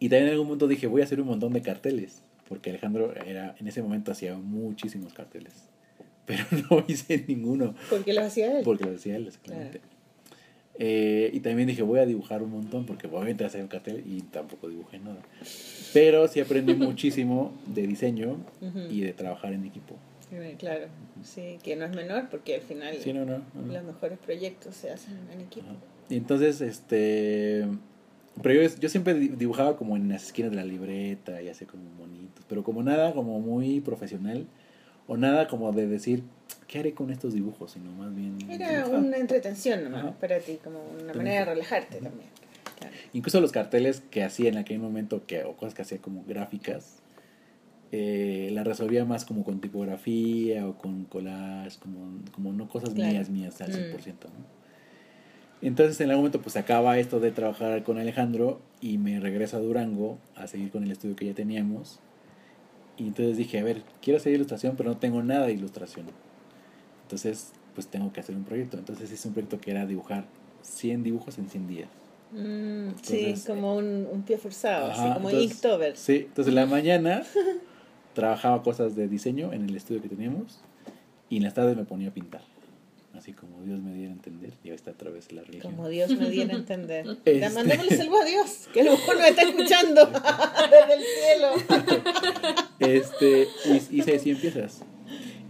Y también en algún momento dije, voy a hacer un montón de carteles, porque Alejandro era en ese momento hacía muchísimos carteles, pero no hice ninguno, ¿Por qué lo hacía él? porque lo hacía él, exactamente. Eh, y también dije, voy a dibujar un montón, porque obviamente hacer un cartel y tampoco dibujé nada. Pero sí aprendí muchísimo de diseño Ujú. y de trabajar en equipo. Eh, Claro, sí, que no es menor porque al final Sí, no, no. no. los mejores proyectos se hacen en equipo. Y entonces, este... Pero yo, yo siempre di- dibujaba como en las esquinas de la libreta y así como bonitos, pero como nada como muy profesional o nada como de decir, ¿qué haré con estos dibujos? Sino más bien... Era dibujar. una entretención nomás Ajá. para ti, como una manera de relajarte también. Claro. Incluso los carteles que hacía en aquel momento, que, o cosas que hacía como gráficas, eh, las resolvía más como con tipografía o con collage, como, como no cosas Claro. mías, mías al Mm. 100%, ¿no? Entonces en algún momento pues acaba esto de trabajar con Alejandro y me regreso a Durango a seguir con el estudio que ya teníamos. Y entonces dije, a ver, quiero hacer ilustración, pero no tengo nada de ilustración. Entonces, pues tengo que hacer un proyecto. Entonces hice un proyecto que era dibujar 100 dibujos en 100 días. Mm, sí, como un, un pie forzado, así como entonces- Inktober. Sí, entonces en la mañana trabajaba cosas de diseño en el estudio que teníamos y en las tardes me ponía a pintar. Así como Dios me diera a entender. Y ahí está otra vez la religión. Como Dios me diera a entender. Este- Ya mandémosle saludo a Dios, que a lo mejor nos está escuchando desde el cielo. Este, hice 100 piezas.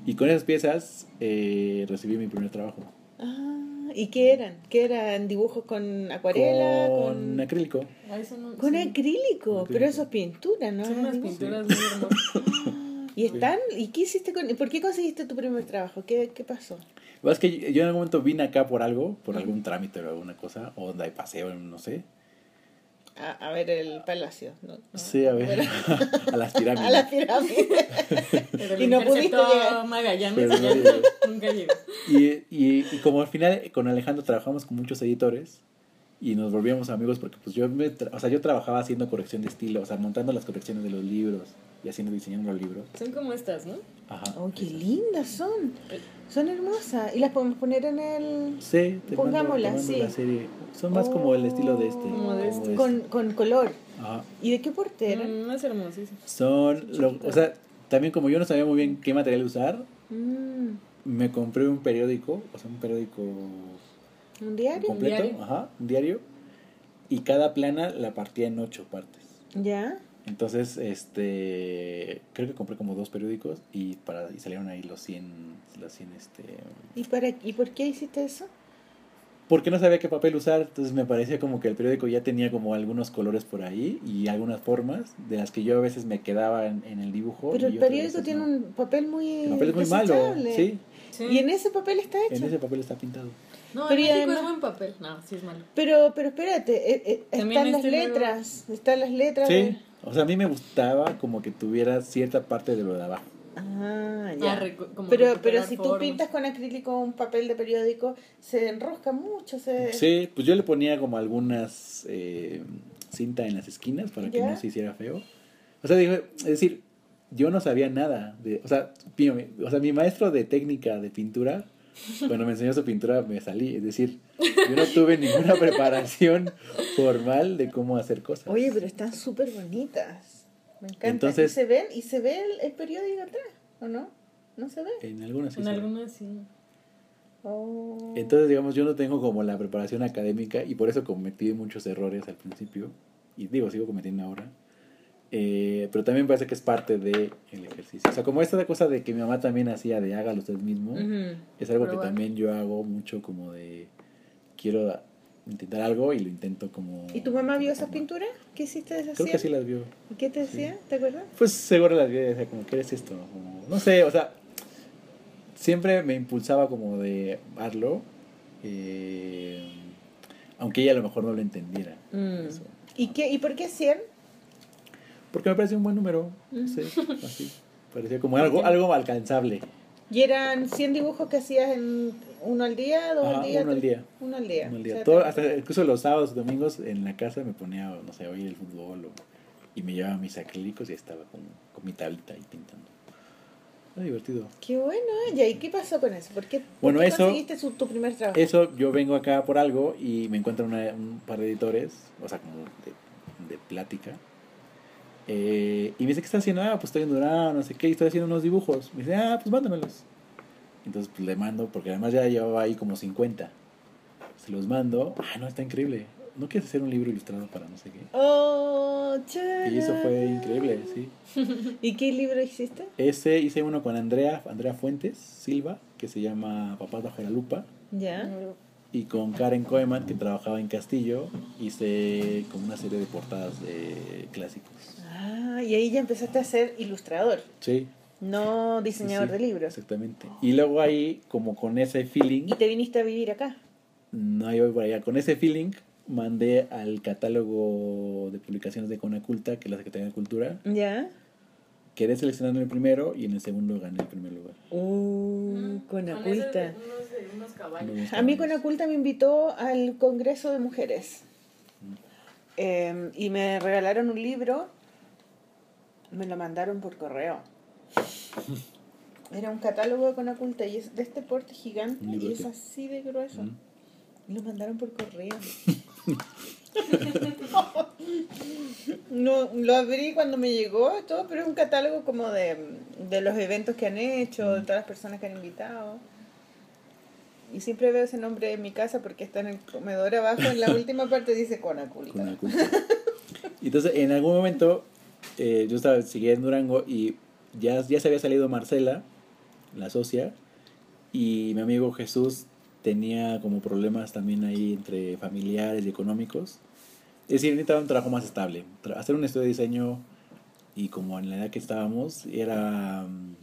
Y con esas piezas eh, recibí mi primer trabajo. Ah, ¿y qué eran? ¿Qué eran? ¿Dibujos con acuarela? Con ¿Con, acrílico. Ah, no- con sí. acrílico? Con Pero eso es pintura, ¿no? Son unas pinturas muy hermosas. ¿Y están? ¿Y qué hiciste con ¿Por qué conseguiste tu primer trabajo? ¿Qué, qué pasó? Lo que pasa es que yo en algún momento vine acá por algo, por algún trámite o alguna cosa, o de paseo, no sé. A, a ver el palacio. ¿no? No. Sí, a ver, a las pirámides. a la pirámide. Pero Y no pudiste llegar. Magallanes Pero no llegué. nunca llegó. Y, y, y como al final con Alejandro trabajamos con muchos editores y nos volvíamos amigos porque pues yo me tra- o sea, yo trabajaba haciendo corrección de estilo, o sea, montando las correcciones de los libros y haciendo diseñando los libros. Son como estas, ¿no? Ajá. Oh, qué esas. lindas son. Son hermosas. ¿Y las podemos poner en el... Sí, te mando, te Pongámoslas, mando sí. la serie. Son más como el estilo de este. Como de este. Con, con color. Ajá. ¿Y de qué porte eran? Mm, es hermosísimo. Son, lo- o sea, también como yo no sabía muy bien qué material usar, Mm, me compré un periódico, o sea, un periódico ¿Un diario? completo, diario. ajá, un diario, y cada plana la partía en ocho partes. ¿Ya? Entonces, este, creo que compré como dos periódicos y para y salieron ahí los 100, los 100 este, ¿Y, para, ¿Y por qué hiciste eso? porque no sabía qué papel usar, entonces me parecía como que el periódico ya tenía como algunos colores por ahí y algunas formas de las que yo a veces me quedaba en, en el dibujo. Pero el periódico tiene no. un papel muy El papel es muy malo, sí, Sí. Y en ese papel está hecho. en ese papel está pintado. No, Pero en y México además- es buen papel. No, sí es malo. Pero, pero espérate, eh, eh, están las este nuevo- letras, están las letras. O sea, a mí me gustaba como que tuviera cierta parte de lo de abajo. Ah, Ah, ya. recu- como pero, pero si tú formas. pintas con acrílico un papel de periódico, se enrosca mucho. Se... Sí, pues yo le ponía como algunas eh, cinta en las esquinas para que no se hiciera feo. O sea, digo, es decir, yo no sabía nada de, o sea, mi- o sea, mi maestro de técnica de pintura, cuando me enseñó su pintura me salí, es decir, yo no tuve ninguna preparación formal de cómo hacer cosas. Oye, pero están súper bonitas. Me encanta. Entonces- ¿Y se ven? ¿Y se ve el, el periódico atrás? ¿O no? ¿No se ve? En algunas sí En algunas sí. Oh. Entonces, digamos, yo no tengo como la preparación académica y por eso cometí muchos errores al principio. Y digo, sigo cometiendo ahora. Eh, pero también parece que es parte del ejercicio. O sea, como esta cosa de que mi mamá también hacía de hágalo usted mismo, Ujú. es algo que también yo hago mucho como de quiero intentar algo y lo intento como... ¿Y tu mamá vio esas pinturas? ¿Qué hiciste de esas Creo que sí las vio. ¿Y qué te decía? ¿Te acuerdas? Pues seguro las vio y decía como, ¿qué es esto? Como, no sé, o sea, siempre me impulsaba como de hazlo, eh, aunque ella a lo mejor no lo entendiera. Mm. Eso. ¿Y, qué, ¿Y por qué 100? Porque me parecía un buen número, no sé, así. Parecía como algo, algo alcanzable. ¿Y eran 100 dibujos que hacías en uno al día, dos Ajá, al día? uno al día. Uno al día. Uno al O día. sea, Todo- hasta incluso los sábados y domingos en la casa me ponía, no sé, a oír el fútbol o- y me llevaba mis acrílicos y estaba con, con mi tablita ahí pintando. Era divertido. Qué bueno, ¿eh? ¿Y ahí qué pasó con eso? ¿Por qué, por Bueno, qué eso- conseguiste su- tu primer trabajo? Eso, yo vengo acá por algo y me encuentro una- un par de editores, o sea, como de, de plática. Eh, y me dice, ¿qué estás haciendo? Ah, pues estoy en Durán, no sé qué, y estoy haciendo unos dibujos. Me dice, ah, pues mándamelos. Entonces, pues le mando, porque además ya llevaba ahí como 50. Se los mando. Ah, no, está increíble. ¿No quieres hacer un libro ilustrado para no sé qué? Oh, Y eso fue increíble, sí. ¿Y qué libro hiciste? Ese hice uno con Andrea, Andrea Fuentes Silva, que se llama Papás bajo la lupa. Ya. Y con Karen Koeman, que trabajaba en Castillo, hice como una serie de portadas de clásicos. Ah, y ahí ya empezaste a ser ilustrador, Sí. no diseñador sí, de libros. Exactamente. Y luego ahí, como con ese feeling, Y te viniste a vivir acá. no ahí voy por allá, con ese feeling mandé al catálogo de publicaciones de Conaculta, que es la Secretaría de Cultura. ¿Ya? Quedé seleccionado en el primero y en el segundo gané el primer lugar. Uh, con Con Aculta. ese- unos, de- unos caballos. Unos A mí. Conaculta me invitó al Congreso de Mujeres. Eh, y me regalaron un libro. Me lo mandaron por correo. Era un catálogo de Conaculta y es de este porte gigante y es así de grueso. Mm. Y lo mandaron por correo. no, lo abrí cuando me llegó todo, pero es un catálogo como de, de los eventos que han hecho, de todas las personas que han invitado. Y siempre veo ese nombre en mi casa porque está en el comedor abajo, en la última parte dice Conaculta. Conaculta. Entonces, en algún momento, eh, yo estaba, seguía en Durango y ya, ya se había salido Marcela, la socia, y mi amigo Jesús tenía como problemas también ahí entre familiares y económicos. Es decir, necesitaba un trabajo más estable. Hacer un estudio de diseño y como en la edad que estábamos era, mm,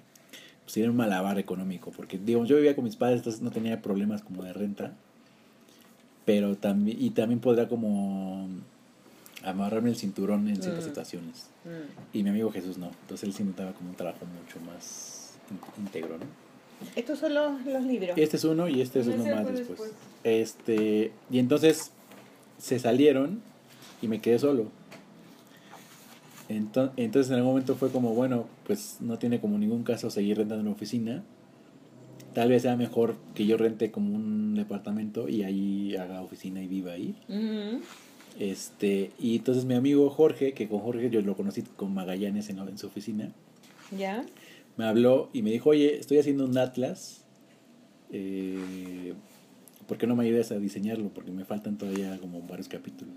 pues, era un malabar económico, porque digamos, yo vivía con mis padres, entonces no tenía problemas como de renta, pero también, y también podría como amarrarme el cinturón en ciertas Mm. situaciones. Mm. Y mi amigo Jesús no, entonces él sí notaba como un trabajo mucho más íntegro, ¿no? Estos son los, los libros. Este es uno y este es uno más después. después. Este, y entonces se salieron y me quedé solo. Ento- Entonces en algún momento fue como, bueno, pues no tiene como ningún caso seguir rentando una oficina. Tal vez sea mejor que yo rente como un departamento y ahí haga oficina y viva ahí. Ujú. Este, y entonces mi amigo Jorge, que con Jorge yo lo conocí con Magallanes en, su oficina, ¿Ya? me habló y me dijo, oye, estoy haciendo un atlas, eh, ¿por qué no me ayudas a diseñarlo? Porque me faltan todavía como varios capítulos.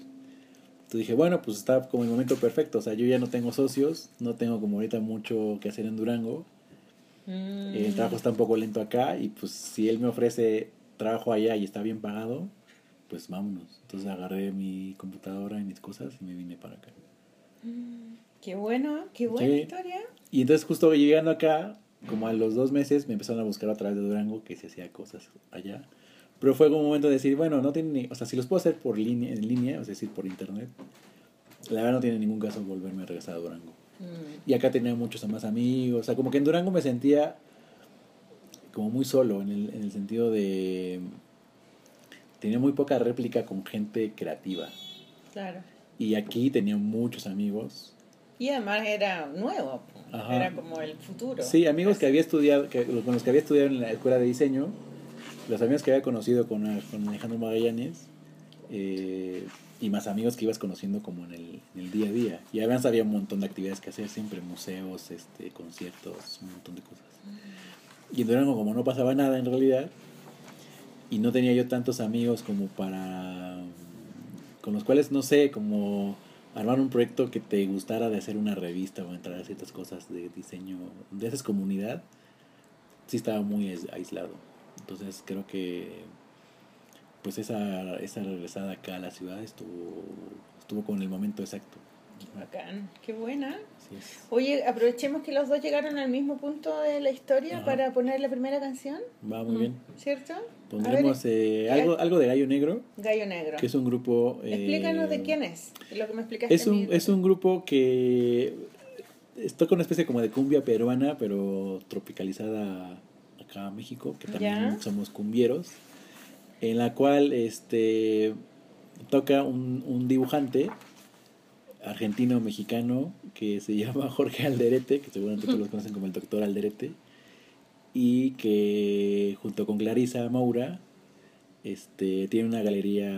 Entonces dije, bueno, pues está como el momento perfecto, o sea, yo ya no tengo socios, no tengo como ahorita mucho que hacer en Durango, Mm. el trabajo está un poco lento acá y pues si él me ofrece trabajo allá y está bien pagado, pues vámonos. Entonces agarré mi computadora y mis cosas y me vine para acá. Qué bueno, qué buena Sí. historia. Y entonces justo llegando acá, como a los dos meses, me empezaron a buscar a través de Durango que se hacía cosas allá. Pero fue como un momento de decir, bueno, no tiene ni, o sea, si los puedo hacer por línea, en línea, es decir, por internet, la verdad no tiene ningún caso volverme a regresar a Durango. Mm. Y acá tenía muchos más amigos, o sea, como que en Durango me sentía como muy solo, en el, en el sentido de... Tenía muy poca réplica con gente creativa. Claro. Y aquí tenía muchos amigos Y además era nuevo, Ajá. era como el futuro. Sí, amigos que había estudiado, que, con los que había estudiado en la escuela de diseño, los amigos que había conocido con, con Alejandro Magallanes, eh, y más amigos que ibas conociendo como en el, en el día a día. Y además había un montón de actividades que hacer, siempre museos, este, conciertos, un montón de cosas. Y en Durango como no pasaba nada en realidad, y no tenía yo tantos amigos como para... con los cuales, no sé, como armar un proyecto que te gustara de hacer una revista o entrar a ciertas cosas de diseño, de haces comunidad, sí estaba muy ais- aislado. Entonces creo que pues esa, esa regresada acá a la ciudad estuvo, estuvo con el momento exacto. Bacán, qué buena. Oye, aprovechemos que los dos llegaron al mismo punto de la historia Ajá. para poner la primera canción, Va muy bien. ¿cierto? Pondremos eh, algo, algo de Gallo Negro, Gallo Negro. que es un grupo... eh, Explícanos de quién es, lo que me explicaste. Es un, es un grupo que toca una especie como de cumbia peruana, pero tropicalizada acá a México, que también Ya. somos cumbieros, en la cual este toca un, un dibujante argentino-mexicano que se llama Jorge Alderete, que seguramente todos lo conocen como el doctor Alderete, y que junto con Clarisa Maura este, tiene una galería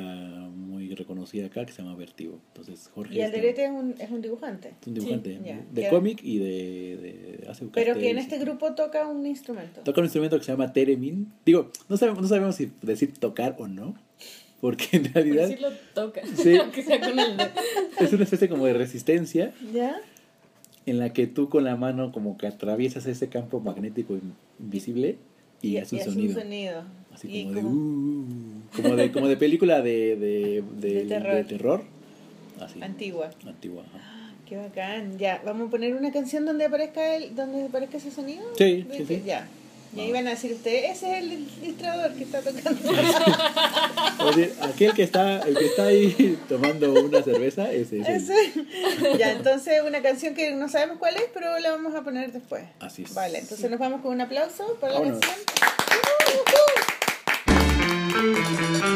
muy reconocida acá que se llama Vertigo. Entonces, Jorge Y Alderete es un, es un dibujante. es un dibujante Sí, de cómic y de, de hace Pero que en este grupo toca un instrumento. toca un instrumento que se llama Teremin. Digo, no sabemos, no sabemos si decir tocar o no, porque en realidad si lo toca. Sí. Aunque sea con el dedo. es una especie como de resistencia ¿Ya? en la que tú con la mano como que atraviesas ese campo magnético in- invisible y, hace un sonido. sonido. Así Y como de, como- "Uh", como de como de película de, de, de, De terror. de terror. Así. Antigua. Antigua. ajá. Qué bacán. Ya, vamos a poner una canción donde aparezca el, donde aparezca ese sonido. Sí, sí, sí. Ya. Y ahí van a decir ustedes, ese es el ilustrador que está tocando. Aquel que está, el que está ahí tomando una cerveza, ese es Ese. Ya, entonces una canción que no sabemos cuál es, pero la vamos a poner después. Así es. Vale, entonces nos vamos con un aplauso para la Vámonos. canción. ¡Bravo!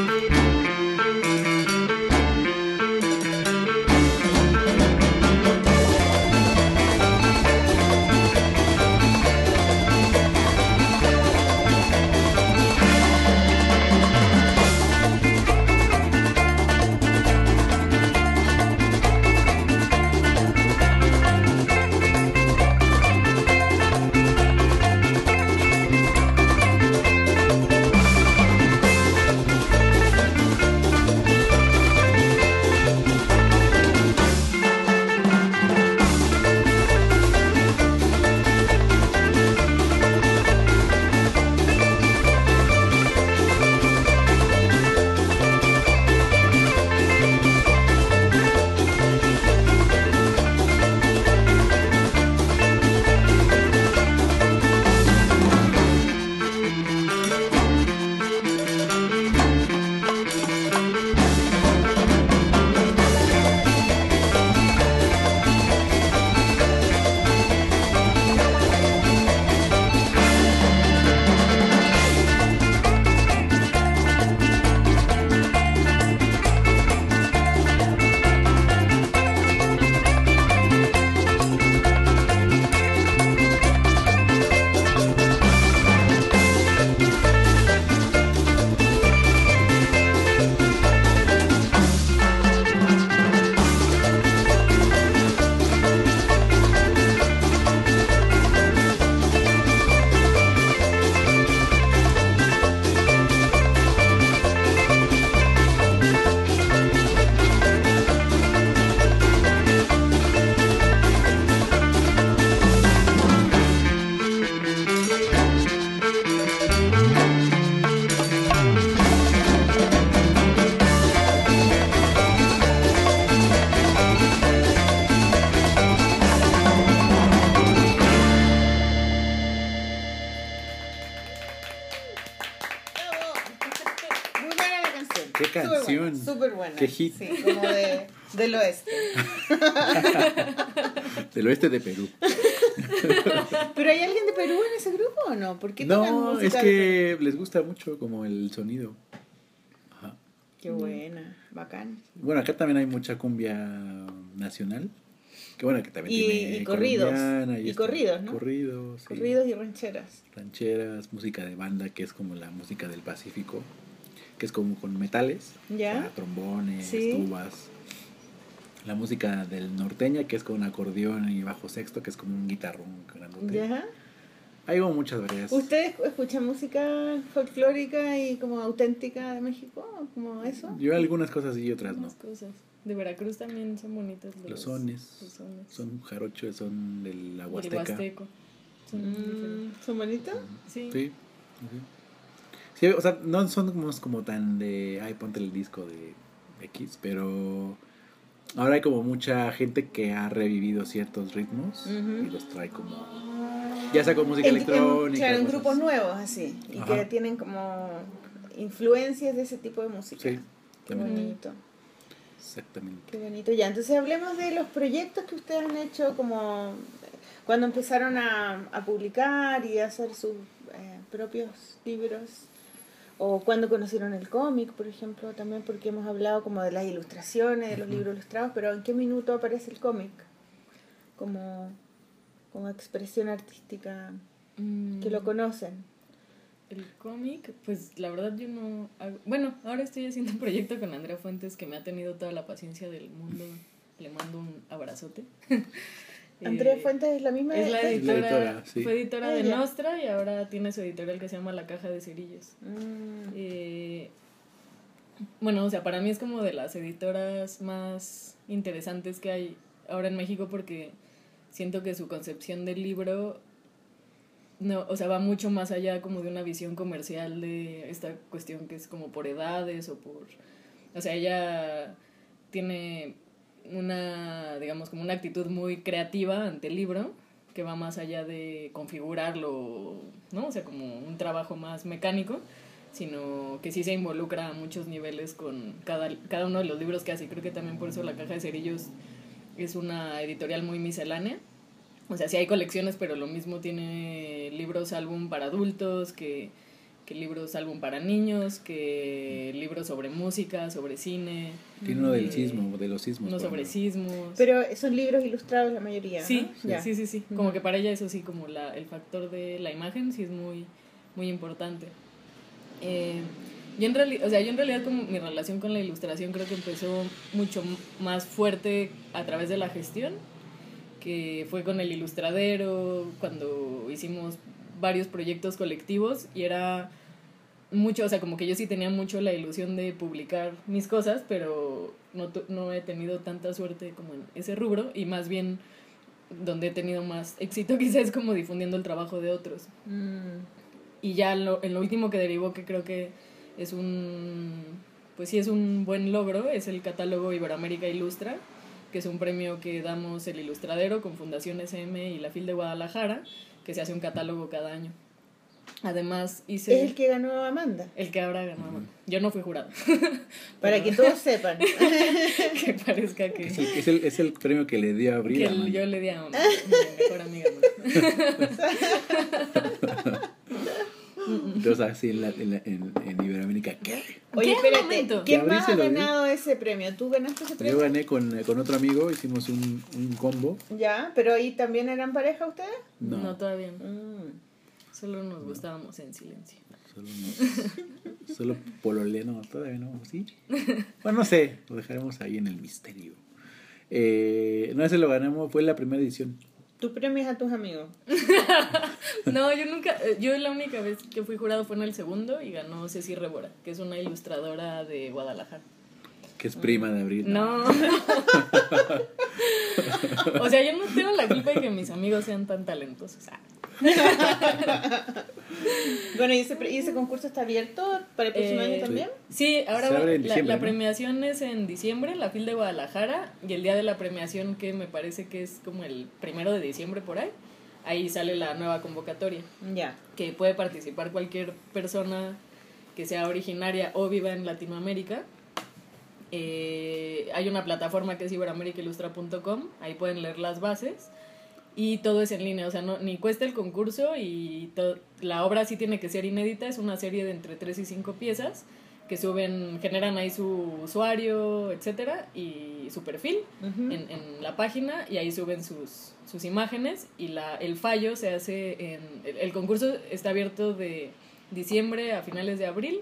¡Qué canción! Súper buena. ¡Qué hit! Sí, como de, del oeste. Del oeste de Perú. ¿Pero hay alguien de Perú en ese grupo o no? ¿Por qué No, es de que les gusta mucho como el sonido. Ajá. Qué buena, bacán. Bueno, acá también hay mucha cumbia nacional. Que bueno, que también Y- tiene y corridos. Y corridos, ¿no? Corridos. sí. Corridos y rancheras. Rancheras, música de banda, que es como la música del Pacífico. Que es como con metales. Ya. o sea, trombones, Sí. tubas. La música del norteña, que es con acordeón y bajo sexto, que es como un guitarrón grandote. ¿Ya? Hay como muchas variedades. ¿Ustedes escuchan música folclórica y como auténtica de México? ¿Como eso? Yo algunas cosas y otras no. Unas cosas. De Veracruz también son bonitos los, Los sones. los sones. Son jarochos, son de la Y el Huasteca. huasteco. Son Mm. ¿Son bonitos? Sí. Sí. Sí, o sea, no son como, como tan de, ay, ponte el disco de X, pero ahora hay como mucha gente que ha revivido ciertos ritmos y los trae como, ya sea con música En- electrónica. claro, en grupos nuevos así. Y Ajá. que tienen como influencias de ese tipo de música. Sí, Qué bonito. Exactamente. Qué bonito. Ya, entonces hablemos de los proyectos que ustedes han hecho como cuando empezaron a, a publicar y a hacer sus eh, propios libros. O cuando conocieron el cómic, por ejemplo, también porque hemos hablado como de las ilustraciones, de los libros ilustrados, pero ¿en qué minuto aparece el cómic? Como, como expresión artística Mm, que lo conocen. El cómic, pues la verdad yo no hago... Bueno, ahora estoy haciendo un proyecto con Andrea Fuentes que me ha tenido toda la paciencia del mundo. Le mando un abrazote. Andrea Fuentes es la misma Es la de- editora, La editora, sí. fue editora de Ella. Nostra y ahora tiene su editorial que se llama La Caja de Cerillos. Mm, Eh, bueno, o sea, para mí es como de las editoras más interesantes que hay ahora en México porque siento que su concepción del libro no, o sea, va mucho más allá como de una visión comercial de esta cuestión que es como por edades o por o sea, ella tiene una digamos como una actitud muy creativa ante el libro que va más allá de configurarlo, ¿no? O sea, como un trabajo más mecánico sino que sí se involucra a muchos niveles con cada, cada uno de los libros que hace. Creo que también por eso La Caja de Cerillos es una editorial muy miscelánea. O sea, sí hay colecciones, pero lo mismo tiene libros álbum para adultos, que, que libros álbum para niños, que libros sobre música, sobre cine. Tiene uno del eh, sismo, de los sismos. Uno por sobre ejemplo. sismos. Pero son libros ilustrados la mayoría. ¿no? Sí, Ya. sí, sí, sí. Ujú. Como que para ella eso sí, como la, el factor de la imagen sí es muy, muy importante. Eh, yo en realidad, o sea, yo en realidad como mi relación con la ilustración creo que empezó mucho más fuerte a través de la gestión, que fue con el ilustradero, cuando hicimos varios proyectos colectivos y era mucho, o sea, como que yo sí tenía mucho la ilusión de publicar mis cosas, pero no, no he tenido tanta suerte como en ese rubro y más bien donde he tenido más éxito quizás es como difundiendo el trabajo de otros. Mm. Y ya lo, en lo último que derivó, que creo que es un, pues sí es un buen logro, es el catálogo Iberoamérica Ilustra, que es un premio que damos el Ilustradero con Fundación SM y la FIL de Guadalajara, que se hace un catálogo cada año. Además hice... Es el que ganó Amanda. el que ahora ganó. Yo no fui jurado. Para que todos sepan. que parezca que, Es el, es, el, es el premio que le dio a Abril. que a Amanda. yo le di a una, mi mejor amiga. Entonces, así en, la, en, la- en, en Iberoamérica, ¿qué? Oye, ¿Qué espérate. momento? ¿Quién más ha ganado ese premio? ¿Tú ganaste ese premio? Yo gané con, con otro amigo, hicimos un, un combo. Ya, pero ahí también eran pareja ustedes. No. No, todavía no. Mm. Solo nos gustábamos en silencio. solo, no, solo pololeano, todavía no, ¿sí? Bueno, no sé, lo dejaremos ahí en el misterio. Eh, no, ese lo ganamos, fue la primera edición. Tú premias a tus amigos. No, yo nunca, eh, yo la única vez que fui jurado fue en el segundo y ganó Ceci Rebora, que es una ilustradora de Guadalajara. Que es prima de Abril. No. o sea, yo no tengo la culpa de que mis amigos sean tan talentosos. Ah. Bueno, ¿y ese, y ese concurso está abierto para el próximo Eh, año también? Sí, ahora va- la, premiación es en diciembre, la FIL de Guadalajara, y el día de la premiación, que me parece que es como el primero de diciembre por ahí, ahí sale la nueva convocatoria, Ya. que puede participar cualquier persona que sea originaria o viva en Latinoamérica. Eh, hay una plataforma que es iberoamericailustra.com, ahí pueden leer las bases y todo es en línea, o sea, no, ni cuesta el concurso y la obra sí tiene que ser inédita, es una serie de entre 3 y 5 piezas que suben, generan ahí su usuario, etcétera, y su perfil Ujú. en, en la página y ahí suben sus, sus imágenes y la, el fallo se hace en... El, el concurso está abierto de diciembre a finales de abril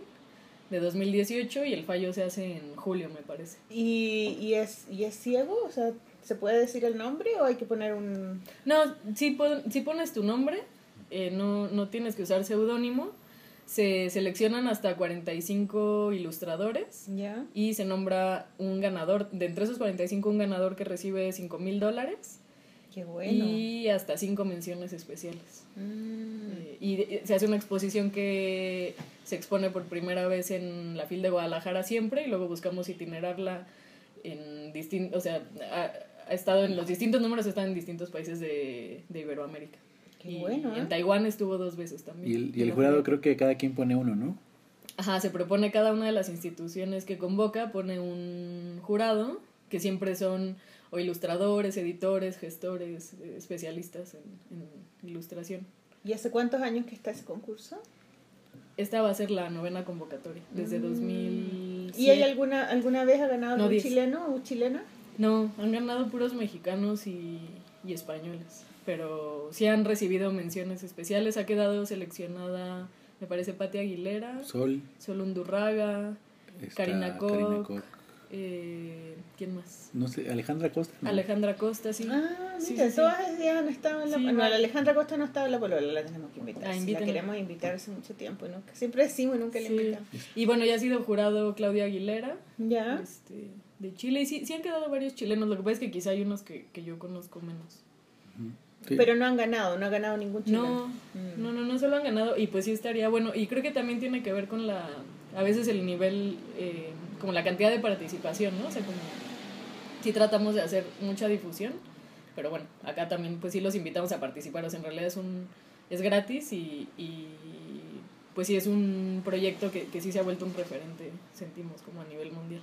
de 2018 y el fallo se hace en julio, me parece. ¿Y, y, es, ¿Y es ciego? O sea, ¿se puede decir el nombre o hay que poner un...? No, si, pon- si pones tu nombre, eh, no, no tienes que usar seudónimo. Se seleccionan hasta 45 ilustradores Ya. y se nombra un ganador, de entre esos 45 un ganador que recibe 5 mil dólares Qué bueno. Y hasta cinco menciones especiales. Mm. Eh, y de- se hace una exposición que se expone por primera vez en la FIL de Guadalajara siempre y luego buscamos itinerarla en distintos, o sea, ha estado en los distintos números, están en distintos países de, de Iberoamérica. Qué y, bueno, en ¿eh? Taiwán estuvo dos veces también. Y el, y jurado creo que cada quien pone uno, ¿no? Ajá, se propone cada una de las instituciones que convoca, pone un jurado, que siempre son o ilustradores, editores, gestores, eh, especialistas en, en ilustración. ¿Y hace cuántos años que está ese concurso? Esta va a ser la novena convocatoria, desde Mm. 2000. ¿Y hay alguna alguna vez ha ganado No, algún diez. chileno o chilena? No, han ganado puros mexicanos y, y españoles, pero sí han recibido menciones especiales. Ha quedado seleccionada, me parece, Pati Aguilera, Sol, Sol Undurraga, está Karina Karina Koch. Koch. eh, ¿quién más? No sé, Alejandra Costa. ¿no? Alejandra Costa, sí. Ah, Sí, mira, sí, sí. todas ellas han estado en la... Sí, no, la Alejandra Costa no estaba en la polola, la tenemos que invitar. Ah, Sí, la queremos invitar hace mucho tiempo y nunca, siempre decimos y nunca la Sí. invitamos. Y bueno, ya ha sido jurado Claudia Aguilera, Ya. este, de Chile. Y sí, sí han quedado varios chilenos. Lo que pasa es que quizá hay unos que, que yo conozco menos. Sí. Pero no han ganado, no ha ganado ningún chileno. No, Mm. no, no, no solo han ganado. Y pues sí estaría bueno. Y creo que también tiene que ver con la. A veces el nivel. eh, como la cantidad de participación, ¿no? O sea, como. Sí tratamos de hacer mucha difusión. Pero bueno, acá también, pues sí los invitamos a participar. O sea, en realidad es un. Es gratis y. y pues sí, es un proyecto que, que sí se ha vuelto un referente, sentimos, como a nivel mundial.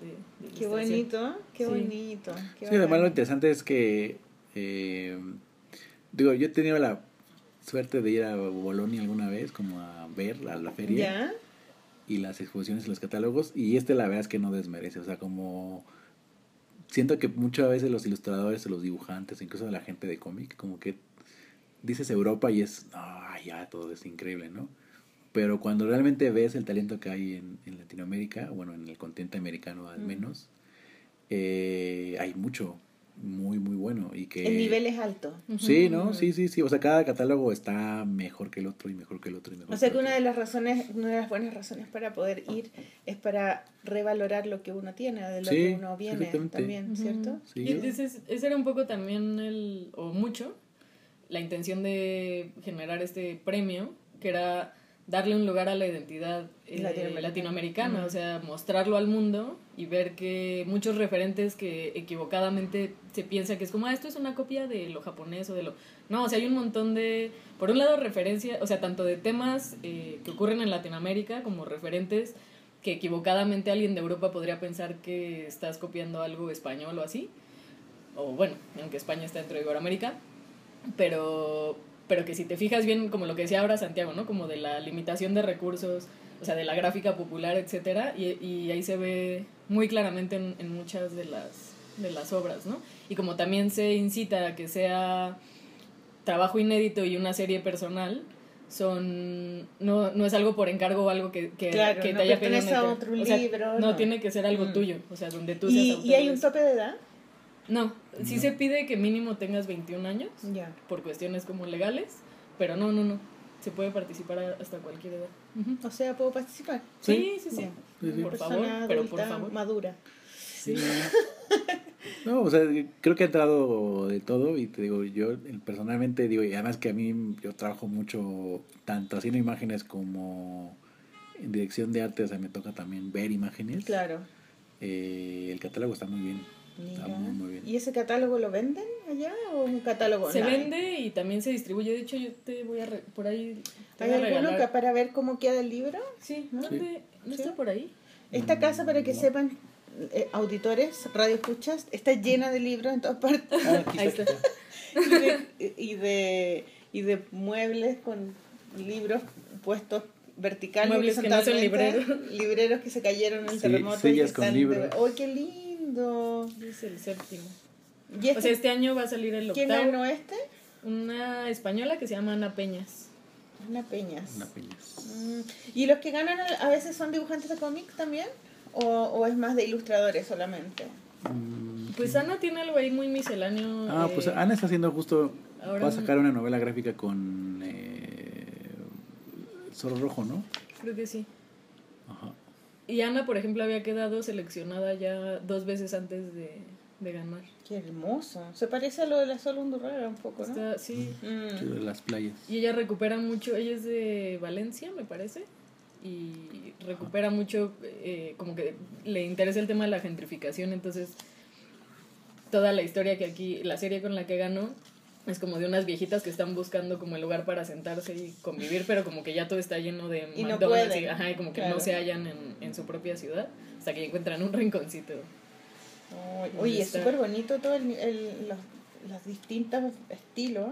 De- de Qué bonito, qué Sí. bonito. qué Sí, además lo interesante es que, eh, digo, yo he tenido la suerte de ir a Bolonia alguna vez, como a ver a la feria ¿Ya? y las exposiciones y los catálogos, y este la verdad es que no desmerece, o sea, como siento que muchas veces los ilustradores, los dibujantes, incluso la gente de cómic, como que dices Europa y es, ah, ya, todo es increíble, ¿no? Pero cuando realmente ves el talento que hay en, en Latinoamérica, bueno, en el continente americano al menos, eh, hay mucho, muy, muy bueno. Y que... El nivel es alto. Sí, ¿no? Sí, sí, sí. O sea, cada catálogo está mejor que el otro y mejor que el otro y mejor O sea que una de las razones, una de las buenas razones para poder ir es para revalorar lo que uno tiene, de lo Sí, que uno viene también. ¿cierto? Sí, Y entonces, ese era un poco también el, o mucho, la intención de generar este premio, que era darle un lugar a la identidad eh, Latinoamericana. latinoamericana, o sea, mostrarlo al mundo y ver que muchos referentes que equivocadamente se piensa que es como, ah, esto es una copia de lo japonés o de lo... No, o sea, hay un montón de, por un lado, referencia, o sea, tanto de temas eh, que ocurren en Latinoamérica como referentes que equivocadamente alguien de Europa podría pensar que estás copiando algo español o así. O bueno, aunque España está dentro de Iberoamérica. Pero, pero que si te fijas bien, como lo que decía ahora Santiago, ¿no? Como de la limitación de recursos, o sea, de la gráfica popular, etcétera, y, y ahí se ve muy claramente en, en muchas de las, de las obras, ¿no? Y como también se incita a que sea trabajo inédito y una serie personal, son no, no es algo por encargo o algo que, que, Claro, que no te haya pedido a otro O sea, libro, no, no. tiene que ser algo Mm. tuyo, o sea, donde tú seas ¿Y, y hay un tope de edad? No, sí No. se pide que mínimo tengas 21 años Ya. por cuestiones como legales, pero no, no, no. Se puede participar hasta cualquier edad. O sea, puedo participar. Sí, sí, sí. Ya. Sí, sí. Por Persona favor, pero por favor. Madura. Sí. No, o sea, creo que ha entrado de todo y te digo, yo personalmente digo, y además que a mí yo trabajo mucho tanto haciendo imágenes como en dirección de arte, o sea, me toca también ver imágenes. Claro. Eh, el catálogo está muy bien. Mira. Está muy, muy bien. ¿Y ese catálogo lo venden allá o un catálogo Se online? vende y también se distribuye. De hecho, yo te voy a... re- por ahí... Te ¿Hay voy a alguno regalar. para ver cómo queda el libro? Sí, ¿dónde? ¿No Sí. está por ahí? Esta casa, para que No. sepan, eh, auditores, radio escuchas, está llena de libros en todas partes Ah, aquí Ahí está, y de, y de, y de muebles con libros puestos verticales. Muebles que no son libreros. Libreros que se cayeron en el Sí, terremoto. y que con están de- libros. ¡Oh, qué lindo! Es el séptimo. ¿Y este, O sea, este año va a salir el quién octavo. ganó este? Una española que se llama Ana Peñas. Ana Peñas. Una peñas. Mm, ¿Y los que ganan a veces son dibujantes de cómic también? ¿O, o es más de ilustradores solamente? Mm, Pues Ana tiene algo ahí muy misceláneo. Ah, eh, pues Ana está haciendo justo. ahora va a sacar una novela gráfica con. Eh, Zorro Rojo, ¿no? Creo que sí. Ajá. Y Ana, por ejemplo, había quedado seleccionada ya dos veces antes de, de ganar. Qué hermoso. Se parece a lo de la Sol Undurraga un poco, ¿no? Está- sí. Mm. Sí, de las playas. Y ella recupera mucho, ella es de Valencia, me parece, y recupera mucho, eh, como que le interesa el tema de la gentrificación, entonces toda la historia que aquí, la serie con la que ganó, es como de unas viejitas que están buscando como el lugar para sentarse y convivir, pero como que ya todo está lleno de Y no pueden. y, ajá, y como que Claro. no se hallan en, en su propia ciudad, hasta que encuentran un rinconcito. Ay, Oye, es súper bonito todo el, el- los, los distintos estilos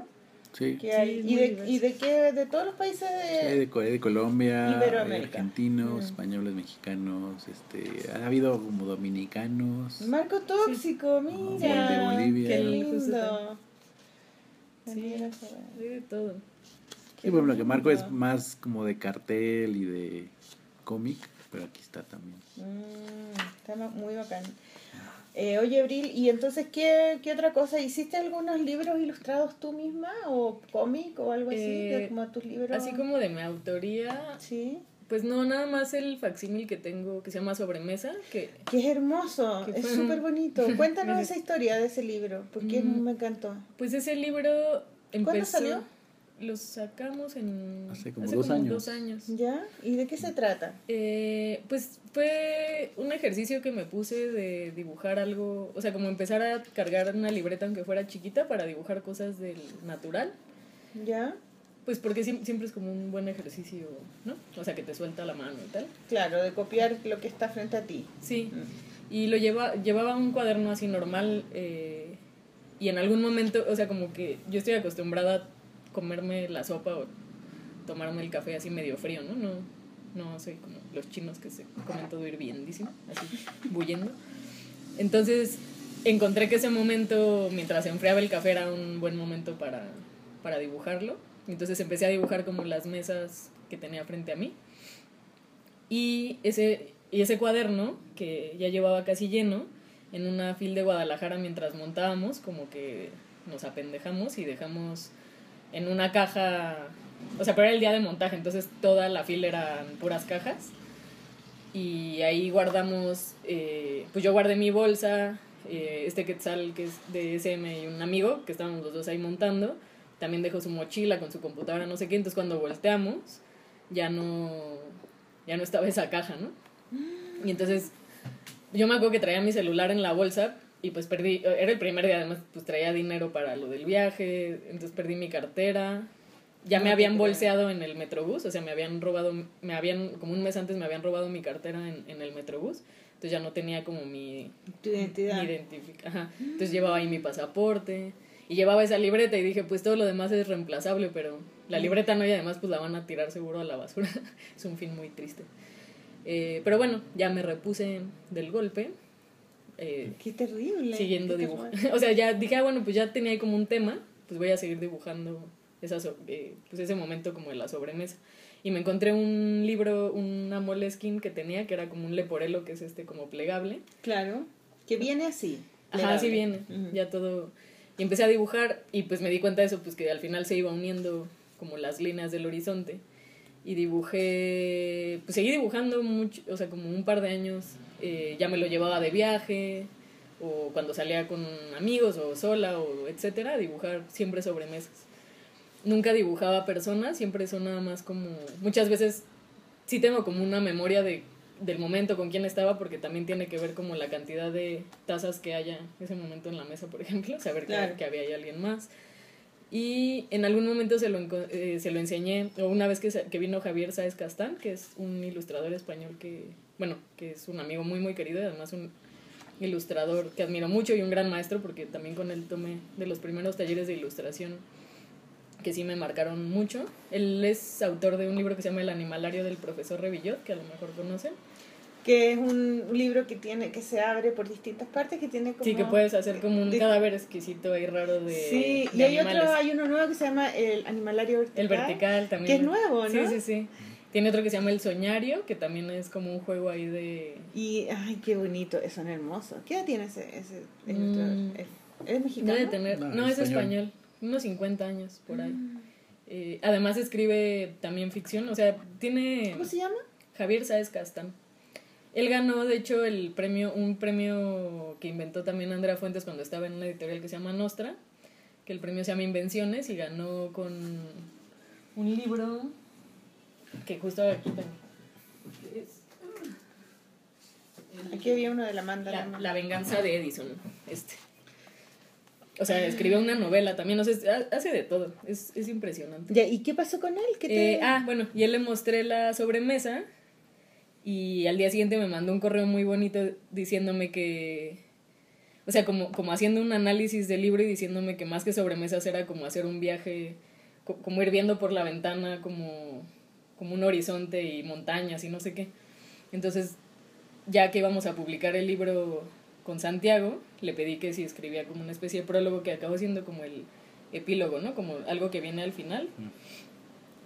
Sí. que Sí, hay. es ¿Y de. ¿Y de qué? ¿De todos los países Sí, hay de...? de Corea, de Colombia, argentinos, Mm. españoles, mexicanos, este, ha habido como dominicanos. Marco Tóxico, mira. De Bolivia. Qué lindo. Sí, hay de todo. Sí, por ejemplo, que Marco es más como de cartel y de cómic, pero aquí está también. Mm, está muy bacán. Eh, oye, Abril, ¿y entonces qué, qué otra cosa? ¿Hiciste algunos libros ilustrados tú misma? ¿O cómic o algo así? de Eh, como tus libros. Así como de mi autoría, Sí. Pues no, nada más el facsímil que tengo que se llama Sobremesa, que Que es hermoso, Que es súper bonito. Cuéntanos esa historia de ese libro, porque Mm. me encantó. pues ese libro empezó... salió? Lo sacamos en... Hace como dos años. dos años. ¿Ya? ¿Y de qué se trata? Eh, pues fue un ejercicio que me puse de dibujar algo, o sea, como empezar a cargar una libreta aunque fuera chiquita para dibujar cosas del natural. ¿Ya? Pues porque siem- siempre es como un buen ejercicio, ¿no? O sea, que te suelta la mano y tal. Claro, de copiar lo que está frente a ti. Sí. Mm. Y lo lleva, llevaba un cuaderno así normal eh, y en algún momento, o sea, como que yo estoy acostumbrada a comerme la sopa o tomarme el café así medio frío, ¿no? No, no soy como los chinos que se comen todo hirviendísimo, así bullendo. Entonces encontré que ese momento, mientras se enfriaba el café, era un buen momento para, para dibujarlo. Entonces empecé a dibujar como las mesas que tenía frente a mí. Y ese, y ese cuaderno, que ya llevaba casi lleno, en una fil de Guadalajara mientras montábamos, como que nos apendejamos y dejamos en una caja, o sea, pero era el día de montaje, entonces toda la fila eran puras cajas. Y ahí guardamos, eh, pues yo guardé mi bolsa, eh, este quetzal que es de SM y un amigo, que estábamos los dos ahí montando, también dejó su mochila con su computadora, no sé qué, entonces cuando volteamos ya no, ya no estaba esa caja, ¿no? Y entonces yo me acuerdo que traía mi celular en la bolsa y pues perdí, era el primer día, además pues traía dinero para lo del viaje, entonces perdí mi cartera. Ya me te habían bolseado en el metrobús, o sea, me habían robado, me habían, como un mes antes me habían robado mi cartera en, en el metrobús, entonces ya no tenía como mi, Tu identidad. mi identific- ajá. Entonces llevaba ahí mi pasaporte y llevaba esa libreta y dije, pues todo lo demás es reemplazable, pero la libreta no y además pues la van a tirar seguro a la basura. es un fin muy triste. Eh, pero bueno, ya me repuse del golpe. eh, Qué terrible. siguiendo dibujando. o sea, ya dije, ah, bueno, pues ya tenía ahí como un tema, pues voy a seguir dibujando esa so- eh, pues ese momento como de la sobremesa. Y me encontré un libro, una moleskin que tenía, que era como un leporelo, que es este como plegable. Claro, que viene así. Ajá, así viene, ya todo. Y empecé a dibujar y pues me di cuenta de eso, pues que al final se iba uniendo como las líneas del horizonte. Y dibujé, pues seguí dibujando mucho, o sea, como un par de años. eh, ya me lo llevaba de viaje, o cuando salía con amigos, o sola, o etcétera, dibujar siempre sobre mesas. Nunca dibujaba personas, siempre son nada más como. Muchas veces sí tengo como una memoria de, del momento con quién estaba, porque también tiene que ver como la cantidad de tazas que haya ese momento en la mesa, por ejemplo, saber que- Claro. que, había ahí alguien más. Y en algún momento se lo, eh, se lo enseñé, o una vez que, se- que vino Javier Sáez Castán, que es un ilustrador español que, bueno, que es un amigo muy, muy querido y además un ilustrador que admiro mucho y un gran maestro, porque también con él tomé de los primeros talleres de ilustración que sí me marcaron mucho. Él es autor de un libro que se llama El animalario del profesor Revillot, que a lo mejor conocen. Que es un libro que tiene que se abre por distintas partes, que tiene como... Sí, que puedes hacer como un de- cadáver exquisito y raro de, Sí, de y hay animales. otro, hay uno nuevo que se llama el animalario vertical. El vertical también. Que es nuevo, ¿no? Sí, sí, sí. Tiene otro que se llama El Soñario, que también es como un juego ahí de... Y, ay, qué bonito, son hermosos. ¿Qué edad tiene ese, ese Mm. ¿Es, es mexicano? Debe tener... No, No, es es español. español. Unos 50 años por ahí. Mm. Eh, además escribe también ficción, o sea, tiene... ¿Cómo se llama? Javier Sáez Castán. Él ganó, de hecho, el premio, un premio que inventó también Andrea Fuentes cuando estaba en una editorial que se llama Nostra, que el premio se llama Invenciones y ganó con un libro que justo aquí tengo. Aquí había uno de la manda. La, la venganza de Edison, este. O sea, escribió una novela también, no sé, hace de todo, es, es impresionante. Ya, ¿Y qué pasó con él? ¿Qué te... Eh, ah, bueno, y él le mostré la sobremesa y al día siguiente me mandó un correo muy bonito diciéndome que, o sea, como, como haciendo un análisis del libro y diciéndome que más que sobremesas era como hacer un viaje, como ir viendo por la ventana, como, como un horizonte y montañas y no sé qué. Entonces, ya que íbamos a publicar el libro con Santiago, le pedí que si escribía como una especie de prólogo que acabó siendo como el epílogo, ¿no? Como algo que viene al final.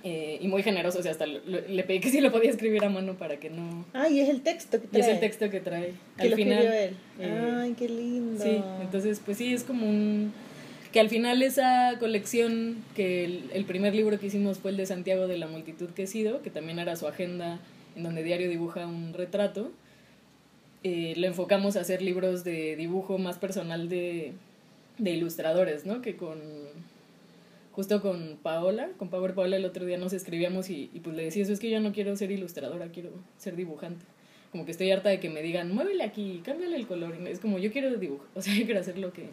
Eh, y muy generoso, o sea, hasta le pedí que si lo podía escribir a mano para que no... Ah, y es el texto que trae. Y es el texto que trae. Que al lo final, él. Eh, Ay, qué lindo. Sí, entonces pues sí, es como un... Que al final esa colección, que el, el primer libro que hicimos fue el de Santiago de la multitud que he sido, que también era su agenda en donde diario dibuja un retrato eh, lo enfocamos a hacer libros de dibujo más personal de, de ilustradores, ¿no? Que con justo con Paola, con Power Paola el otro día nos escribíamos y, y pues le decía, eso es que yo no quiero ser ilustradora, quiero ser dibujante. Como que estoy harta de que me digan, muévele aquí, cámbiale el color. Es como, yo quiero dibujar, o sea, yo quiero hacer lo que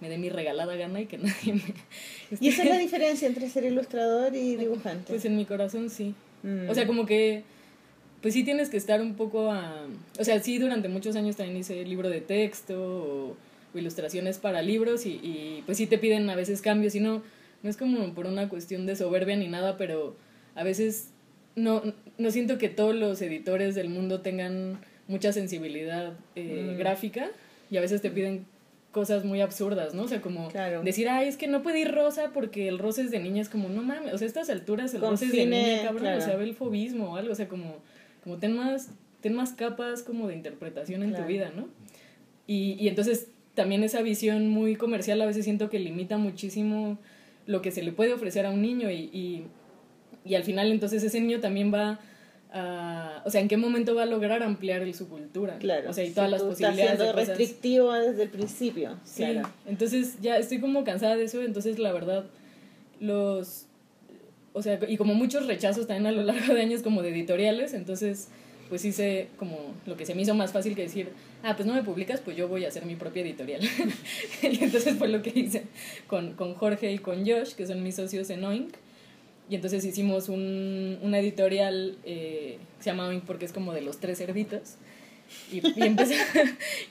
me dé mi regalada gana y que nadie me... ¿Y esa es la diferencia entre ser ilustrador y dibujante? Pues en mi corazón sí. Mm. O sea, como que pues sí tienes que estar un poco a... O sea, sí, durante muchos años también hice libro de texto o, ilustraciones para libros y, y, pues sí te piden a veces cambios y no, no es como por una cuestión de soberbia ni nada, pero a veces no, no siento que todos los editores del mundo tengan mucha sensibilidad eh, mm. gráfica y a veces te piden cosas muy absurdas, ¿no? O sea, como decir, ay, es que no puede ir rosa porque el rosa es de niña, es como, no mames, o sea, a estas alturas el rosa es de niña, cabrón, o sea, ve el fobismo o algo, o sea, como como ten más, ten más capas como de interpretación en tu vida, ¿no? Y, y entonces también esa visión muy comercial a veces siento que limita muchísimo lo que se le puede ofrecer a un niño y, y, y al final entonces ese niño también va a, o sea, en qué momento va a lograr ampliar su cultura. Claro. O sea, y todas las posibilidades. Estás restrictivo desde el principio. Sí. Entonces ya estoy como cansada de eso, entonces la verdad los o sea, y como muchos rechazos también a lo largo de años como de editoriales, entonces pues hice como lo que se me hizo más fácil que decir, ah, pues no me publicas, pues yo voy a hacer mi propia editorial. y entonces fue lo que hice con, con Jorge y con Josh, que son mis socios en Oink. Y entonces hicimos un, una editorial eh, que se llama Oink porque es como de los tres cerditos. Y, y,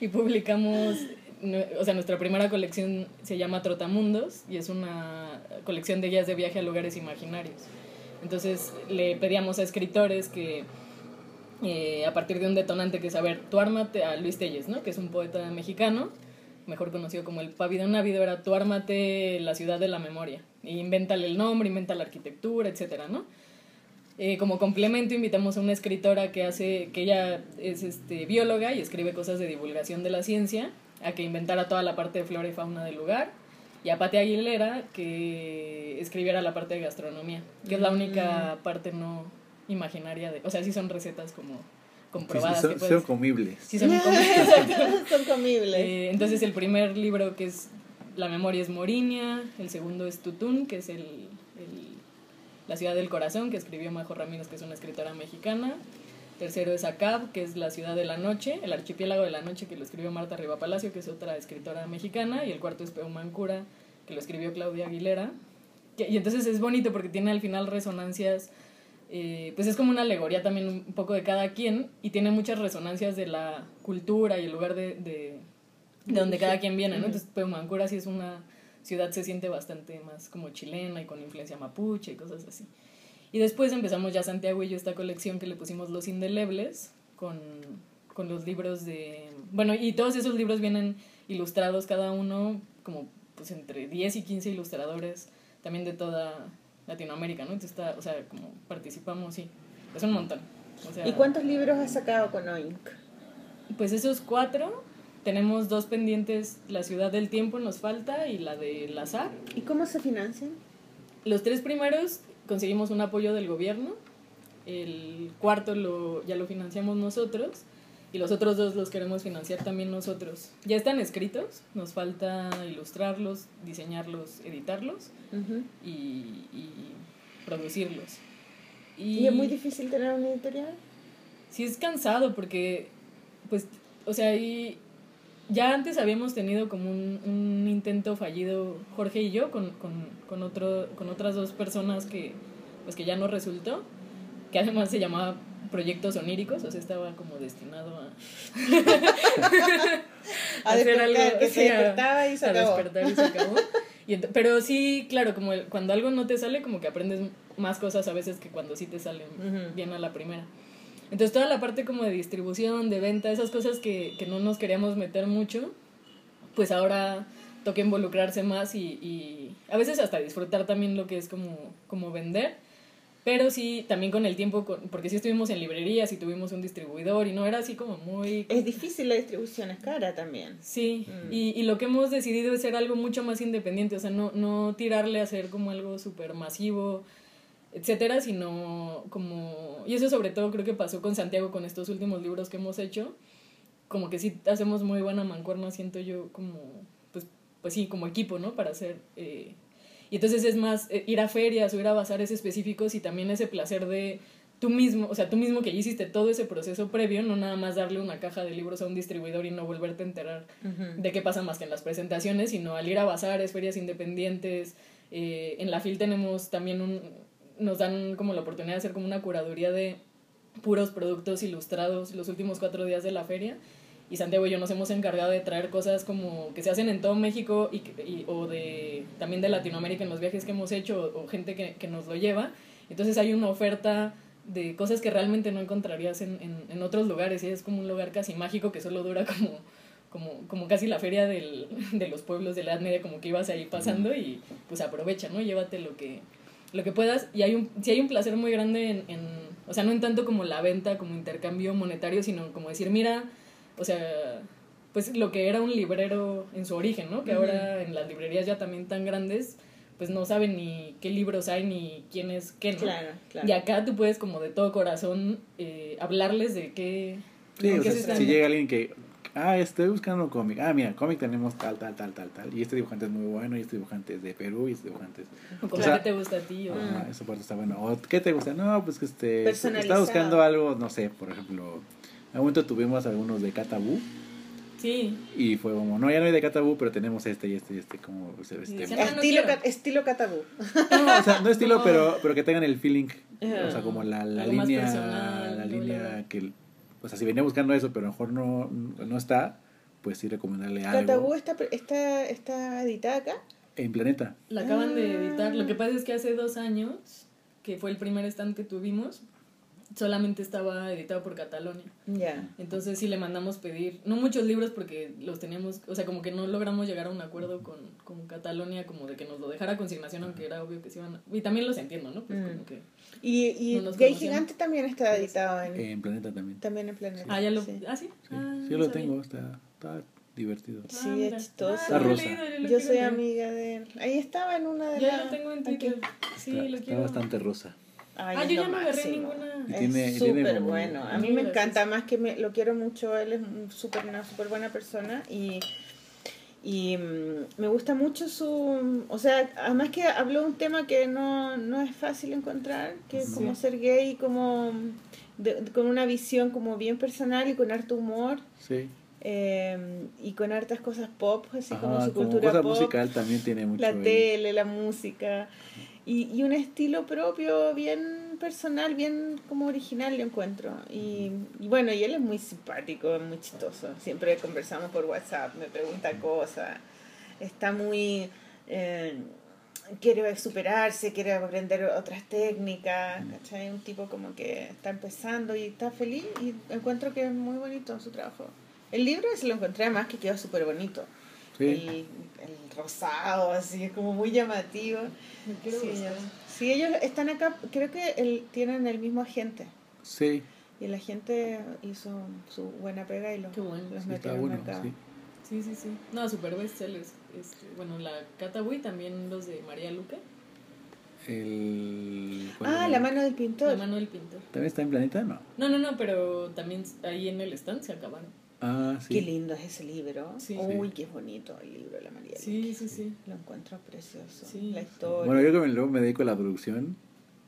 y publicamos o sea, nuestra primera colección se llama Trotamundos y es una colección de guías de viaje a lugares imaginarios. Entonces le pedíamos a escritores que eh, a partir de un detonante que es, a ver, tú ármate a Luis Telles, ¿no? Que es un poeta mexicano, mejor conocido como el Pavido Návido, era tú ármate la ciudad de la memoria. E invéntale el nombre, inventa la arquitectura, etcétera, ¿no? Eh, como complemento invitamos a una escritora que hace, que ella es este, bióloga y escribe cosas de divulgación de la ciencia a que inventara toda la parte de flora y fauna del lugar, y a Pati Aguilera que escribiera la parte de gastronomía, que es la única mm. parte no imaginaria de, o sea, sí son recetas como comprobadas. Sí, son, comibles. Sí, son comibles. son comibles. Eh, entonces el primer libro que es La memoria es Morinia, el segundo es Tutún, que es el, el La ciudad del corazón, que escribió Majo Ramírez, que es una escritora mexicana. Tercero es Acab, que es La ciudad de la noche, el archipiélago de la noche, que lo escribió Marta Riva Palacio, que es otra escritora mexicana. Y el cuarto es Peumancura, que lo escribió Claudia Aguilera. y entonces es bonito porque tiene al final resonancias, eh, pues es como una alegoría también un poco de cada quien y tiene muchas resonancias de la cultura y el lugar de, de, de donde cada quien viene, ¿no? Entonces Peumancura sí es una ciudad, se siente bastante más como chilena y con influencia mapuche y cosas así. Y después empezamos ya Santiago y yo esta colección que le pusimos Los Indelebles con, con los libros de... Bueno, y todos esos libros vienen ilustrados cada uno como pues entre 10 y 15 ilustradores también de toda Latinoamérica, ¿no? Entonces está, o sea, como participamos, sí, es un montón. ¿Y cuántos libros has sacado con OINC? Pues esos cuatro, tenemos dos pendientes, La Ciudad del Tiempo nos falta y la de Azar. ¿Y cómo se financian? Los tres primeros conseguimos un apoyo del gobierno, el cuarto lo, ya lo financiamos nosotros y los otros dos los queremos financiar también nosotros. Ya están escritos, nos falta ilustrarlos, diseñarlos, editarlos y, y, producirlos. Y, es muy difícil tener una editorial? Sí, es cansado porque, pues, o sea, y ya antes habíamos tenido como un, un intento fallido, Jorge y yo, con, con, con, otro, con otras dos personas que, pues, que ya no resultó, que además se llamaba proyectos oníricos, o sea, estaba como destinado a, a, hacer algo que se despertaba y se acabó. despertar y se acabó. pero sí, claro, como cuando algo no te sale, como que aprendes más cosas a veces que cuando sí te salen bien a la primera. Entonces toda la parte como de distribución, de venta, esas cosas que, que no nos queríamos meter mucho, pues ahora toca involucrarse más y, y, a veces hasta disfrutar también lo que es como, como vender. Pero sí, también con el tiempo, porque sí estuvimos en librerías y tuvimos un distribuidor y no era así como muy... Es difícil la distribución, es cara también. Sí, mm. y, y lo que hemos decidido es ser algo mucho más independiente, o sea, no, no tirarle a ser como algo súper masivo, etcétera, sino como... Y eso sobre todo creo que pasó con Santiago con estos últimos libros que hemos hecho, como que sí hacemos muy buena mancuerna, siento yo como, pues, pues sí, como equipo, ¿no? Para hacer... Eh, y entonces es más eh, ir a ferias o ir a bazares específicos y también ese placer de tú mismo, o sea, tú mismo que ya hiciste todo ese proceso previo, no nada más darle una caja de libros a un distribuidor y no volverte a enterar de qué pasa más que en las presentaciones, sino al ir a bazares, ferias independientes. Eh, en la FIL tenemos también un, nos dan como la oportunidad de hacer como una curaduría de puros productos ilustrados los últimos cuatro días de la feria y Santiago y yo nos hemos encargado de traer cosas como que se hacen en todo México y, y o de también de Latinoamérica en los viajes que hemos hecho o, gente que, que, nos lo lleva. Entonces hay una oferta de cosas que realmente no encontrarías en, en, en, otros lugares y es como un lugar casi mágico que solo dura como, como, como casi la feria del, de los pueblos de la Edad Media, como que ibas ahí pasando y pues aprovecha, ¿no? Llévate lo que, lo que puedas y hay un, sí hay un placer muy grande en, en, o sea, no en tanto como la venta, como intercambio monetario, sino como decir, mira, o sea, pues lo que era un librero en su origen, ¿no? Que ahora en las librerías ya también tan grandes, pues no saben ni qué libros hay ni quién es qué, ¿no? Claro, claro. Y acá tú puedes como de todo corazón eh, hablarles de qué... Sí, o sea, si llega alguien que, ah, estoy buscando un cómic, ah, mira, cómic tenemos tal, tal, tal, tal, tal, y este dibujante es muy bueno, y este dibujante es de Perú, y este dibujante es... O, sea, ¿qué te gusta a ti? O... Ah, esa parte está bueno. O, ¿qué te gusta? No, pues que este... Está buscando algo, no sé, por ejemplo un momento tuvimos algunos de Catabú. Sí. Y fue como, no, ya no hay de Catabú, pero tenemos este y este y este, como este, estilo, estilo Catabú. No, o sea, no estilo, pero, pero que tengan el feeling, o sea, como la, la línea, la línea que, o sea, si venía buscando eso, pero a lo mejor no, no está, pues sí recomendarle algo. ¿Catabú está, está, está editada acá? En Planeta. La acaban de editar. Lo que pasa es que hace dos años, que fue el primer stand que tuvimos, solamente estaba editado por Catalonia. Ya. Entonces sí le mandamos pedir, no muchos libros porque los teníamos, o sea, como que no logramos llegar a un acuerdo con, con Catalonia, como de que nos lo dejara consignación, aunque era obvio que se iban a... Y también los entiendo, ¿no? Pues como que... Y, y Gay Gigante también está editado en... En Planeta también. También en Planeta. Ah, ya lo... Sí. ¿Ah, sí? Sí, ah, sí lo tengo, está, está divertido. Sí, ah, es chistoso. Está rosa. yo, soy amiga de él. Ahí estaba en una de las... Ya lo tengo en Twitter. Sí, está, lo quiero. Está bastante rosa. Ay, ah, yo ya no agarré ninguna. es súper bueno. A mí me encanta, más que me, lo quiero mucho. Él es un super, una súper buena persona y, y mm, me gusta mucho su. O sea, además que habló un tema que no, no es fácil encontrar, que es como ser gay, como con una visión como bien personal y con harto humor. Sí. Eh, y con hartas cosas pop, así como su cultura cosa pop. musical también tiene mucho. La tele, la música y, y un estilo propio bien personal, bien como original, lo encuentro. Y, bueno, y él es muy simpático, muy chistoso. Siempre conversamos por WhatsApp, me pregunta cosas. Está muy... Eh, quiere superarse, quiere aprender otras técnicas, ¿cachai? Un tipo como que está empezando y está feliz y encuentro que es muy bonito su trabajo. El libro se lo encontré además que quedó súper bonito. Sí. El, el, rosado, así, es como muy llamativo. Sí, sí, ellos están acá, creo que el, tienen el mismo agente. Sí. Y la gente hizo su buena pega y los, bueno. los metieron bueno, acá. Sí. sí, sí, sí. No, super bestsellers. Este, bueno, la Cataway también los de María Luque. El, ah, la mano del pintor. La mano del pintor. ¿También está en Planeta? No. No, no, no, pero también ahí en el stand se acabaron. Ah, sí. Qué lindo es ese libro. Sí. Uy, qué bonito el libro de la María. Sí, sí, sí. Lo encuentro precioso. Sí. La historia. Bueno, yo que me- luego me dedico a la producción,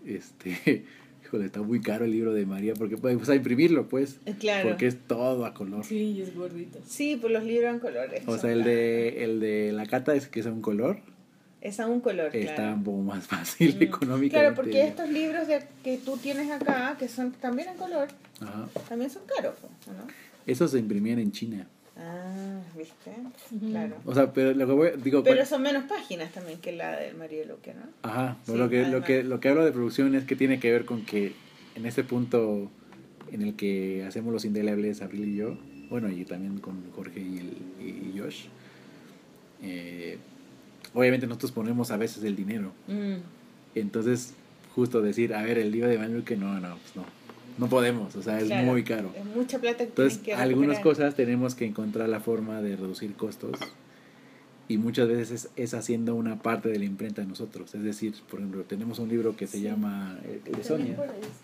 este, híjole, está muy caro el libro de María, porque pues a imprimirlo, pues, Eh, claro. porque es todo a color. Sí, y es gordito. Sí, pues los libros en colores. O sea, el de, el de la cata es que es a un color, Es a un color, está claro. un poco más fácil Mm. económicamente. Claro, porque estos libros de, que tú tienes acá, que son también en color, Ajá. también son caros, ¿o ¿no? Esos se imprimían en China. Ah, ¿viste? Claro. O sea, pero lo que voy, digo, Pero son menos páginas también que la del María Luque, ¿no? Ajá, Sí, lo, que, lo, que, lo que hablo de producción es que tiene que ver con que en ese punto en el que hacemos los indelebles, Abril y yo, bueno, y también con Jorge y, el, y Josh, eh, obviamente nosotros ponemos a veces el dinero. Mm. Entonces, justo decir, a ver, el libro de Manuel que no, no, pues no, no podemos, o sea, es Claro, muy caro. Es mucha plata que Entonces, que algunas cosas tenemos que encontrar la forma de reducir costos y muchas veces es, es haciendo una parte de la imprenta de nosotros. Es decir, por ejemplo, tenemos un libro que se Sí. llama eh, el de Sonia.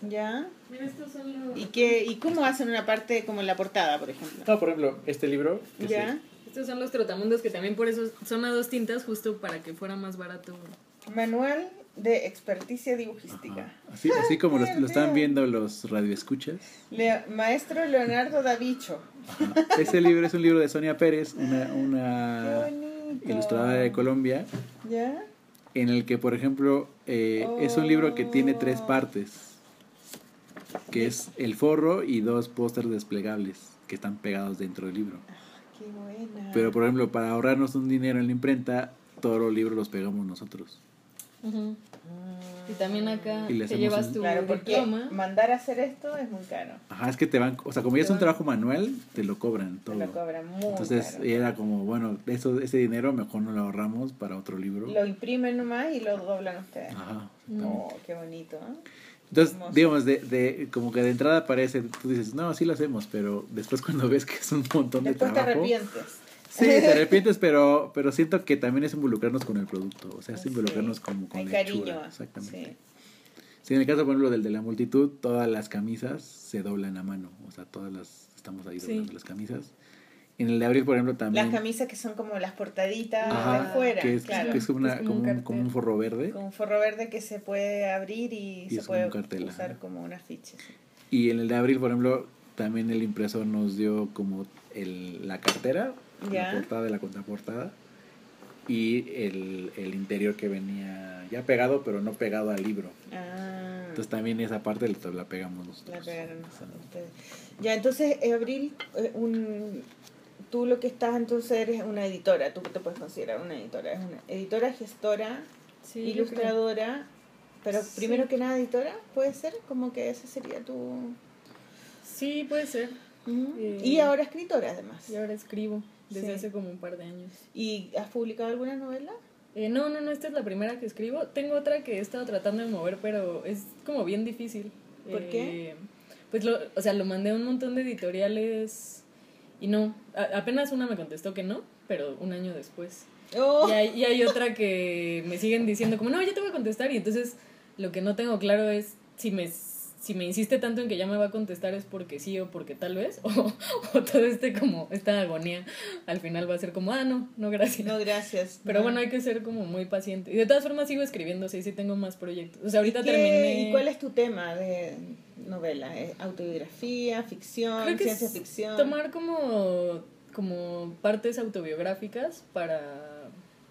¿Ya? Mira, estos son los... ¿Y, qué, ¿Y cómo hacen una parte como en la portada, por ejemplo? No, por ejemplo, este libro. que ¿Ya? se- Estos son los trotamundos que también por eso son a dos tintas, justo para que fuera más barato. Manual de experticia dibujística. Así, así como lo, están viendo los radioescuchas. Le- Maestro Leonardo Davicho. Ajá. Ese libro es un libro de Sonia Pérez, una, una ilustradora de Colombia, ¿Ya? en el que, por ejemplo, eh, es un libro que tiene tres Oh. partes, que es el forro y dos pósters desplegables que están pegados dentro del libro. Qué buena. Pero, por ejemplo, para ahorrarnos un dinero en la imprenta, todos los libros los pegamos nosotros. Mm. Y también acá Y te llevas un- tu Claro, porque diploma. mandar a hacer esto es muy caro. Ajá, es que te van, o sea, como ya es un Te trabajo manual, te lo cobran Te todo. lo cobran muy Entonces caro. era como, bueno, eso, ese dinero mejor no lo ahorramos para otro libro. Lo imprimen nomás y lo doblan ustedes. Ajá. Oh, qué bonito. ¿eh? Entonces, Hermoso. digamos, de, de, como que de entrada parece, tú dices, no, sí lo hacemos, pero después cuando ves que es un montón de Después te trabajo. arrepientes. Sí, te arrepientes, pero, pero siento que también es involucrarnos con el producto, o sea, es Sí. involucrarnos como con la cariño. Exactamente. Sí. Sí, en el caso, por ejemplo, del de la multitud, todas las camisas se doblan a mano, o sea, todas las, estamos ahí Sí. doblando las camisas. En el de abril, por ejemplo, también... Las camisas que son como las portaditas de afuera, que es, claro. que es una- Es como como, un un, cartel. como un forro verde. Con un forro verde que se puede abrir y, Y se como puede un cartel, usar como un afiche. sí. Y en el de abril, por ejemplo, también el impresor nos dio como el, la cartera, Ya. la portada de la contraportada, y el, el interior que venía ya pegado, pero no pegado al libro. Ah, Entonces también esa parte la, la pegamos la nosotros. pegaron nosotros, ustedes. Ya, entonces, Abril, eh, un, tú lo que estás entonces eres una editora, tú te puedes considerar una editora. Es una editora, gestora, Sí, ilustradora, pero Sí. primero que nada editora, ¿puede ser? Como que ese sería tu... Sí, puede ser. Eh, Y ahora escritora además. Y ahora escribo desde Sí. hace como un par de años. ¿Y has publicado alguna novela? Eh, no, no, no, esta es la primera que escribo. Tengo otra que he estado tratando de mover, pero es como bien difícil. ¿Por qué? Eh, Pues lo, o sea, lo mandé a un montón de editoriales y no. A- apenas una me contestó que no, pero un año después. Oh, Y, hay, y hay otra que me siguen diciendo como, no, ya te voy a contestar. Y entonces lo que no tengo claro es si me, si me insiste tanto en que ya me va a contestar es porque sí o porque tal vez. O, o todo este como, esta agonía al final va a ser como, ah, no, no, gracias. no, gracias. Pero No. bueno, hay que ser como muy paciente. Y de todas formas sigo escribiendo, sí, sí tengo más proyectos. O sea, ahorita ¿Y qué- terminé... ¿Y cuál es tu tema de novela? ¿Es ¿Autobiografía, ficción, Creo que ciencia es ficción? tomar como, como partes autobiográficas para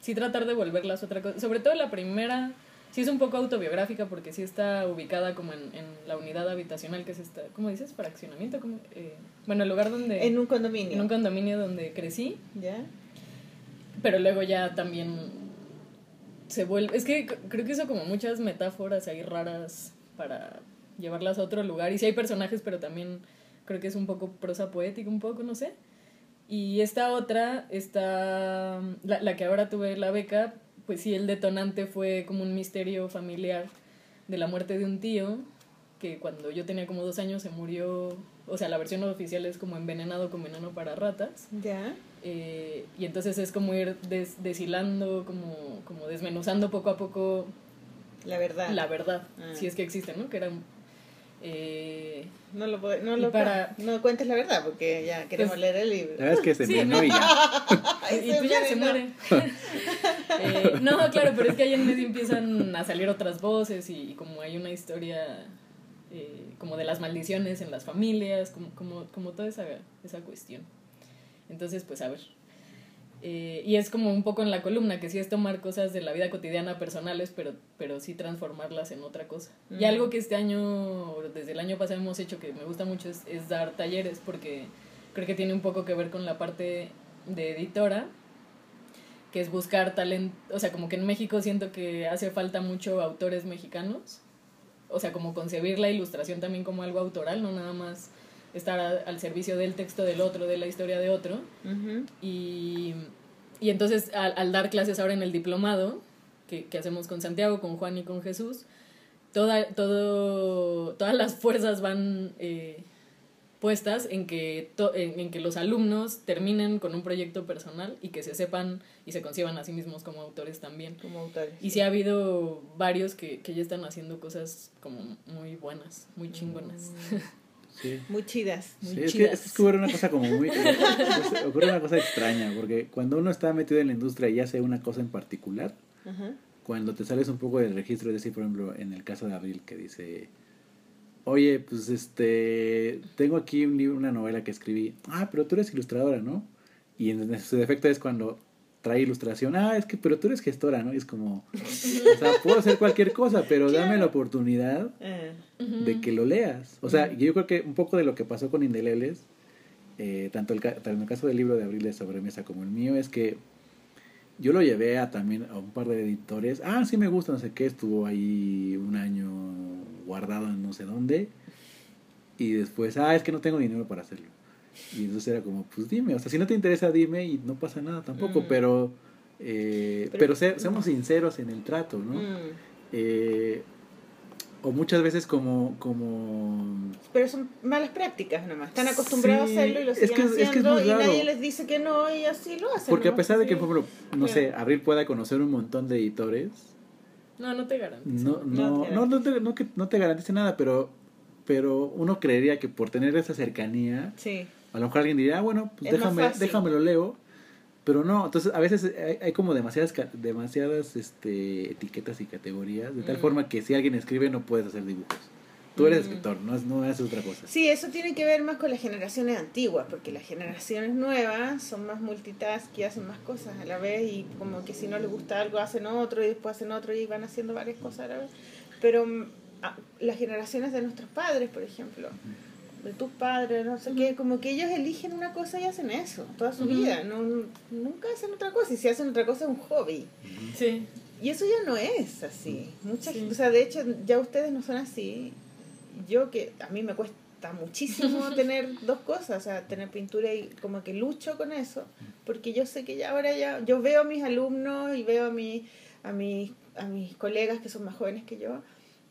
sí tratar de volverlas otra cosa. Sobre todo la primera, sí es un poco autobiográfica porque sí está ubicada como en, en la unidad habitacional que es esta, ¿cómo dices? Fraccionamiento. ¿Cómo? Eh, bueno, el lugar donde... En un condominio. en un condominio donde crecí. ¿Ya? Pero luego ya también se vuelve... Es que creo que hizo como muchas metáforas ahí raras para llevarlas a otro lugar. Y sí hay personajes, pero también creo que es un poco prosa poética, un poco, no sé. Y esta otra, está la, la que ahora tuve la beca, pues sí, el detonante fue como un misterio familiar de la muerte de un tío, que cuando yo tenía como dos años se murió, o sea, la versión oficial es como envenenado con veneno para ratas. ¿Ya? Eh, y entonces es como ir des- deshilando, como, como desmenuzando poco a poco La verdad. La verdad, Ah. si es que existe, ¿no? Que era... eh, No lo, puede- no lo para- no cuentes la verdad porque ya queremos Pues- leer el libro. La verdad es que se Sí, envenenó y ya. Y pues ya se muere. Eh, no, claro, pero es que ahí en medio empiezan a salir otras voces y, y como hay una historia eh, como de las maldiciones en las familias, como, como, como toda esa, esa cuestión. Entonces, pues a ver. Eh, y es como un poco en la columna, que sí es tomar cosas de la vida cotidiana personales, pero, pero sí transformarlas en otra cosa. Y algo que este año, desde el año pasado hemos hecho que me gusta mucho es, es dar talleres, porque creo que tiene un poco que ver con la parte de editora, que es buscar talento, o sea, como que en México siento que hace falta mucho autores mexicanos, o sea, como concebir la ilustración también como algo autoral, no nada más estar a- al servicio del texto del otro, de la historia de otro. Y, y entonces al, al dar clases ahora en el diplomado, que, que hacemos con Santiago, con Juan y con Jesús, toda, todo, todas las fuerzas van eh, puestas en que, to- en, en que los alumnos terminen con un proyecto personal y que se sepan y se conciban a sí mismos como autores también. Como autores. Y sí ha habido varios que, que ya están haciendo cosas como muy buenas, muy chingonas. Sí. Muy chidas. Muy Sí, es que, chidas. es que ocurre una cosa como muy... ocurre una cosa extraña, porque cuando uno está metido en la industria y hace una cosa en particular, Ajá. cuando te sales un poco del registro, es decir, por ejemplo, en el caso de Abril, que dice, oye, pues este, tengo aquí un libro, una novela que escribí, ah, pero tú eres ilustradora, ¿no? Y en su defecto es cuando trae ilustración, ah, es que, pero tú eres gestora, ¿no? Y es como, o sea, puedo hacer cualquier cosa, pero dame la oportunidad Eh, de que lo leas. O sea, yo creo que un poco de lo que pasó con Indelebles, eh, tanto, el, ca- tanto en el caso del libro de Abril de Sobremesa como el mío, es que yo lo llevé a también a un par de editores. Ah, sí me gusta, no sé qué, estuvo ahí un año guardado en no sé dónde. Y después, ah, es que no tengo dinero para hacerlo. Y entonces era como, pues dime, o sea, si no te interesa, dime y no pasa nada tampoco, Mm. pero, eh, Pero- pero, se- seamos sinceros en el trato, ¿no? mm. Eh, o muchas veces como, como Pero son malas prácticas nomás. Están acostumbrados Sí, a hacerlo y lo es siguen que es- es que es haciendo y nadie les dice que no y así lo hacen. porque a pesar de que por ejemplo no Claro. sé Abril pueda conocer un montón de editores No, no te garantizo. no No no no, no te, no que no te garantice nada pero pero uno creería que por tener esa cercanía Sí. A lo mejor alguien diría ah, bueno pues Es déjame lo leo pero no entonces a veces hay, hay como demasiadas demasiadas este etiquetas y categorías de tal Mm. forma que si alguien escribe no puedes hacer dibujos tú eres Mm. escritor no es no haces otra cosa Sí, eso tiene que ver más con las generaciones antiguas, porque las generaciones nuevas son más multitask y hacen más cosas a la vez y como que si no les gusta algo hacen otro y después hacen otro y van haciendo varias cosas a la vez. Pero mm, a- las generaciones de nuestros padres, por ejemplo, de tus padres, no sé qué, como que ellos eligen una cosa y hacen eso toda su vida, no, nunca hacen otra cosa y si hacen otra cosa es un hobby. Sí. Y eso ya no es así. Mucha Sí. gente- o sea, de hecho, ya ustedes no son así. Yo que a mí me cuesta muchísimo tener dos cosas, o sea, tener pintura y como que lucho con eso, porque yo sé que ya ahora ya, yo veo a mis alumnos y veo a, mi, a, mis, a mis colegas que son más jóvenes que yo,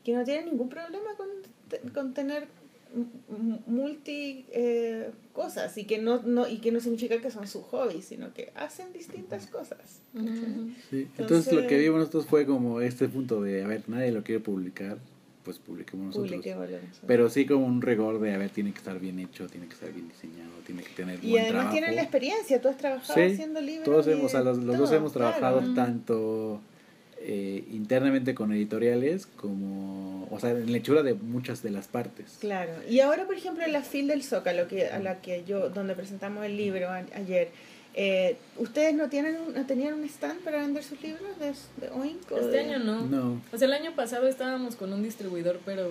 que no tienen ningún problema con, con tener multi eh, cosas y que no, no y que no significa que son su hobby sino que hacen distintas cosas. Sí, Entonces- entonces lo que vimos nosotros fue como este punto de, a ver, nadie lo quiere publicar, pues publiquemos nosotros. Pero sí como un rigor de, a ver, tiene que estar bien hecho, tiene que estar bien diseñado, tiene que tener Y buen además trabajo. tienen la experiencia, tú has trabajado Sí, haciendo libros. Todos hemos, o sea, los, los dos hemos trabajado claro. tanto eh, internamente con editoriales como, o sea, en la hechura de muchas de las partes. Claro. Y ahora, por ejemplo, en la FIL del Zócalo, que, a la que yo, donde presentamos el libro a- ayer, eh, ¿ustedes no tienen un- no tenían un stand para vender sus libros de, de Oink? o Este de- año no. No. O sea, el año pasado estábamos con un distribuidor, pero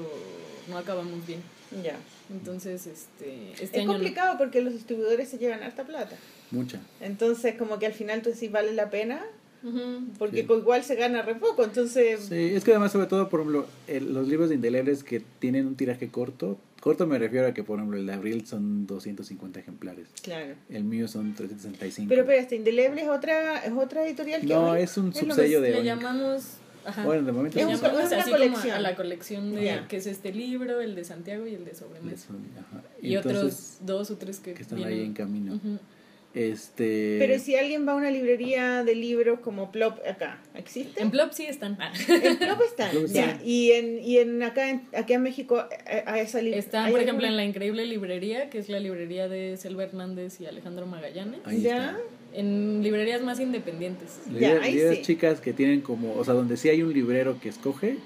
no acabamos bien. Ya. Entonces, este, este Es año no. complicado porque los distribuidores se llevan harta plata. Mucha. Entonces, como que al final tú decís, vale la pena, Porque Sí. con igual se gana re poco. Entonces, Sí, es que además, sobre todo, por ejemplo, el- los libros de indelebles que tienen un tiraje corto, corto me refiero a que, por ejemplo, el de abril son 250 ejemplares, claro. el mío son 365. Pero, pero este Indeleble es otra, es otra editorial que no, es un lo subsello de Le llamamos. Ajá. Bueno, de momento Es un- sí. llamamos es una así como colección. a la colección de que es este libro, el de Santiago y el de Sobremesa. Eso. Y Entonces, otros dos o tres que, que están vienen. ahí en camino. Este. Pero si alguien va a una librería de libros como Plop acá, ¿existe? En Plop sí están. En Plop están, Plop ya. Y en, y en acá, en, acá en México, a, a esa librería. Están, por ejemplo, en la increíble librería, que es la librería de Selva Hernández y Alejandro Magallanes. Ahí ¿Ya? está. En librerías más independientes. Librerías, ahí librerías sí. chicas que tienen como, o sea, donde sí hay un librero que escoge,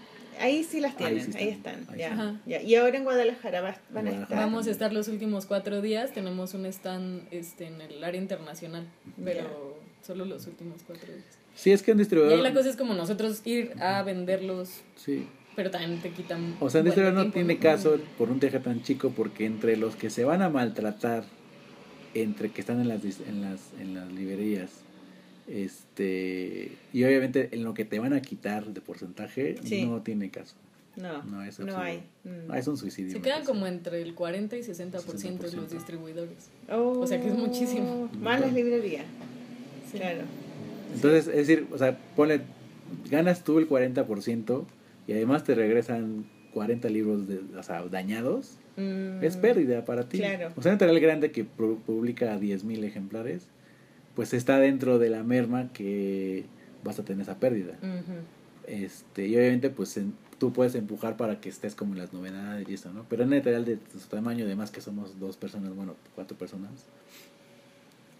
Ahí sí las Ahí tienen, sí ahí están, ahí ya, están. ya. Y ahora en Guadalajara va- van a estar. Vamos a estar los últimos cuatro días. Tenemos un stand este, en el área internacional, pero solo los últimos cuatro días. sí es que Y distribuidor. ahí la cosa es como nosotros ir a venderlos, Sí. pero también te quitan. O sea, un distribuidor no tiene caso por un teje tan chico porque entre los que se van a maltratar, entre que están en las, en las, en las librerías, este y obviamente en lo que te van a quitar de porcentaje, Sí. no tiene caso. No, No, es no hay. Mm. Ah, es un suicidio. Se me quedan como entre el 40 y 60%, de 60%. los distribuidores. Oh, o sea que es muchísimo. Más las librerías. Sí. Claro. Entonces, es decir, o sea, ponle, ganas tú el 40% y además te regresan 40 libros de, o sea, dañados. Mm. Es pérdida para ti. Claro. O sea, un editorial grande que pu- publica 10.000 ejemplares, pues está dentro de la merma que vas a tener esa pérdida. Este, y obviamente, pues en- tú puedes empujar para que estés como en las novedades y eso, ¿no? Pero en un editorial de su tamaño, además que somos dos personas, bueno, cuatro personas,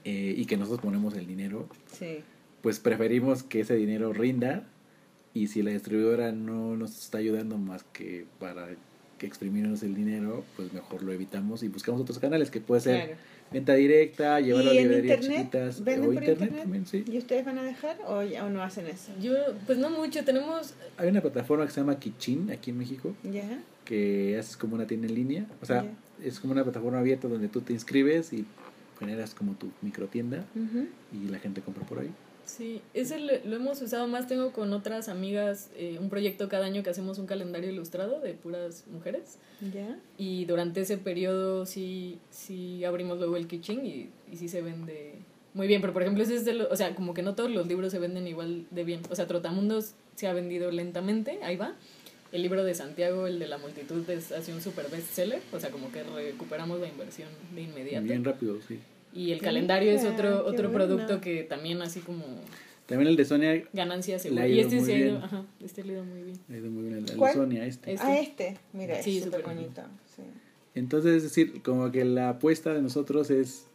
eh, y que nosotros ponemos el dinero, Sí. pues preferimos que ese dinero rinda y si la distribuidora no nos está ayudando más que para que exprimirnos el dinero, pues mejor lo evitamos y buscamos otros canales que puede ser Claro. Venta directa, llevar a ¿Y en librerías chiquitas ¿Venden o por internet, internet? también, sí. ¿Y ustedes van a dejar o, ya, o no hacen eso? Yo, pues no mucho, tenemos Hay una plataforma que se llama Kichin aquí en México ¿Ya? que es como una tienda en línea, o sea, es como una plataforma abierta donde tú te inscribes y generas como tu microtienda Ujú. y la gente compra por ahí. Sí, ese lo, lo hemos usado más. Tengo con otras amigas eh, un proyecto cada año que hacemos un calendario ilustrado de puras mujeres. ¿Ya? Y durante ese periodo sí, sí abrimos luego el kitchen y, y sí se vende muy bien. Pero por ejemplo, ese es de lo, o sea, como que no todos los libros se venden igual de bien. O sea, Trotamundos se ha vendido lentamente, ahí va. El libro de Santiago, el de la multitud, es así un super bestseller. O sea, como que recuperamos la inversión de inmediato. Bien rápido, sí. Y el calendario es mira, otro, otro bueno. producto que también así como También el de Sonia ganancias Le seguro. ha Y este muy se ha ido, bien. ajá, este le ha ido muy bien. ha ido muy bien, el. Sonia este. Este. Ah, este. Mira, Sí, es súper bonito. Sí. Entonces, es decir, como que la apuesta de nosotros es,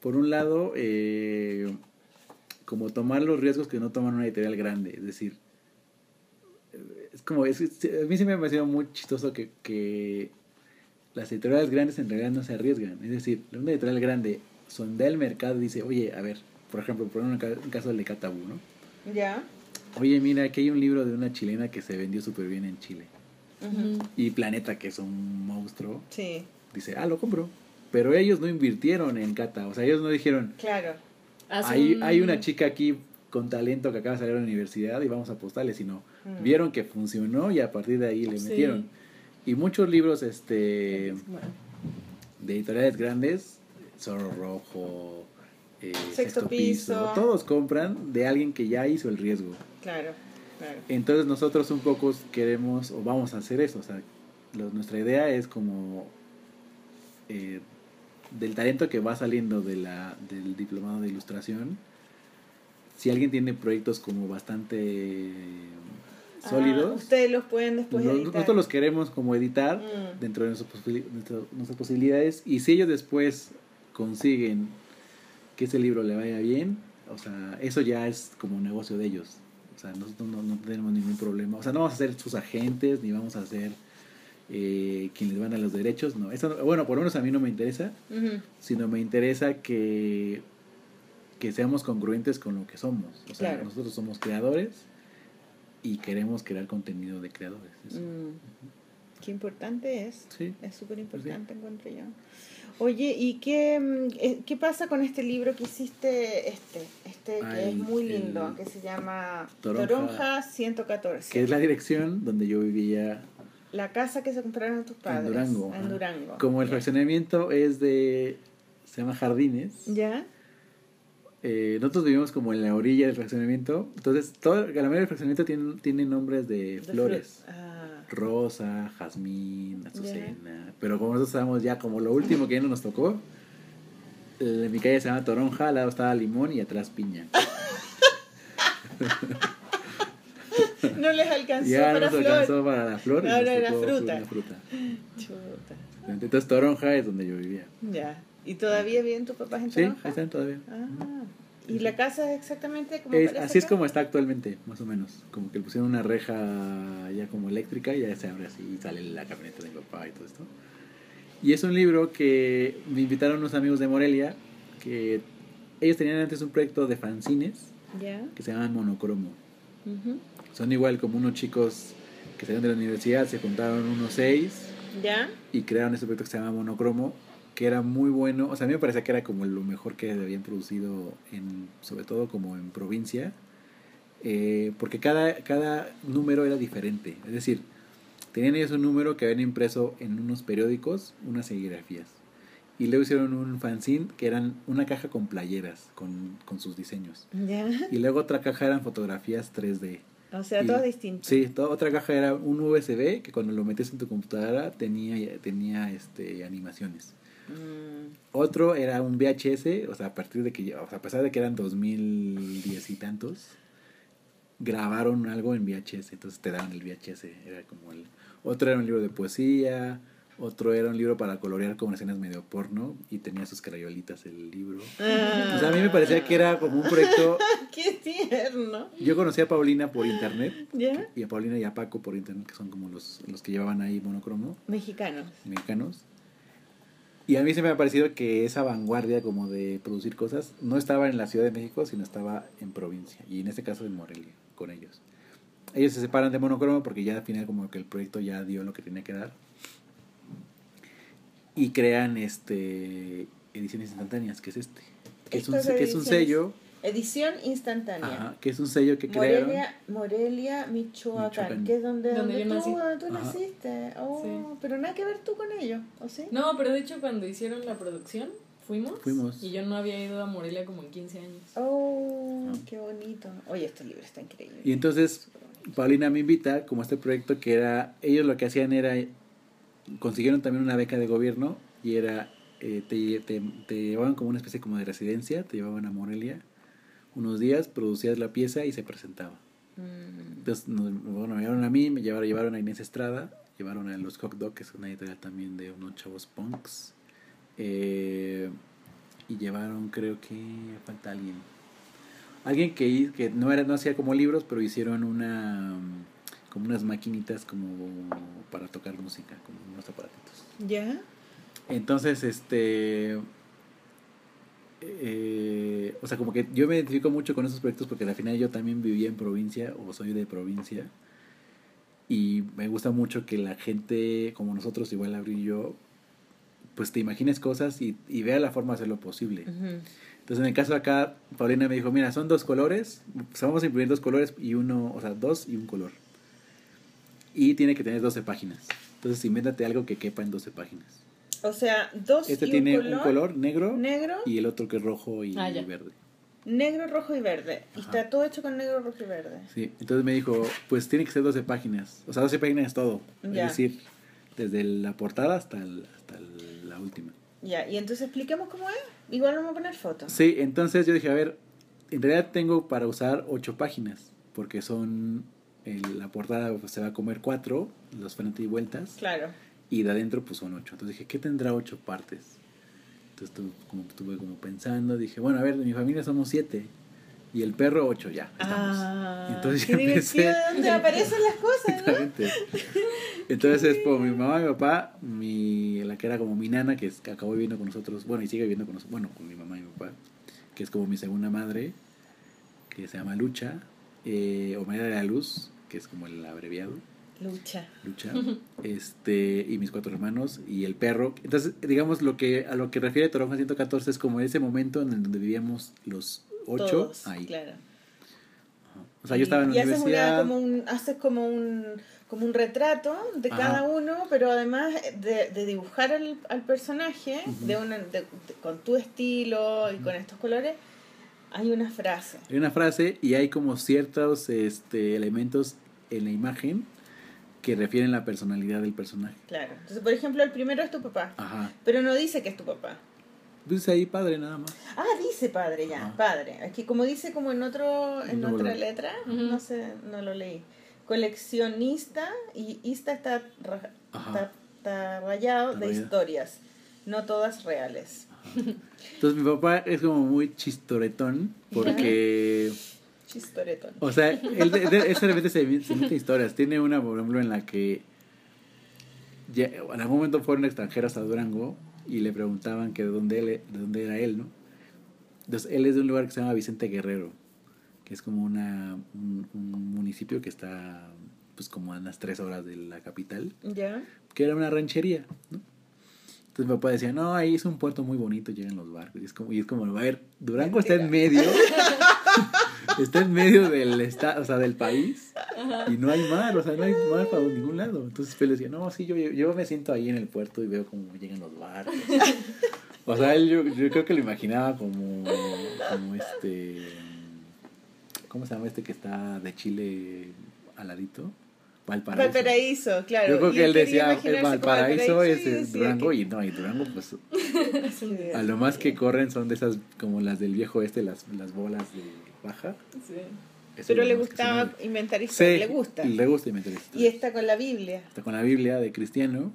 por un lado, eh, como tomar los riesgos que no toman una editorial grande. Es decir, es como, es, a mí siempre me ha parecido muy chistoso que, que las editoriales grandes en realidad no se arriesgan. Es decir, una editorial grande sondea el mercado y dice, oye, a ver, por ejemplo, por un, ca- un caso del de Catabú, ¿no? ¿Ya? Oye, mira, aquí hay un libro de una chilena que se vendió súper bien en Chile. Y Planeta, que es un monstruo, Sí, dice, ah, lo compro. Pero ellos no invirtieron en Cata, o sea, ellos no dijeron, claro. Hay, un- hay una chica aquí con talento que acaba de salir de la universidad y vamos a apostarle, sino Mm. vieron que funcionó y a partir de ahí le Sí. metieron. Y muchos libros este Bueno, de editoriales grandes, Zorro Rojo, eh, Sexto Piso. todos compran de alguien que ya hizo el riesgo. Claro, claro. Entonces nosotros un poco queremos o vamos a hacer eso, o sea, lo- nuestra idea es como eh, del talento que va saliendo de la, del diplomado de ilustración, si alguien tiene proyectos como bastante Ah, sólidos, ustedes los pueden después no- editar. nosotros los queremos como editar Mm. dentro de nuestras posibilidades y si ellos después consiguen que ese libro le vaya bien, o sea, eso ya es como un negocio de ellos. O sea, nosotros no, no tenemos ningún problema. O sea, no vamos a ser sus agentes ni vamos a ser eh, quien les van a los derechos. No, eso, no- bueno, por lo menos a mí no me interesa, sino me interesa que, que seamos congruentes con lo que somos. O sea, Claro. nosotros somos creadores y queremos crear contenido de creadores. eso. Mm. Qué importante es. Sí. Es súper importante, encuentro yo. Oye, ¿y qué, mm, eh, qué pasa con este libro que hiciste, este, este que Ay, es muy lindo, que se llama Toronja. Toronja, 114? Que es la dirección donde yo vivía La casa que se compraron tus padres. Durango, En. Durango. Como el fraccionamiento es de. Se llama Jardines. ¿Ya? eh, nosotros vivimos como en la orilla del fraccionamiento. Entonces, todo, la mayoría del fraccionamiento tiene, tiene nombres de, De flores: flor- Ah, rosa, jazmín, azucena. Pero como nosotros estábamos ya como lo último que ya no nos tocó, eh, mi calle se llama Toronja, al lado estaba limón y atrás piña. no les alcanzó ya para no flor. alcanzó para la flor. y Ahora nos era fruta. una fruta. Chuta. Entonces Toronja es donde yo vivía. Ya. ¿Y todavía viven tus papás en Sí, Toronja? ahí están todavía. Ah. ¿Y la casa es exactamente como Es- así es acá? como está actualmente, más o menos. Como que le pusieron una reja ya como eléctrica y ya se abre así y sale la camioneta de mi papá y todo esto. Y es un libro que me invitaron unos amigos de Morelia que ellos tenían antes un proyecto de fanzines Ya. que se llaman Monocromo. Ujú. Son igual como unos chicos que salieron de la universidad, se juntaron unos seis Ya. y crearon este proyecto que se llama Monocromo, que era muy bueno. O sea, a mí me parecía que era como lo mejor que habían producido, en, sobre todo como en provincia, eh, porque cada, cada número era diferente. Es decir, tenían ellos un número que habían impreso en unos periódicos, unas serigrafías. Y luego hicieron un fanzine que eran una caja con playeras, con, con sus diseños. Ya. Y luego otra caja eran fotografías 3D. O sea, Y- todo distinto. Sí, toda otra caja era un USB que cuando lo metes en tu computadora tenía, tenía este, animaciones. Mm. Otro era un VHS, o sea, a partir de que, o sea, a pesar de que eran 2010 y tantos, grabaron algo en VHS, entonces te daban el VHS, era como el... Otro era un libro de poesía, otro era un libro para colorear con escenas medio porno y tenía sus crayolitas el libro. Ah. O sea, a mí me parecía que era como un proyecto... ¡Qué tierno! Yo conocí a Paulina por internet ¿Ya? y a Paulina y a Paco por internet, que son como los, los que llevaban ahí monocromo, Mexicanos. mexicanos. Y a mí se me ha parecido que esa vanguardia como de producir cosas no estaba en la Ciudad de México, sino estaba en provincia, y en este caso en Morelia, con ellos. Ellos se separan de monocromo porque ya al final como que el proyecto ya dio lo que tenía que dar. Y crean este ediciones instantáneas, que es este. Que es un, Estas que es un ediciones- sello, Edición instantánea. ajá, que es un sello que crearon. Morelia, Morelia, Michoacán, Michoacán. que es donde, Donde donde yo tú, tú naciste. Oh, Sí. Pero nada que ver tú con ellos, ¿o sí? No, pero de hecho cuando hicieron la producción, fuimos. Fuimos. Y yo no había ido a Morelia como en 15 años. Oh, Ah. qué bonito. Oye, este libro está increíble. Y entonces Paulina me invita como a este proyecto que era, ellos lo que hacían era, consiguieron también una beca de gobierno y era, eh, te, te, te llevaban como una especie como de residencia, te llevaban a Morelia unos días, producías la pieza y se presentaba. Mm. Entonces, nos- bueno, me llevaron a mí, me llevaron, llevaron a Inés Estrada, llevaron a Los Hot Dog, que es una editorial también de unos chavos punks, eh, y llevaron, creo que falta alguien. Alguien que, que no era no hacía como libros, pero hicieron una mm, como unas maquinitas como para tocar música, como unos aparatitos. ¿Ya? Entonces, este. Eh, o sea, como que yo me identifico mucho con esos proyectos porque al final yo también vivía en provincia o soy de provincia. Y me gusta mucho que la gente, como nosotros, igual Abril y yo, pues te imagines cosas y, y vea la forma de hacerlo posible. Entonces, en el caso de acá, Paulina me dijo: Mira, son dos colores, o sea, vamos a imprimir dos colores y uno, o sea, dos y un color. Y tiene que tener 12 páginas. Entonces, invéntate algo que quepa en 12 páginas. O sea, dos Este y tiene un color, un color negro negro, y el otro que es rojo y Ah, ya. verde. negro, rojo y verde. Y Ajá. está todo hecho con negro, rojo y verde. Sí, entonces me dijo, pues tiene que ser 12 páginas. O sea, 12 páginas es todo. Ya. Es decir, desde la portada hasta, el- hasta el- la última. Ya, y entonces expliquemos cómo es. Igual vamos a poner fotos. Sí, entonces yo dije, a ver, en realidad tengo para usar 8 páginas, porque son, el- la portada pues, se va a comer 4, los frente y vueltas, Claro. Y de adentro pues son 8. Entonces dije, ¿qué tendrá 8 partes? Entonces estuve como, estuve como pensando, dije, bueno, a ver, de mi familia somos 7, y el perro 8, ya, estamos. Ah, Entonces yo empecé- aparecen las cosas, ¿no? Entonces es por mi mamá, mi papá, mi, la que era como mi nana, que, es, que acabó viviendo con nosotros, bueno, y sigue viviendo con nosotros, bueno, con mi mamá y mi papá, que es como mi segunda madre, que se llama Lucha, eh, o María de la Luz, que es como el abreviado, Lucha. Lucha, este, y mis cuatro hermanos, y el perro. Entonces, digamos, lo que a lo que refiere Toronja 114 es como ese momento en el donde vivíamos los ocho, Todos, ahí. claro. O sea, yo estaba en la y haces, universidad. una, como un, haces como un como un retrato de Ajá. cada uno, pero además de, de dibujar al, al personaje de una, de- de- con tu estilo y con estos colores, hay una frase. Hay una frase y hay como ciertos este, elementos en la imagen que refieren la personalidad del personaje. Claro. Entonces, por ejemplo, el primero es tu papá, Ajá. pero no dice que es tu papá. Dice ahí padre nada más. Ah, dice padre ya, Ajá. padre. Aquí como dice como en otro en No, otra lo- letra, Ujú. no sé, no lo leí. Coleccionista y ista está, ra- Ajá. está, está rayado Está de rayado. historias, no todas reales. Entonces mi papá es como muy chistoretón porque, Chistoretón. o sea, él de, de- él de repente se, se mete historias. Tiene una, por ejemplo, en la que ya, en algún momento fueron extranjeros a Durango y le preguntaban que de dónde, él, de dónde era él, ¿no? Entonces él es de un lugar que se llama Vicente Guerrero, que es como una, un, un municipio que está pues como a unas tres horas de la capital. ¿Ya? que era una ranchería, ¿no? Entonces mi papá decía, no, ahí es un puerto muy bonito, llegan los barcos. Y es como, y es como a ver, Durango está en medio, está en medio del estado, o sea, del país, y no hay mar, o sea, no hay mar para ningún lado. Entonces él decía, no, sí, yo, yo me siento ahí en el puerto y veo cómo llegan los barcos. O sea, él yo, yo creo que lo imaginaba como, como este, ¿cómo se llama este que está de Chile aladito? Valparaíso. Valparaíso, claro. Yo creo que él decía, el Valparaíso es el Durango que- y no, y Durango pues a lo más que corren son de esas como las del viejo este, las, las bolas de Sí. Eso Pero es le gustaba inventar historias, Sí, le gusta. Le gusta inventar historias. Y está con la Biblia. Está con la Biblia de cristiano.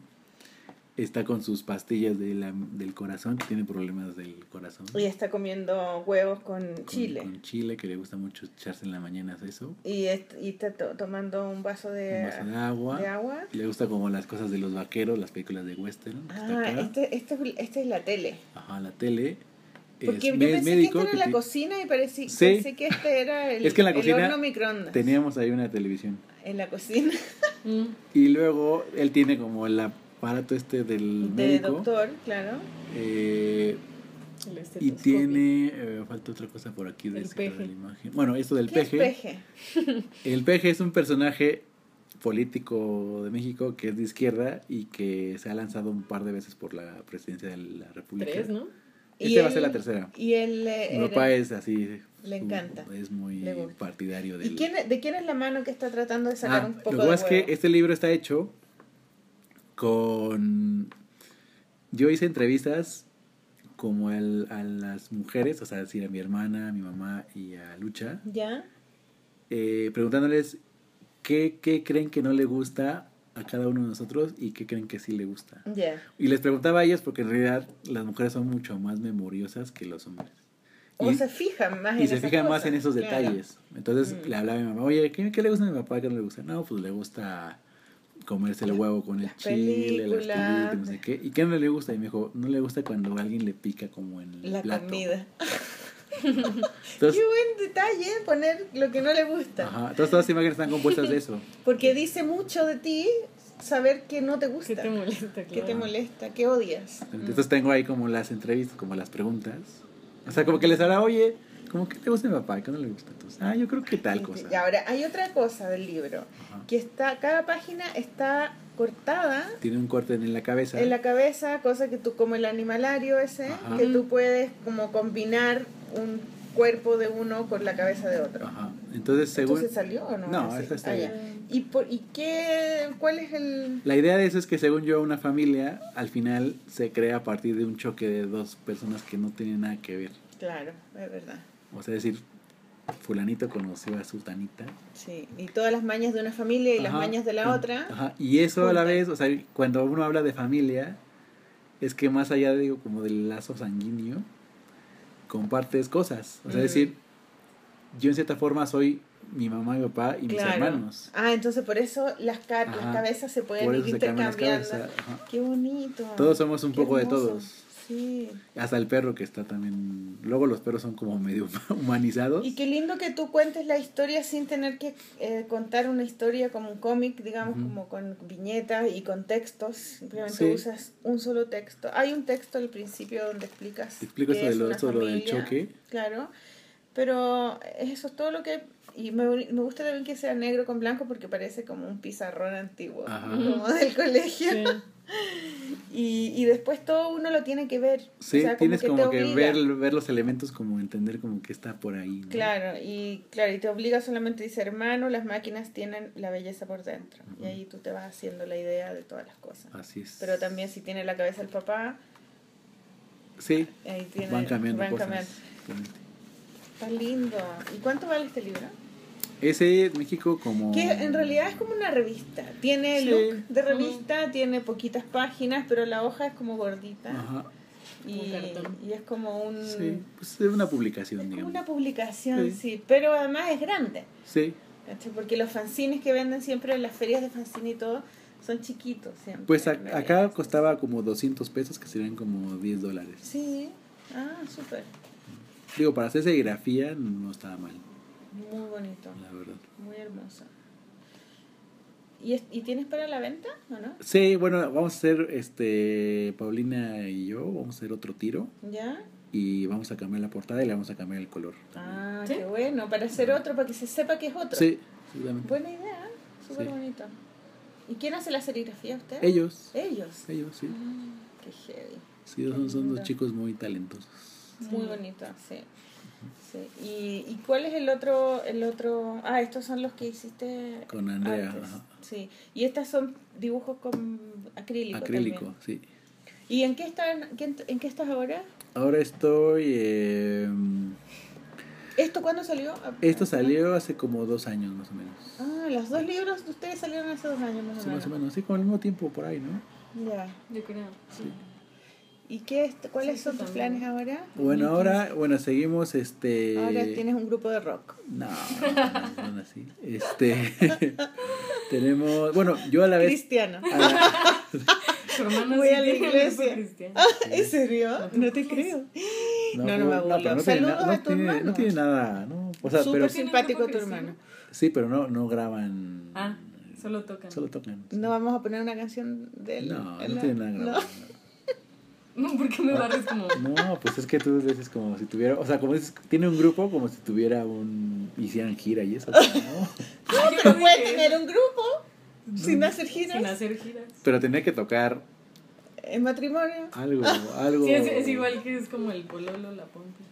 Está con sus pastillas de la- del corazón, que tiene problemas del corazón. Y está comiendo huevos con Con- chile. Con chile, que le gusta mucho echarse en la mañana eso. Y, est- y está to- tomando un vaso de, Un vaso de agua. de agua. Le gusta como las cosas de los vaqueros, las películas de western. Ah, acá. este, este, esta es la tele. Ajá, la tele. Porque es yo pensé médico que esta era la ti- cocina y parecí, Sí. pensé que este era el, Es que en la el cocina horno microondas. Teníamos ahí una televisión. En la cocina Mm. Y luego él tiene como el aparato este del de médico. doctor, claro. eh, y tiene. eh, falta otra cosa por aquí de peje. la imagen. Bueno, esto del ¿Qué es peje. peje? El peje es un personaje político de México que es de izquierda y que se ha lanzado un par de veces por la presidencia de la República. Tres, ¿no? Y va a ser la tercera. Y él eh, Mi era- papá es así. Le su- encanta. Es muy partidario del. ¿Y quién, de quién es la mano que está tratando de sacar Ah, un poco lo que de pasa es huevo? que este libro está hecho con... Yo hice entrevistas como el- a las mujeres, o sea, decir a mi hermana, a mi mamá y a Lucha, ¿Ya? eh, preguntándoles qué, qué creen que no le gusta a cada uno de nosotros y qué creen que sí le gusta. Y les preguntaba a ellas porque en realidad las mujeres son mucho más memoriosas que los hombres. O Y- se fijan más en y se fijan más en esos claro. detalles. Entonces Mm. le hablaba a mi mamá, oye, ¿qué, qué le gusta a mi papá? ¿Qué no le gusta? No, pues le gusta comerse el huevo con el las chile, las películas, no sé qué. ¿Y qué no le gusta? Y me dijo, no le gusta cuando alguien le pica como en el La plato. comida. Entonces, Qué buen detalle poner lo que no le gusta. ajá, entonces todas las imágenes están compuestas de eso. Porque dice mucho de ti saber que no te gusta. ¿Qué te molesta? ¿Qué Claro. te molesta? ¿Qué odias? Entonces tengo ahí como las entrevistas, como las preguntas. O sea, como que les hará, oye, como que te gusta mi papá? ¿Qué no le gusta? Entonces, ah, yo creo que tal cosa. Y ahora, hay otra cosa del libro. Ajá. Que está, cada página está cortada Tiene un corte en la cabeza. en la cabeza, cosa que tú, como el animalario ese, Ajá. que tú puedes como combinar un cuerpo de uno con la cabeza de otro. Ajá. Entonces, según... ¿Esto se salió o no? No, esa está Ah, bien. ¿Y, por, ¿Y qué, cuál es el...? La idea de eso es que según yo una familia al final se crea a partir de un choque de dos personas que no tienen nada que ver. Claro, es verdad. O sea, decir, fulanito conoció a sultanita. Sí, y todas las mañas de una familia y las Ajá. mañas de la otra. Ajá. Y eso a la vez, o sea, cuando uno habla de familia, es que más allá, digo, como del lazo sanguíneo, compartes cosas. O sea, decir, yo en cierta forma soy mi mamá, mi papá y mis hermanos. Ah, entonces por eso las, las cabezas se pueden ir intercambiando. Qué bonito. Todos somos un Qué poco de todos. Sí. Hasta el perro que está también. Luego los perros son como medio humanizados. Y qué lindo que tú cuentes la historia sin tener que eh, contar una historia como un cómic, digamos, como con viñetas y con textos. Simplemente Sí. usas un solo texto. Hay un texto al principio donde explicas. Te explico de es lo, una esto de lo del familia. choque. Claro. Pero eso es todo lo que... Y me, me gusta también que sea negro con blanco porque parece como un pizarrón antiguo, Ajá. como del colegio. Sí. Y, y después todo uno lo tiene que ver. Sí, O sea, tienes como que ver, ver los elementos, como entender como que está por ahí. ¿no? Claro, y claro, y te obliga solamente dice hermano, las máquinas tienen la belleza por dentro. Y ahí tú te vas haciendo la idea de todas las cosas. Así es. Pero también si tiene la cabeza el papá, Sí, Ahí tiene, van cambiando van cosas. cambiando. Está lindo. ¿Y cuánto vale este libro? Ese México como... Que en realidad es como una revista. Tiene Sí. look de revista, tiene poquitas páginas, pero la hoja es como gordita. Ajá. Y, es como un... Sí, pues es una publicación, Es como una publicación, Sí. sí. Pero además es grande. Sí. Porque los fanzines que venden siempre en las ferias de fanzine y todo son chiquitos siempre. pues a- acá costaba como 200 pesos, que serían como 10 dólares. Sí. Ah, súper. Digo, para hacer serigrafía no estaba mal, Muy bonito. la verdad. Muy hermoso. ¿Y, es- ¿Y tienes para la venta o no? Sí, bueno, vamos a hacer, este, Paulina y yo, vamos a hacer otro tiro ¿Ya? y vamos a cambiar la portada y le vamos a cambiar el color. también. Ah, ¿Sí? qué bueno. Para hacer otro, para que se sepa que es otro. Sí, seguramente. Buena idea. Súper Sí. bonito. ¿Y quién hace la serigrafía? ¿Usted? Ellos, Ellos. ellos, sí. Ah, qué heavy. Sí, son, son dos chicos muy talentosos. Muy bonito, sí. Sí. ¿Y, ¿Y cuál es el otro, el otro? Ah, estos son los que hiciste Con Andrea, antes. ajá. Sí. Y estas son dibujos con acrílico. Acrílico, también. sí. ¿Y en qué estás, qué- en qué estás ahora? Ahora estoy... eh, ¿Esto cuándo salió? esto salió hace como dos años más o menos. Ah, los dos libros de ustedes salieron hace dos años más o Sí, menos. más o menos, sí, como al mismo tiempo por ahí, ¿no? Ya. Yo creo. ¿Y qué es, cuáles Sí, son tus planes ahora? Bueno, ahora, bueno, seguimos este... Ahora tienes un grupo de rock. No, no, no así. Este, tenemos, bueno, yo a la vez... Cristiano. a la- Voy a la iglesia. cristiano. ¿En serio? No te creo. No, no no tiene, Saludos na- a no tu tiene- hermano. no tiene nada, ¿no? O sea, Súper pero, ¿Tiene un simpático tu hermano. sí, pero no, no graban, Ah, solo tocan. solo tocan. No vamos a poner una canción de él. No, en no la- tiene nada no. grabado. No, ¿por qué me barres como.? No, pues es que tú dices como si tuviera, o sea, como dices, tiene un grupo como si tuviera un, hicieran gira y eso, ¿no? No, pero puede tener un grupo sin hacer giras. Sin hacer giras. Pero tenía que tocar En matrimonio. algo, algo. Sí, es, es igual que es como el pololo, la pompi.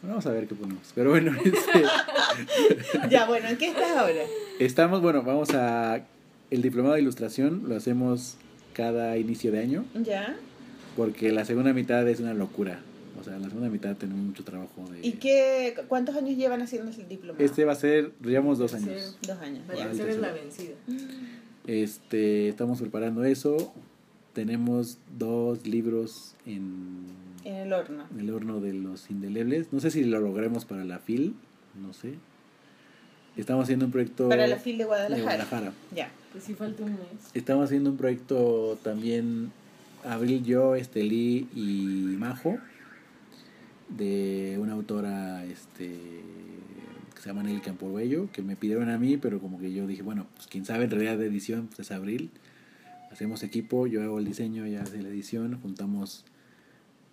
Bueno, vamos a ver qué ponemos. Pero bueno, este, Ya, bueno, ¿en qué estás ahora? estamos, bueno, vamos a el diplomado de ilustración lo hacemos cada inicio de año Ya. porque la segunda mitad es una locura. O sea, la segunda mitad tenemos mucho trabajo de ¿Y qué, cuántos años llevan haciendo el diploma? Este va a ser, llevamos dos años. Dos años. Vale. es la vencida. Este, estamos preparando eso. Tenemos dos libros en En el horno. el horno de los indelebles. No sé si lo logremos para la FIL, no sé. Estamos haciendo un proyecto Para la FIL de de Guadalajara. Ya. Pues sí falta un mes. Estamos haciendo un proyecto también, Abril, yo, Estelí y Majo, de una autora este, que se llama Nelly Campobello, que me pidieron a mí, pero como que yo dije, bueno, pues quien sabe en realidad de edición pues es Abril. Hacemos equipo, yo hago el diseño, ella hace la edición, juntamos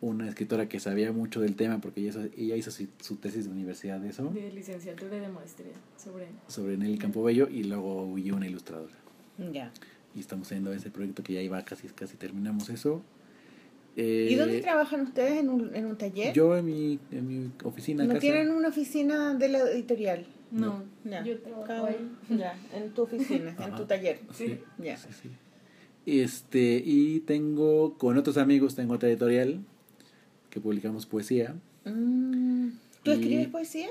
una escritora que sabía mucho del tema porque ella, hizo- ella hizo su, su tesis de universidad de eso, De licenciatura y de maestría sobre. sobre Nelly Campobello, y luego yo una ilustradora. Ya. y estamos haciendo ese proyecto que ya iba casi casi terminamos eso ¿Y Eh, dónde trabajan ustedes? ¿En un, en un taller? yo en mi, en mi oficina ¿No casa tienen una oficina de la editorial? No, Ya. yo trabajo ahí. Ya, en tu oficina, en tu taller. Sí. Ya. sí, sí. este y tengo con otros amigos tengo otra editorial que publicamos poesía Mm, ¿Tú Y- escribes poesía?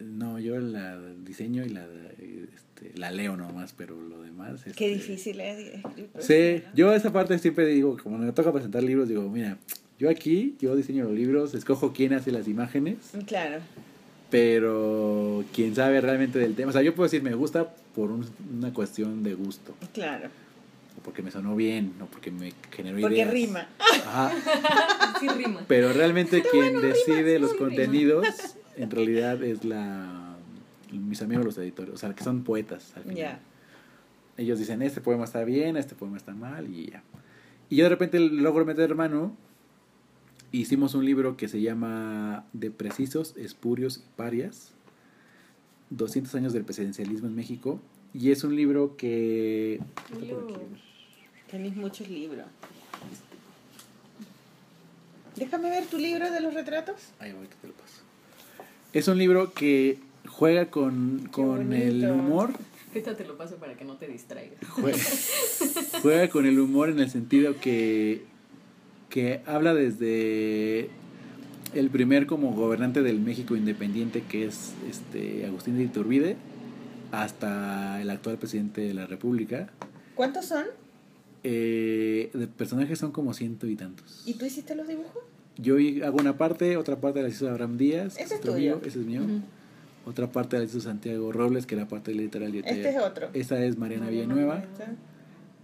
no yo la diseño y la este, la leo nomás pero lo demás Qué este, difícil es escribir sí poesía. ¿no? yo esa parte siempre digo como me toca presentar libros digo mira yo aquí yo diseño los libros escojo quién hace las imágenes Claro. pero quién sabe realmente del tema. O sea, yo puedo decir me gusta por un- una cuestión de gusto, Claro. Porque me sonó bien, o porque me generó Porque ideas. rima. Ajá. Sí rima. Pero realmente quien bueno, decide los no contenidos, en realidad es la mis amigos los editores, o sea, que son poetas al final. Ya. Ellos dicen, este poema está bien, este poema está mal, y ya. Y yo de repente logro meter mano. Hicimos un libro que se llama De precisos, espurios y parias. 200 años del presidencialismo en México. Y es un libro que... Yo- Tenéis muchos libros. Déjame ver tu libro de los retratos. Ahí voy, que te lo paso. Es un libro que juega con, con el humor. Ahorita te lo paso para que no te distraigas. Juega, juega con el humor en el sentido que, que habla desde el primer como gobernante del México independiente que es este Agustín de Iturbide hasta el actual presidente de la República. ¿Cuántos son? Eh, de personajes son como ciento y tantos. ¿Y tú hiciste los dibujos? Yo hago una parte, otra parte la hizo Abraham Díaz. Ese es tuyo. mío, ese es mío. Otra parte la hizo Santiago Robles, que era parte literal. Este es otro. Esta es Mariana Villanueva. ¿Está?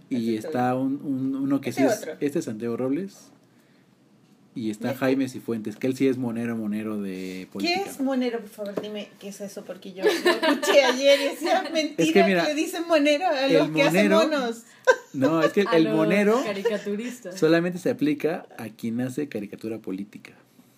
Y está un, un- uno que Este sí es. otro. Este es Santiago Robles. Y está. Jaime Cifuentes, que él sí es monero, monero de ¿Qué política. es monero? Por favor, dime qué es eso, porque yo lo escuché ayer y decía mentira Es que, que mira, le dicen monero a los que hacen monos. No, es que A el los monero Caricaturistas. solamente se aplica a quien hace caricatura política.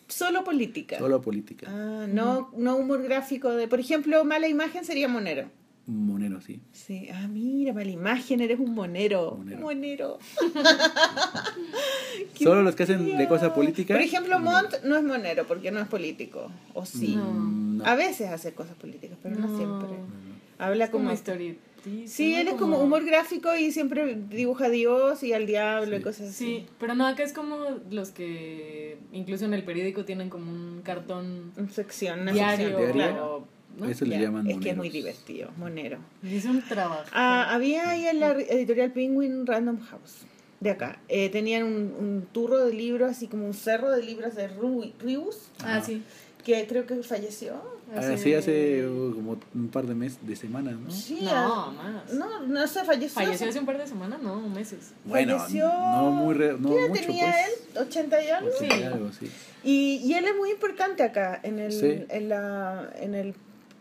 Solo política. Solo política. Ah, no, no humor gráfico de, por ejemplo, mala imagen sería monero. Monero, sí. Sí, ah, mira, mala imagen, eres un monero. Monero. Monero. Solo los que hacen de divertido. cosa política. Por ejemplo. Montt no es monero porque no es político. ¿O sí? No. Mm. A veces hace cosas políticas, pero no, No. siempre. No. Habla Como como... historietista. Sí, él es como humor gráfico y siempre dibuja a Dios y al diablo y Sí. cosas así. Sí, pero no, acá es como los que incluso en el periódico tienen como un cartón Una sección, una diario. sección, Diario. claro. ¿No? Eso le llaman es que es muy divertido, monero. Dice un trabajo. Ah, había ahí en la editorial Penguin Random House, de acá. Eh, tenían un, un turro de libros, así como un cerro de libros de Rius, Ah, sí. que creo que falleció. Así hace uh, como un par de meses, de semanas, ¿no? Sí, No, ah, más. No, no sé, falleció. Falleció hace un par de semanas, no, meses. Bueno, falleció. no muy re- no ¿Qué mucho, tenía pues. él? ¿80 y algo? Ochenta y Sí. algo, sí. Y, y él es muy importante acá en el, Sí. en la, en el,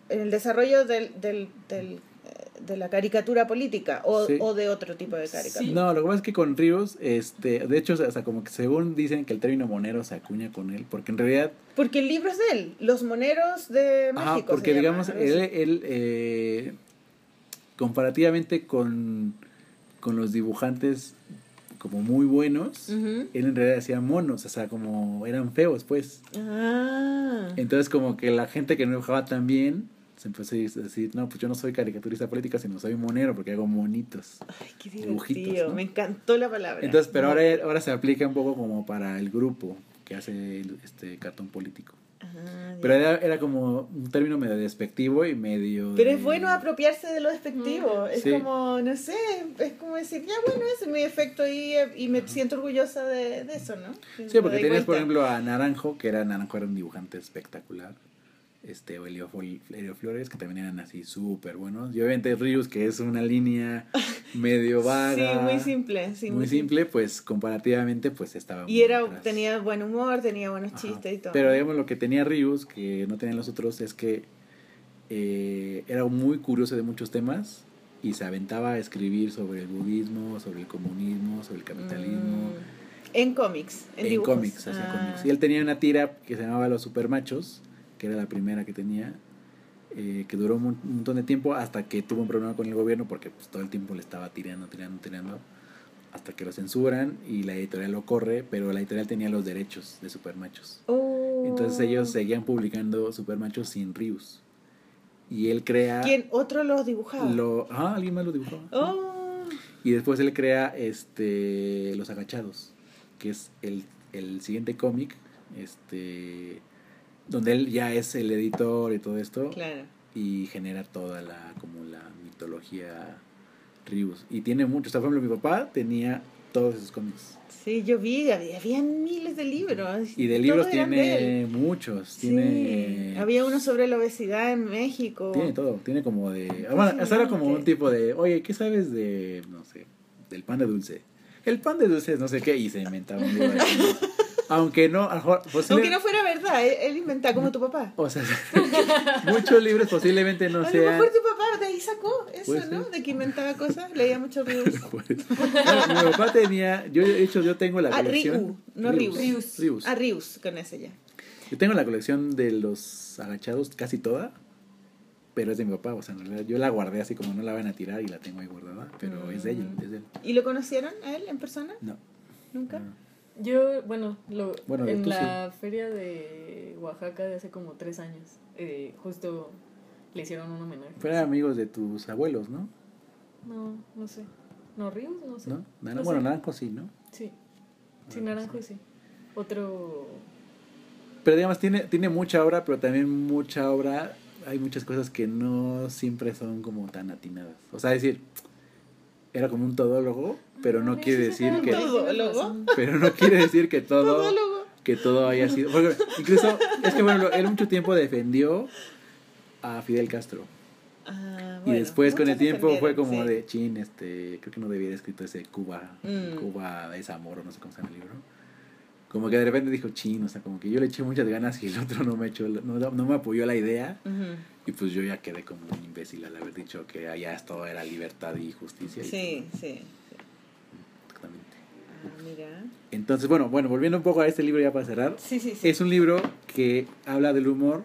en el desarrollo del, del, del, eh, de la caricatura política o, Sí. o de otro tipo de caricatura. Sí. No, lo que pasa es que con Ríos, este, de hecho, o sea, como que según dicen que el término monero se acuña con él, porque en realidad, Porque el libro es de él, Los Moneros de México. ajá, se porque llama, digamos, él, él eh, comparativamente con, con los dibujantes como muy buenos, él en realidad hacía monos, o sea, como eran feos, pues. Ah. Entonces como que la gente que no dibujaba tan bien se empezó a decir, no, pues yo no soy caricaturista política, sino soy monero porque hago monitos. Ay, qué Dibujitos. ¿no? Me encantó la palabra. Entonces, pero ahora, ahora se aplica un poco como para el grupo que hace este cartón político. Ah, ya. Pero era, era como un término medio despectivo y medio... Pero de- es bueno apropiarse de lo despectivo. Es Sí. como, no sé, es como decir, ya bueno, ese es mi efecto ahí eh, y me siento orgullosa de, de eso, ¿no? Sí, porque doy tenías, por cuenta. ejemplo, a Naranjo, que era Naranjo era un dibujante espectacular. Este, o Elio, Fol- Elio Flores, que también eran así súper buenos. Y obviamente Rius, que es una línea medio vaga. Sí, muy simple. Sí, muy simple, pues comparativamente, pues estaba Y muy era, atrás. tenía buen humor, tenía buenos Ajá. chistes y todo. Pero digamos lo que tenía Rius, que no tenían los otros, es que eh, era muy curioso de muchos temas y se aventaba a escribir sobre el budismo, sobre el comunismo, sobre el capitalismo. Mm. En cómics, en, En, dibujos. cómics, hacía Ah. cómics. Y él tenía una tira que se llamaba Los Supermachos, que era la primera que tenía, eh, que duró un mon- un montón de tiempo hasta que tuvo un problema con el gobierno porque pues, todo el tiempo le estaba tirando, tirando, tirando, hasta que lo censuran y la editorial lo corre, pero la editorial tenía los derechos de Supermachos. Oh. Entonces ellos seguían publicando Supermachos sin Rius. Y él crea... ¿Quién? ¿Otro los dibujaba? Lo, ah, alguien más lo dibujaba. Oh. Y después él crea este Los Agachados, que es el, el siguiente cómic, este donde él ya es el editor y todo esto Claro. y genera toda la como la mitología Rius y tiene muchos, o sea, por ejemplo, mi papá tenía todos esos cómics Sí, yo vi, había, habían miles de libros. y de libros tiene muchos, Sí, tiene había uno sobre la obesidad en México. tiene todo, tiene como de bueno, esa era como un tipo de, "Oye, ¿qué sabes de no sé, del pan de dulce?" El pan de dulce es no sé qué y se inventaba un ¿no? Aunque no, a lo mejor, posible- Aunque no fuera verdad, él, él inventaba como tu papá. o sea, muchos libros posiblemente no a lo sean mejor tu papá de ahí sacó eso, ¿no? De que inventaba cosas, leía mucho Rius. Pues, no, mi papá tenía, yo de hecho yo tengo la Ah, colección. Riu, no Rius. Rius. Rius. Ah, Rius, con ese ya. Yo tengo la colección de los agachados casi toda, pero es de mi papá, o sea, en realidad yo la guardé así como no la van a tirar y la tengo ahí guardada, pero es de ella, Mm. es de él. ¿Y lo conocieron a él en persona? No. ¿Nunca? no. Yo, bueno, lo, Bueno, en la feria de Oaxaca de hace como tres años, eh, justo le hicieron un homenaje. Fueran amigos de tus abuelos, ¿no? No, no sé. ¿No, Ríos? No sé. ¿No? Bueno, sé. Naranjo sí, ¿no? Sí. Sí, Naranjo sí. Otro... Pero digamos, tiene, tiene mucha obra, pero también mucha obra, hay muchas cosas que no siempre son como tan atinadas. O sea, decir, era como un todólogo, pero no quiere decir que... Pero no quiere decir que todo... Todólogo. que todo haya sido. porque incluso, es que bueno, él mucho tiempo defendió a Fidel Castro. Ah, y después con el tiempo fue como sí. de chin, este, creo que no debía haber escrito ese Cuba, Mm. Cuba es amor, o no sé cómo se llama el libro. Como que de repente dijo chin, o sea, como que yo le eché muchas ganas y el otro no me echó, no, no me apoyó la idea. Y pues yo ya quedé como un imbécil al haber dicho que allá todo era libertad y justicia. y Sí, sí. Exactamente. Ah, mira. Entonces, bueno, bueno, volviendo un poco a este libro ya para cerrar. Sí, sí, sí. Es un libro que habla del humor,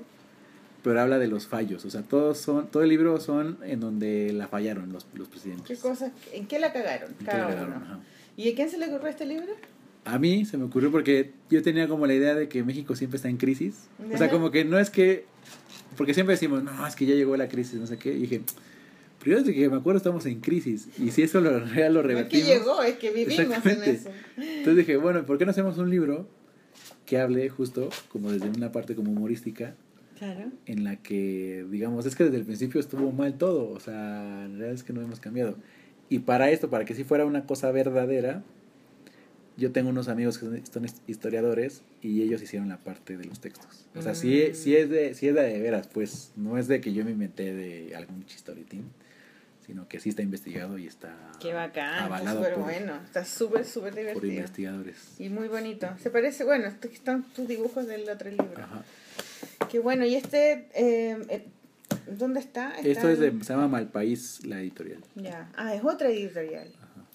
pero habla de los fallos. O sea, todos son, todo el libro son en donde la fallaron los, los presidentes. ¿Qué cosas? ¿En qué la cagaron? ¿En qué Cada la cagaron? uno. ¿Y a quién se le ocurrió este libro? A mí se me ocurrió porque yo tenía como la idea de que México siempre está en crisis. O sea, como que no es que... Porque siempre decimos, no, es que ya llegó la crisis, no sé qué. Y dije, pero yo desde que me acuerdo estamos en crisis. Y si eso lo, real lo No es que llegó, es que vivimos en eso. Entonces dije, bueno, ¿por qué no hacemos un libro que hable justo como desde una parte como humorística Claro. en la que, digamos, es que desde el principio estuvo mal todo, o sea, en realidad es que no hemos cambiado. Y para esto, para que si fuera una cosa verdadera, yo tengo unos amigos que son- historiadores y ellos hicieron la parte de los textos. O sea, Mm. si, es de, si es de, de veras, pues no es de que yo me inventé de algún chistoritín, sino que sí está investigado y está Qué bacán, está avalado súper por, bueno, está súper, súper por divertido. investigadores. Y muy bonito. Se parece, bueno, que están tus dibujos del otro libro. Ajá. Qué bueno, y este, eh, eh, ¿dónde está? Esto Está es de, se llama Malpaís, la editorial. Ya, ah, es otra editorial.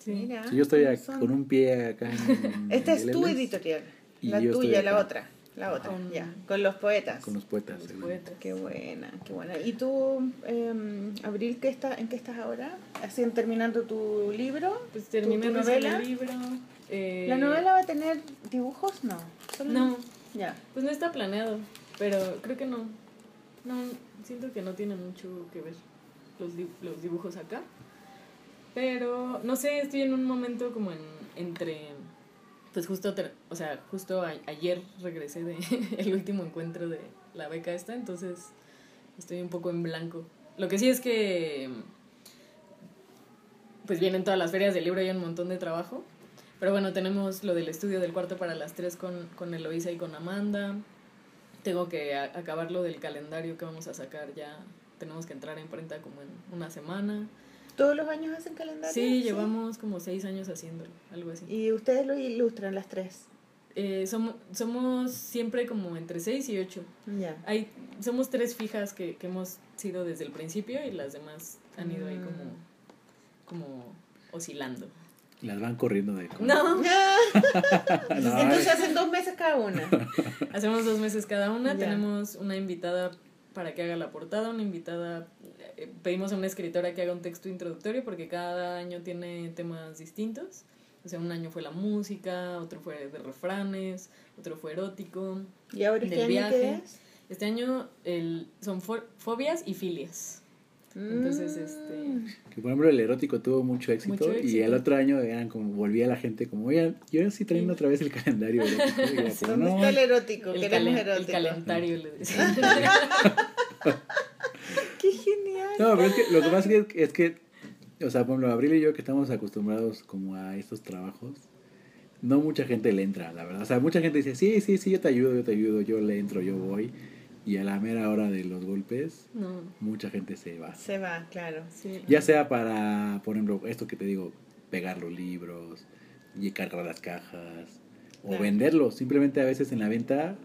Sí. Mira. Si yo estoy con un pie acá en... Esta es tu editorial. y La tuya, la otra. La otra, Con- ya. Con los poetas. Con los poetas. Los poetas. Qué buena, qué buena. ¿Y tú, eh, Abril, qué está, en qué estás ahora? ¿Haciendo terminando tu libro? Pues ¿Tu- terminé novela? el libro. eh, ¿La novela va a tener dibujos? No. Solo- No, Ya. pues no está planeado, pero creo que no. No, siento que no tiene mucho que ver los, di- los dibujos acá. Pero, no sé, estoy en un momento como en, entre... Pues justo, o sea, justo a- ayer regresé de el último encuentro de la beca esta, entonces estoy un poco en blanco. Lo que sí es que pues vienen todas las ferias del libro y hay un montón de trabajo. Pero bueno, tenemos lo del estudio del cuarto para las tres con, con Eloisa y con Amanda. Tengo que acabar lo del calendario que vamos a sacar ya. Tenemos que entrar en prenta como en una semana. ¿Todos los años hacen calendario? Sí, llevamos como seis años haciéndolo, algo así. Y ustedes lo ilustran las tres. Eh, somos, somos siempre como entre seis y ocho. Ya. Hay, somos tres fijas que, que hemos sido desde el principio y las demás han ido ahí Mm. como, como oscilando. Las van corriendo de... No, No, Entonces hacen dos meses cada una. hacemos dos meses cada una. Ya. Tenemos una invitada para que haga la portada, una invitada, pedimos a una escritora que haga un texto introductorio porque cada año tiene temas distintos. O sea, un año fue la música, otro fue de refranes, otro fue erótico. ¿Y ahora este Del año qué viaje. es? Este año el, son fo- fobias y filias. Entonces, este... Mm. Que por ejemplo el erótico tuvo mucho éxito, Mucho y éxito. el otro año eran como volvía la gente como, oigan, yo sí trayendo otra vez el calendario erótico. Y era como, ¿Dónde no, está el erótico? El, Queremos calen- el erótico. calentario, le decía. No, pero es que lo que pasa es que, es que, o sea, por ejemplo, Abril y yo que estamos acostumbrados como a estos trabajos, no mucha gente le entra, la verdad. O sea, mucha gente dice, sí, sí, sí, yo te ayudo, yo te ayudo, yo le entro, yo voy. Y a la mera hora de los golpes, No, mucha gente se va. Se va, claro. sí. Ya sea para, por ejemplo, esto que te digo, pegar los libros, y cargar las cajas, o Claro. venderlos. Simplemente a veces en la venta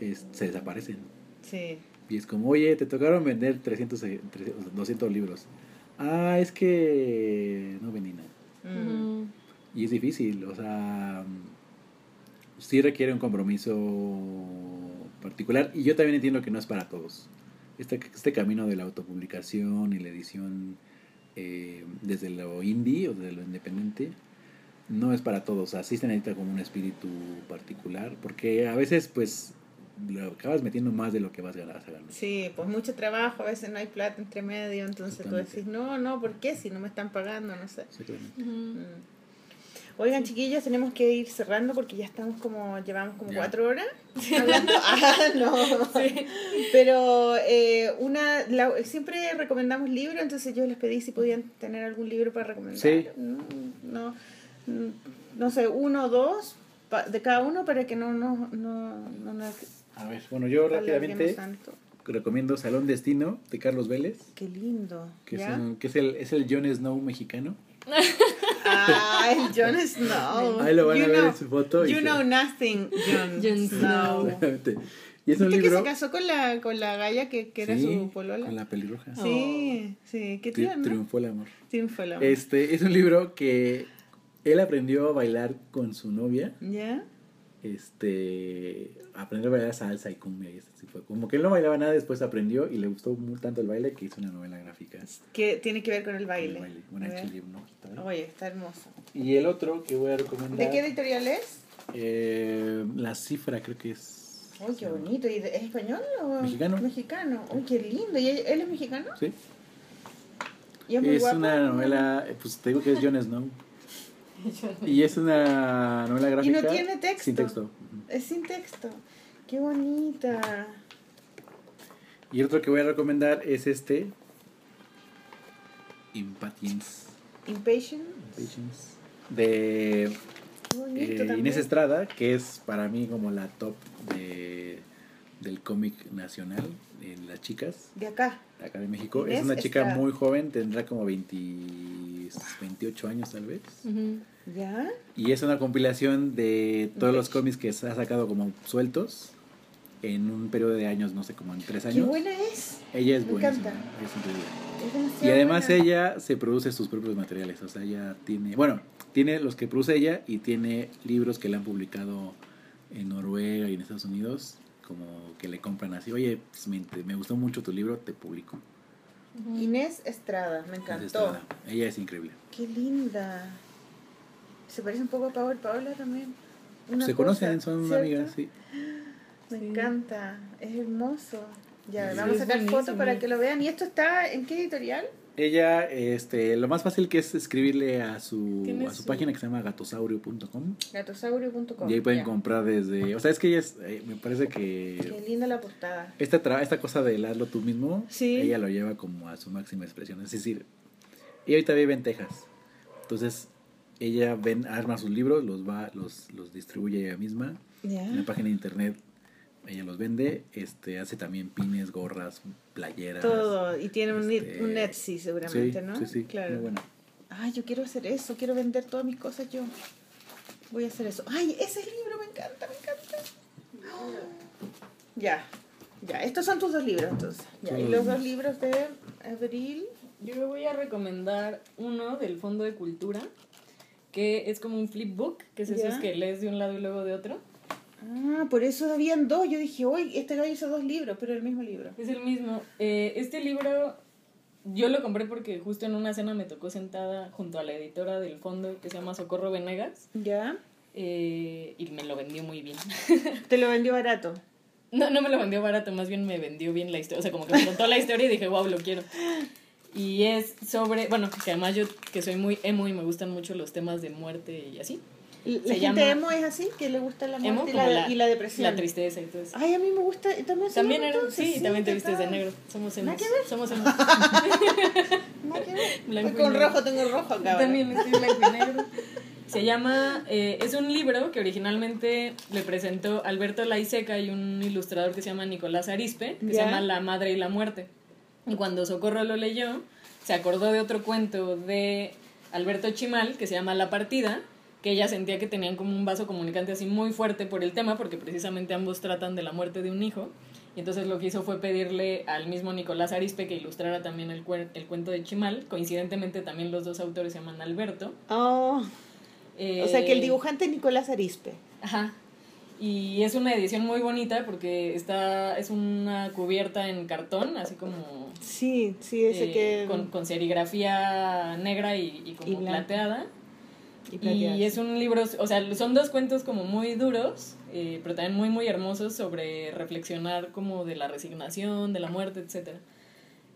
es- se desaparecen. Sí. Y es como, oye, te tocaron vender 300, eh, 300, 200 libros. Ah, es que no vendí nada. Y es difícil, o sea, sí requiere un compromiso particular. Y yo también entiendo que no es para todos. Este, este camino de la autopublicación y la edición eh, desde lo indie o desde lo independiente no es para todos. O sea, sí se necesita como un espíritu particular. Porque a veces, pues, lo acabas metiendo más de lo que vas a ganar. Sí, pues mucho trabajo, a veces no hay plata entre medio, entonces tú decís, no, no, ¿por qué? Si no me están pagando, no sé. Exactamente. Ujú. Mm. Oigan, chiquillos, tenemos que ir cerrando porque ya estamos como, llevamos como cuatro horas hablando. ah, no. Pero eh, una, siempre recomendamos libros, entonces yo les pedí si podían tener algún libro para recomendar. Sí. No, no, no sé, uno o dos de cada uno para que no no, no, no A ver, bueno, yo rápidamente recomiendo Salón Destino de Carlos Vélez. Qué lindo. Que, es, que es, el, es el Jon Snow mexicano. Ah, el Jon Snow. Ahí lo van a ver en su foto. You know nothing, Jon Snow. Y es un libro... que se casó con la, con la galla que, que era su polola? con la pelirroja. Sí, sí, qué tierno. Triunfó el amor. Triunfó el amor. Este, es un libro que él aprendió a bailar con su novia. ¿Ya? Este, aprendió a bailar salsa y cumbia y así fue. Como que él no bailaba nada, después aprendió y le gustó muy tanto el baile que hizo una novela gráfica. Que tiene que ver con el baile. Oye, está hermoso. Y el otro que voy a recomendar. ¿De qué editorial es? Eh, la cifra creo que es. Uy, qué bonito. ¿Y ¿Es español o mexicano? Mexicano. Uy, qué lindo. ¿Y él es mexicano? Sí. ¿Y es, muy es una novela, pues te digo que es Jon Snow. y es una novela gráfica. Y no tiene texto. Sin texto. Es sin texto. Qué bonita. Y otro que voy a recomendar es este. Impatience. Impatience. Impatience. De eh, Inés Estrada, que es para mí como la top de, del cómic nacional en las chicas. De acá. Acá de México. es una chica muy joven, tendrá como 20 28 años tal vez. ¿Ya? Y es una compilación de todos los cómics que se ha sacado como sueltos en un periodo de años, no sé, como en tres años. ¡Qué buena es! Ella es buena. Es increíble. y además ella se produce sus propios materiales, o sea, ella tiene, bueno, tiene los que produce ella y tiene libros que le han publicado en Noruega y en Estados Unidos, como que le compran así, oye, pues me, me gustó mucho tu libro, te publico. Inés Estrada, me encantó. Ella es increíble. Qué linda. Se parece un poco a Paola, Paola también. Se conocen, son amigas, sí. Me encanta, es hermoso. Ya, vamos a sacar fotos para que lo vean. ¿Y esto está en qué editorial? Ella, este, lo más fácil que es escribirle a su, a su, página que se llama gatosaurio.com. Gatosaurio.com. Y ahí pueden comprar desde, o sea, es que ella es, eh, me parece que... Qué linda la portada. Esta, esta cosa de hazlo tú mismo, ella lo lleva como a su máxima expresión. Es decir, ella ahorita vive en Texas. Entonces, ella ven, arma sus libros, los va, los, los distribuye ella misma. En la página de internet ella los vende, este, hace también pines, gorras, playeras. Todo, y tiene un, este, un Etsy seguramente, ¿no? Sí, sí, claro. Muy bueno. Ay, yo quiero hacer eso, quiero vender todas mis cosas yo. Voy a hacer eso. Ay, ese libro me encanta, me encanta. Ya, ya, estos son tus dos libros entonces. Ya, y los dos libros de Abril. Yo voy a recomendar uno del Fondo de Cultura, que es como un flipbook, que es eso que lees de un lado y luego de otro. Ah, por eso habían dos. Yo dije, uy, este gallo hizo dos libros, pero el mismo libro. Es el mismo. Eh, este libro yo lo compré porque justo en una cena me tocó sentada junto a la editora del fondo que se llama Socorro Venegas. Ya. Eh, y me lo vendió muy bien. ¿Te lo vendió barato? No, no me lo vendió barato, más bien me vendió bien la historia. O sea, como que me contó la historia y dije, wow, lo quiero. Y es sobre, bueno, que además yo que soy muy emo y me gustan mucho los temas de muerte y así. ¿La gente emo es así? ¿Que le gusta la muerte y, la, y, la, depresión? La tristeza y todo eso. Ay, a mí me gusta. ¿También, también sí, sí, también te vistes de negro. Somos emos. ¿Nada que ver? Somos emos. ¿Nada que ver? con rojo, tengo rojo acá. También estoy blanco y negro. Se llama, eh, es un libro que originalmente le presentó Alberto Laiseca y un ilustrador que se llama Nicolás Arispe, que se llama La Madre y la Muerte. Y cuando Socorro lo leyó, se acordó de otro cuento de Alberto Chimal que se llama La Partida, que ella sentía que tenían como un vaso comunicante así muy fuerte por el tema, porque precisamente ambos tratan de la muerte de un hijo. Y entonces lo que hizo fue pedirle al mismo Nicolás Arispe que ilustrara también el, el cuento de Chimal. Coincidentemente también los dos autores se llaman Alberto. Oh. o sea que el eh, dibujante Nicolás Arispe. Ajá. Y es una edición muy bonita porque está es una cubierta en cartón, así como... Sí, sí, ese eh, que... Con, con, serigrafía negra y, y como plateada. Y, es un libro, o sea, son dos cuentos como muy duros, eh, pero también muy, muy hermosos sobre reflexionar como de la resignación, de la muerte, etc.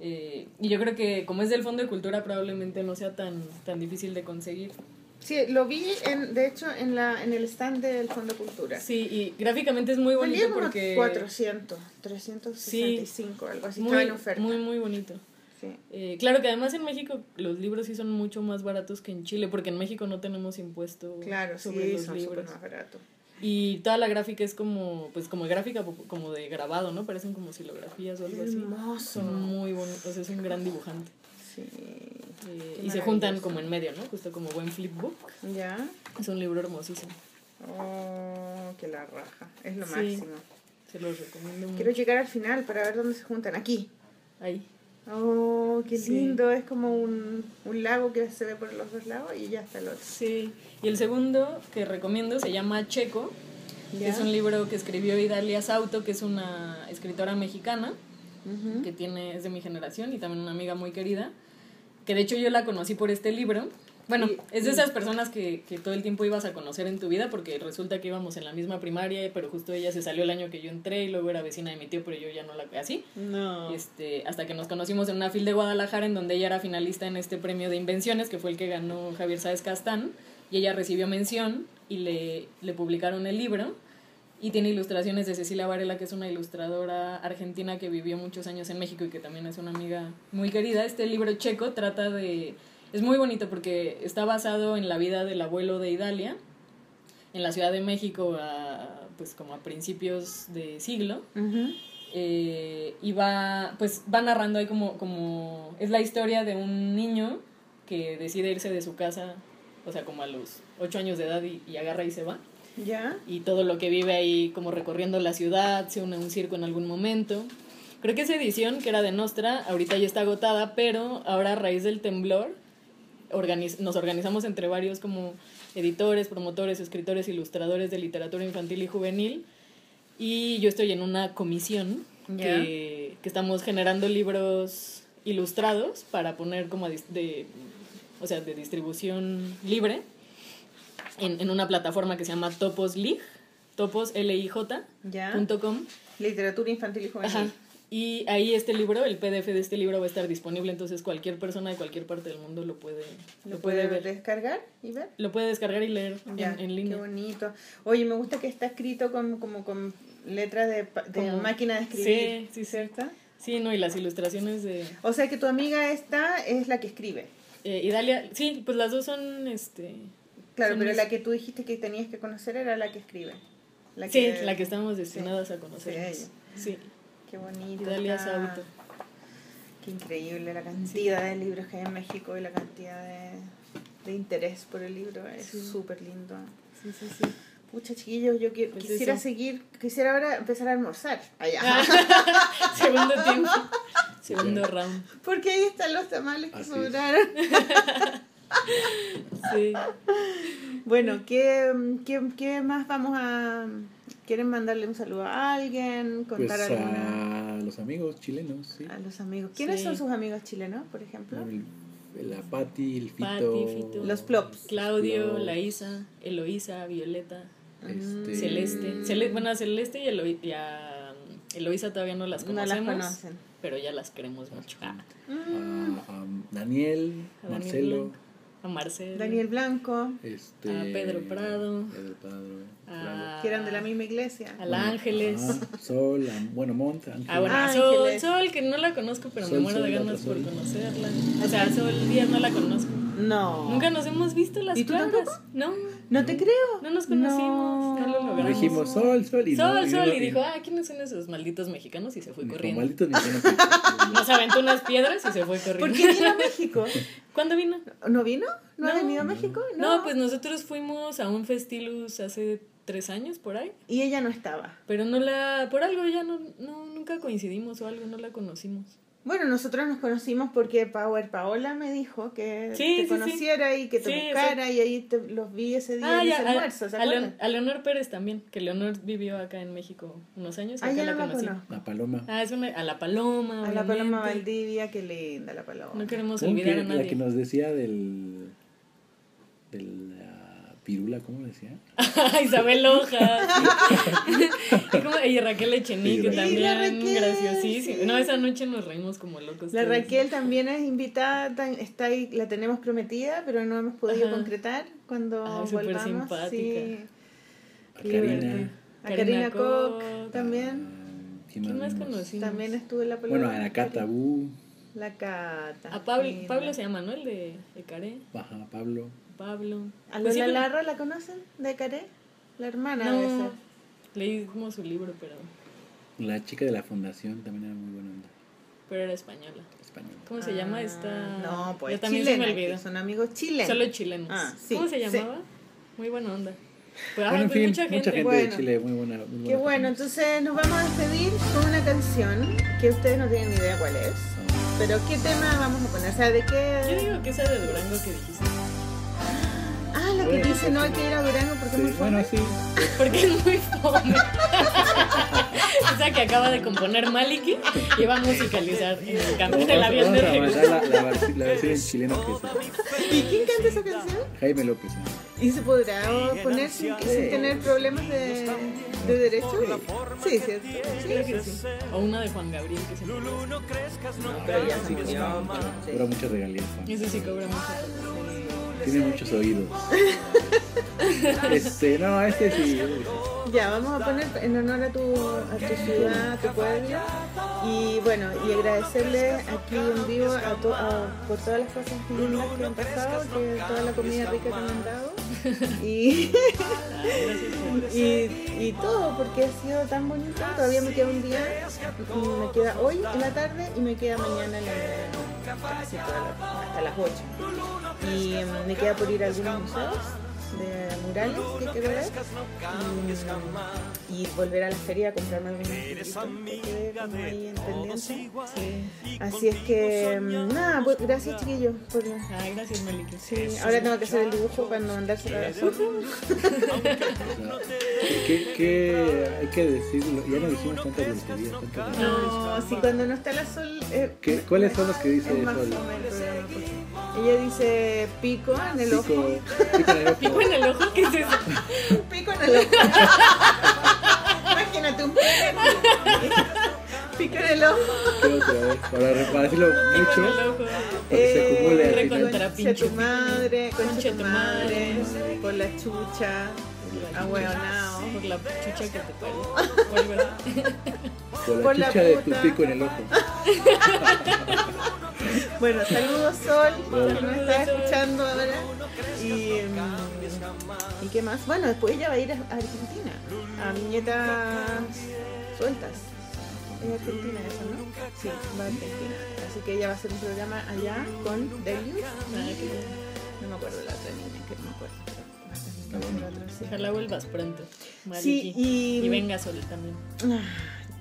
Eh, y yo creo que como es del Fondo de Cultura probablemente no sea tan, tan difícil de conseguir. Sí, lo vi, en, de hecho, en, la, en el stand del Fondo Cultura. Sí, y gráficamente es muy bonito como porque... 400, 365, algo así. Muy, en oferta. muy, muy bonito. Sí. Eh, claro que además en México los libros sí son mucho más baratos que en Chile, porque en México no tenemos impuesto Claro, sobre sí, los son libros. más baratos. Y toda la gráfica es como, pues como gráfica como de grabado, ¿no? Parecen como silografías o algo así. Hermoso. Son muy bonitos, o sea, es un gran dibujante. Sí. Eh, y se juntan como en medio, ¿no? Justo como buen flipbook. ¿Ya? Es un libro hermosísimo. Oh, que la raja. Es lo Sí. máximo. Se los recomiendo mucho. Quiero llegar al final para ver dónde se juntan. Aquí. Ahí. Oh, qué Sí. lindo. Es como un, un lago que se ve por los dos lados y ya está el otro. Sí. Y el segundo que recomiendo se llama Checo. que. Es un libro que escribió Idalia Sauto, que es una escritora mexicana. Que tiene, es de mi generación y también una amiga muy querida, que de hecho yo la conocí por este libro. Bueno, es de esas personas que, que todo el tiempo ibas a conocer en tu vida porque resulta que íbamos en la misma primaria, pero justo ella se salió el año que yo entré y luego era vecina de mi tío, pero yo ya no la así. No. Este, hasta que nos conocimos en una fil de Guadalajara en donde ella era finalista en este premio de invenciones, que fue el que ganó Javier Sáez Castán, y ella recibió mención y le, le publicaron el libro. Y tiene ilustraciones de Cecilia Varela, que es una ilustradora argentina que vivió muchos años en México y que también es una amiga muy querida. Este libro checo trata de... Es muy bonito porque está basado en la vida del abuelo de Idalia, en la Ciudad de México, a, pues como a principios de siglo. Eh, y va pues va narrando ahí como como es la historia de un niño que decide irse de su casa o sea como a los ocho años de edad y, y agarra y se va. ¿Ya? y todo lo que vive ahí como recorriendo la ciudad se une a un circo en algún momento. Creo que esa edición que era de Nostra ahorita ya está agotada pero ahora a raíz del temblor organiz- nos organizamos entre varios como editores, promotores, escritores, ilustradores de literatura infantil y juvenil y yo estoy en una comisión que, que estamos generando libros ilustrados para poner como de, o sea, de distribución libre en, en una plataforma que se llama Topos Lig, topos L I J com. Literatura infantil y juvenil. Ajá. Y ahí este libro, el PDF de este libro va a estar disponible, entonces cualquier persona de cualquier parte del mundo lo puede, ¿Lo, lo puede ver. descargar y ver? Lo puede descargar y leer Ya, en, en Qué línea. bonito. Oye, me gusta que está escrito con, como con letras de, de Como- máquina de escribir. Sí, sí. ¿Cierto? Sí, no, y las ilustraciones de O sea que tu amiga esta es la que escribe. eh, Idalia, sí, pues las dos son, este... Claro, son pero mis- la que tú dijiste que tenías que conocer era la que escribe. La Sí, la que estamos destinadas a conocer. Sí, Qué bonito. Idalia está. Sauto. Qué increíble la cantidad de libros que hay en México y la cantidad de, de interés por el libro. Es Sí. súper lindo. Sí, sí, sí. Pucha, chiquillos, yo qui- Pues quisiera eso. seguir, quisiera ahora empezar a almorzar allá. Segundo tiempo. Segundo round. Porque ahí están los tamales que Así sobraron. Sí. Bueno, ¿qué, qué, qué más vamos a... ¿Quieren mandarle un saludo a alguien? Pues ¿Contar alguna...? a los amigos chilenos, sí. A los amigos. ¿Quiénes Sí. son sus amigos chilenos, por ejemplo? El- la Patti, el Fito. Pati, Fito. Los Plops. Claudio, Plops, la Isa, Eloísa, Violeta, este, Celeste. Cele- bueno, a Celeste y, Elo- y a Eloísa todavía no las No conocemos. las conocen. Pero ya las queremos mucho. Ah, a, a Daniel, A Marcelo, Blanco. A Marcelo. Daniel Blanco, este, A Pedro Prado. Pedro Prado, a, que eran de la misma iglesia. a la Ángeles. ajá, Sol, a- bueno, Mont, Ángeles. Ah, bueno, Ah, Sol, Ángeles. Sol, que no la conozco, pero me muero de Sol, ganas por conocerla. O sea, Sol Díaz no la conozco. No. Nunca nos hemos visto las ¿Y tú caras. tampoco? No, No te creo. no nos conocimos. No, lo logramos. Dijimos Sol, Sol y Sol, no, Sol, no, y dijo, ah, ¿quiénes son esos malditos mexicanos? Y se fue Dijo, corriendo. malditos mexicanos Nos aventó unas piedras y se fue corriendo. ¿Por qué vino a México? ¿Cuándo vino? ¿No vino? ¿No, ha No. venido a México? No. pues nosotros fuimos a un festilus hace tres años por ahí. Y ella no estaba. Pero no la, por algo ya no, no, nunca coincidimos o algo, no la conocimos. Bueno, nosotros nos conocimos porque Power Paola me dijo que Sí, te sí, conociera y que te Sí, buscara y ahí te, los vi ese día Ah, en ya, ese a, almuerzo, ¿se a Leon- a Leonor Pérez también, que Leonor vivió acá en México unos años. y Ah, acá ya la no la conocí. conozco. La Paloma. Ah, es una, a la Paloma. A la Paloma. Valdivia, qué linda la Paloma. No queremos ¿Cómo olvidar que a la que nos decía del. del. Pirula, ¿cómo decía? Isabel Hojas. y Raquel Echenique Sí, también, Raquel, graciosísimo. sí. No, esa noche nos reímos como locos. La todos. Raquel también es invitada, está ahí, la tenemos prometida, pero no hemos podido Ajá. concretar cuando Ay, súper volvamos. simpática. Sí. A Karina. A Karina Karina Koch también. Ah, ¿Quién más conocimos? También estuvo en la Bueno, a la Cata Bu, La Cata. A Pablo. Pablo se llama, ¿no? El de, de Caré. Ajá, Pablo. Pablo. ¿A Pues sí, Lola pero- Larra la conocen? ¿De Caré? La hermana No, ser. leímos su libro, pero, La chica de la fundación también era muy buena onda. pero era española. Española. ¿Cómo se llama Ah, esta? No, pues Yo también se me chilena, que son amigos chilenos. Solo chilenos. Ah, sí, ¿Cómo se sí. llamaba? Muy buena onda. Pues, Bueno, ay, en pues fin, mucha gente. de Bueno. Chile, muy buena. Muy buena Qué bueno, entonces nos vamos a despedir con una canción que ustedes no tienen ni idea cuál es. Ah, Pero ¿qué tema vamos a poner? O sea, ¿de Yo qué? digo que esa de Durango que dijiste. Ah, la que Bueno, dice no hay que ir a Durango porque es sí, muy bueno, fome. sí. Porque es muy fome. Esa que acaba de componer Maliki y va a musicalizar en el cambio del avión de regreso. la, la, la versión en chileno que es ¿Y quién canta esa canción? Jaime López. ¿no? ¿Y se podrá poner sin, sin tener problemas de, de derecho? Sí, cierto. Creo que sí. O una de Juan Gabriel que se me olvidó. No, pero ya se Sí, sí. Cobra muchas regalías. Ese sí cobra mucho. Tiene muchos oídos. este, no, este sí. Ya, vamos a poner en honor a tu, a tu ciudad, a tu pueblo. Y bueno, y agradecerle aquí en vivo a to- a- por todas las cosas lindas que han pasado, que toda la comida rica que me han dado. Y, y, y todo, porque ha sido tan bonito. Todavía me queda un día, y me queda hoy en la tarde y me queda mañana en la casi la- hasta las 8. Y me queda por ir a algunos museos de murales que quiero ver y, y volver a la feria a comprarme algunos que ahí en pendiente. Sí. Así es que mm, nada, pues gracias chiquillos por Ay, gracias, Maliki. sí, ahora tengo que hacer el dibujo cuando mandárselo a. ¿Qué, qué hay que decirlo? Ya no dijimos tantas tantas groserías. No, si cuando no está la sol eh, ¿Qué- ¿Cuáles son los que dice Sol? pues. Ella dice pico en el ojo. Pico, pico en el ojo. Pico en el ojo, ¿qué es eso? Un pico en el ojo. Imagínate un pico en el ojo. Pico en el ojo. Para, para decirlo Pico en el mucho, que se Concha pinche tu madre, concha tu madre, madre. por la chucha, ahueonao. Por la chucha que te parió. Por la Por la chucha de tu pico en el ojo. Bueno, saludos Sol, que nos está escuchando ahora. Y, mm, ¿Y qué más? Bueno, después ella va a ir a Argentina, a Viñetas Sueltas. Es Argentina eso, ¿no? Sí, va a Argentina. Así que ella va a hacer un programa allá con Delius. No me acuerdo la otra niña, que no me acuerdo. la otra, sí. Ojalá vuelvas pronto. Sí, y, Y venga Sol también. Ah,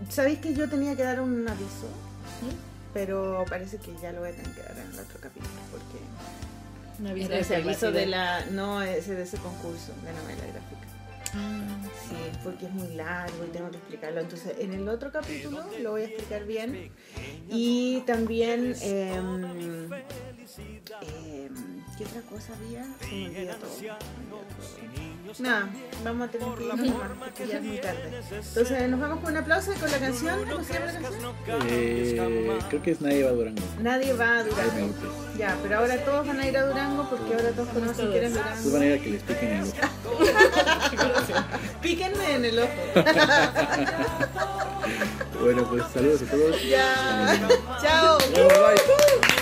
¿Sabéis que yo tenía que dar un aviso? Pero parece que ya lo voy a tener que dar en el otro capítulo porque Un aviso Era de ese aviso de privacidad. la no ese de ese concurso de novela gráfica. Ah, Sí, porque es muy largo y tengo que explicarlo. Entonces, en el otro capítulo lo voy a explicar bien. Y también em, em, ¿qué otra cosa había? Se me todo. Nada, vamos a tener que irnos porque ya es muy tarde. Entonces nos vamos con un aplauso y con la canción. ¿Cómo se llama la canción? Eh, creo que es Nadie va a Durango. Nadie va a Durango. Ya, pero ahora todos van a ir a Durango porque ahora todos conocen que eres Pues van Durango. a ir a que les piquen el ojo. Píquenme en el ojo. Bueno, pues saludos a todos. Ya. Chao. Bye.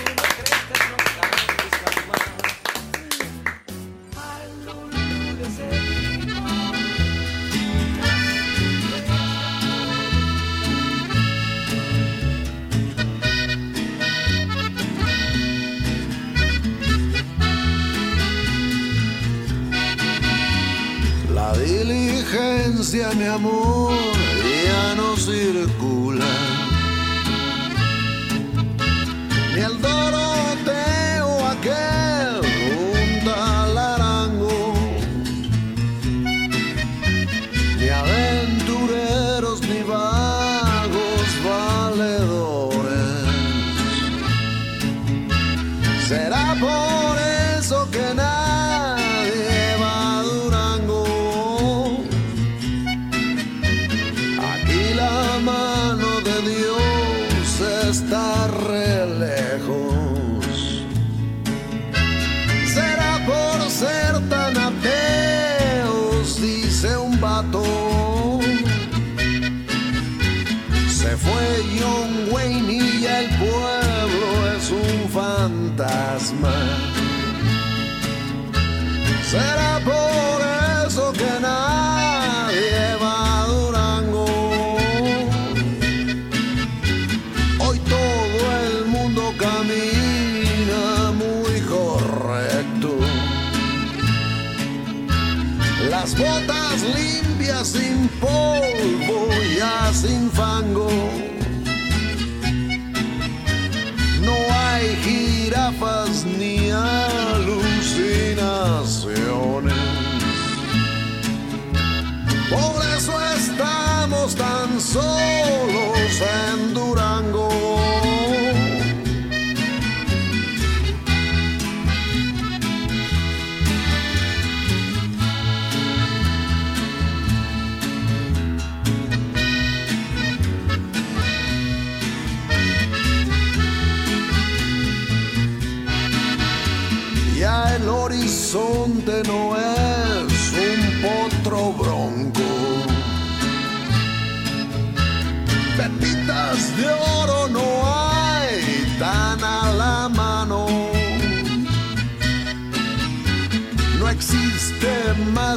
Diligencia, mi amor, ya no circula. Ni el Doroteo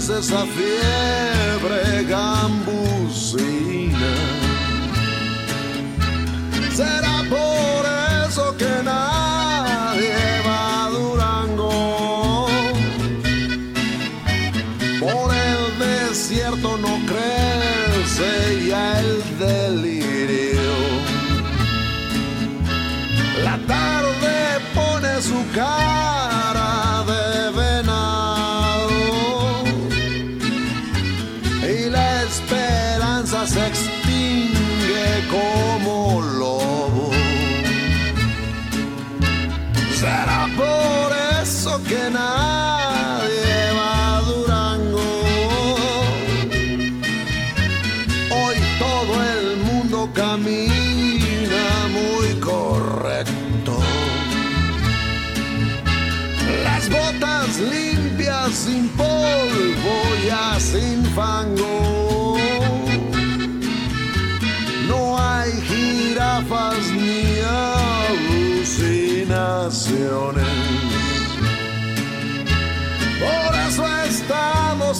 esa fiebre gambusina.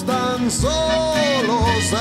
Tan solos.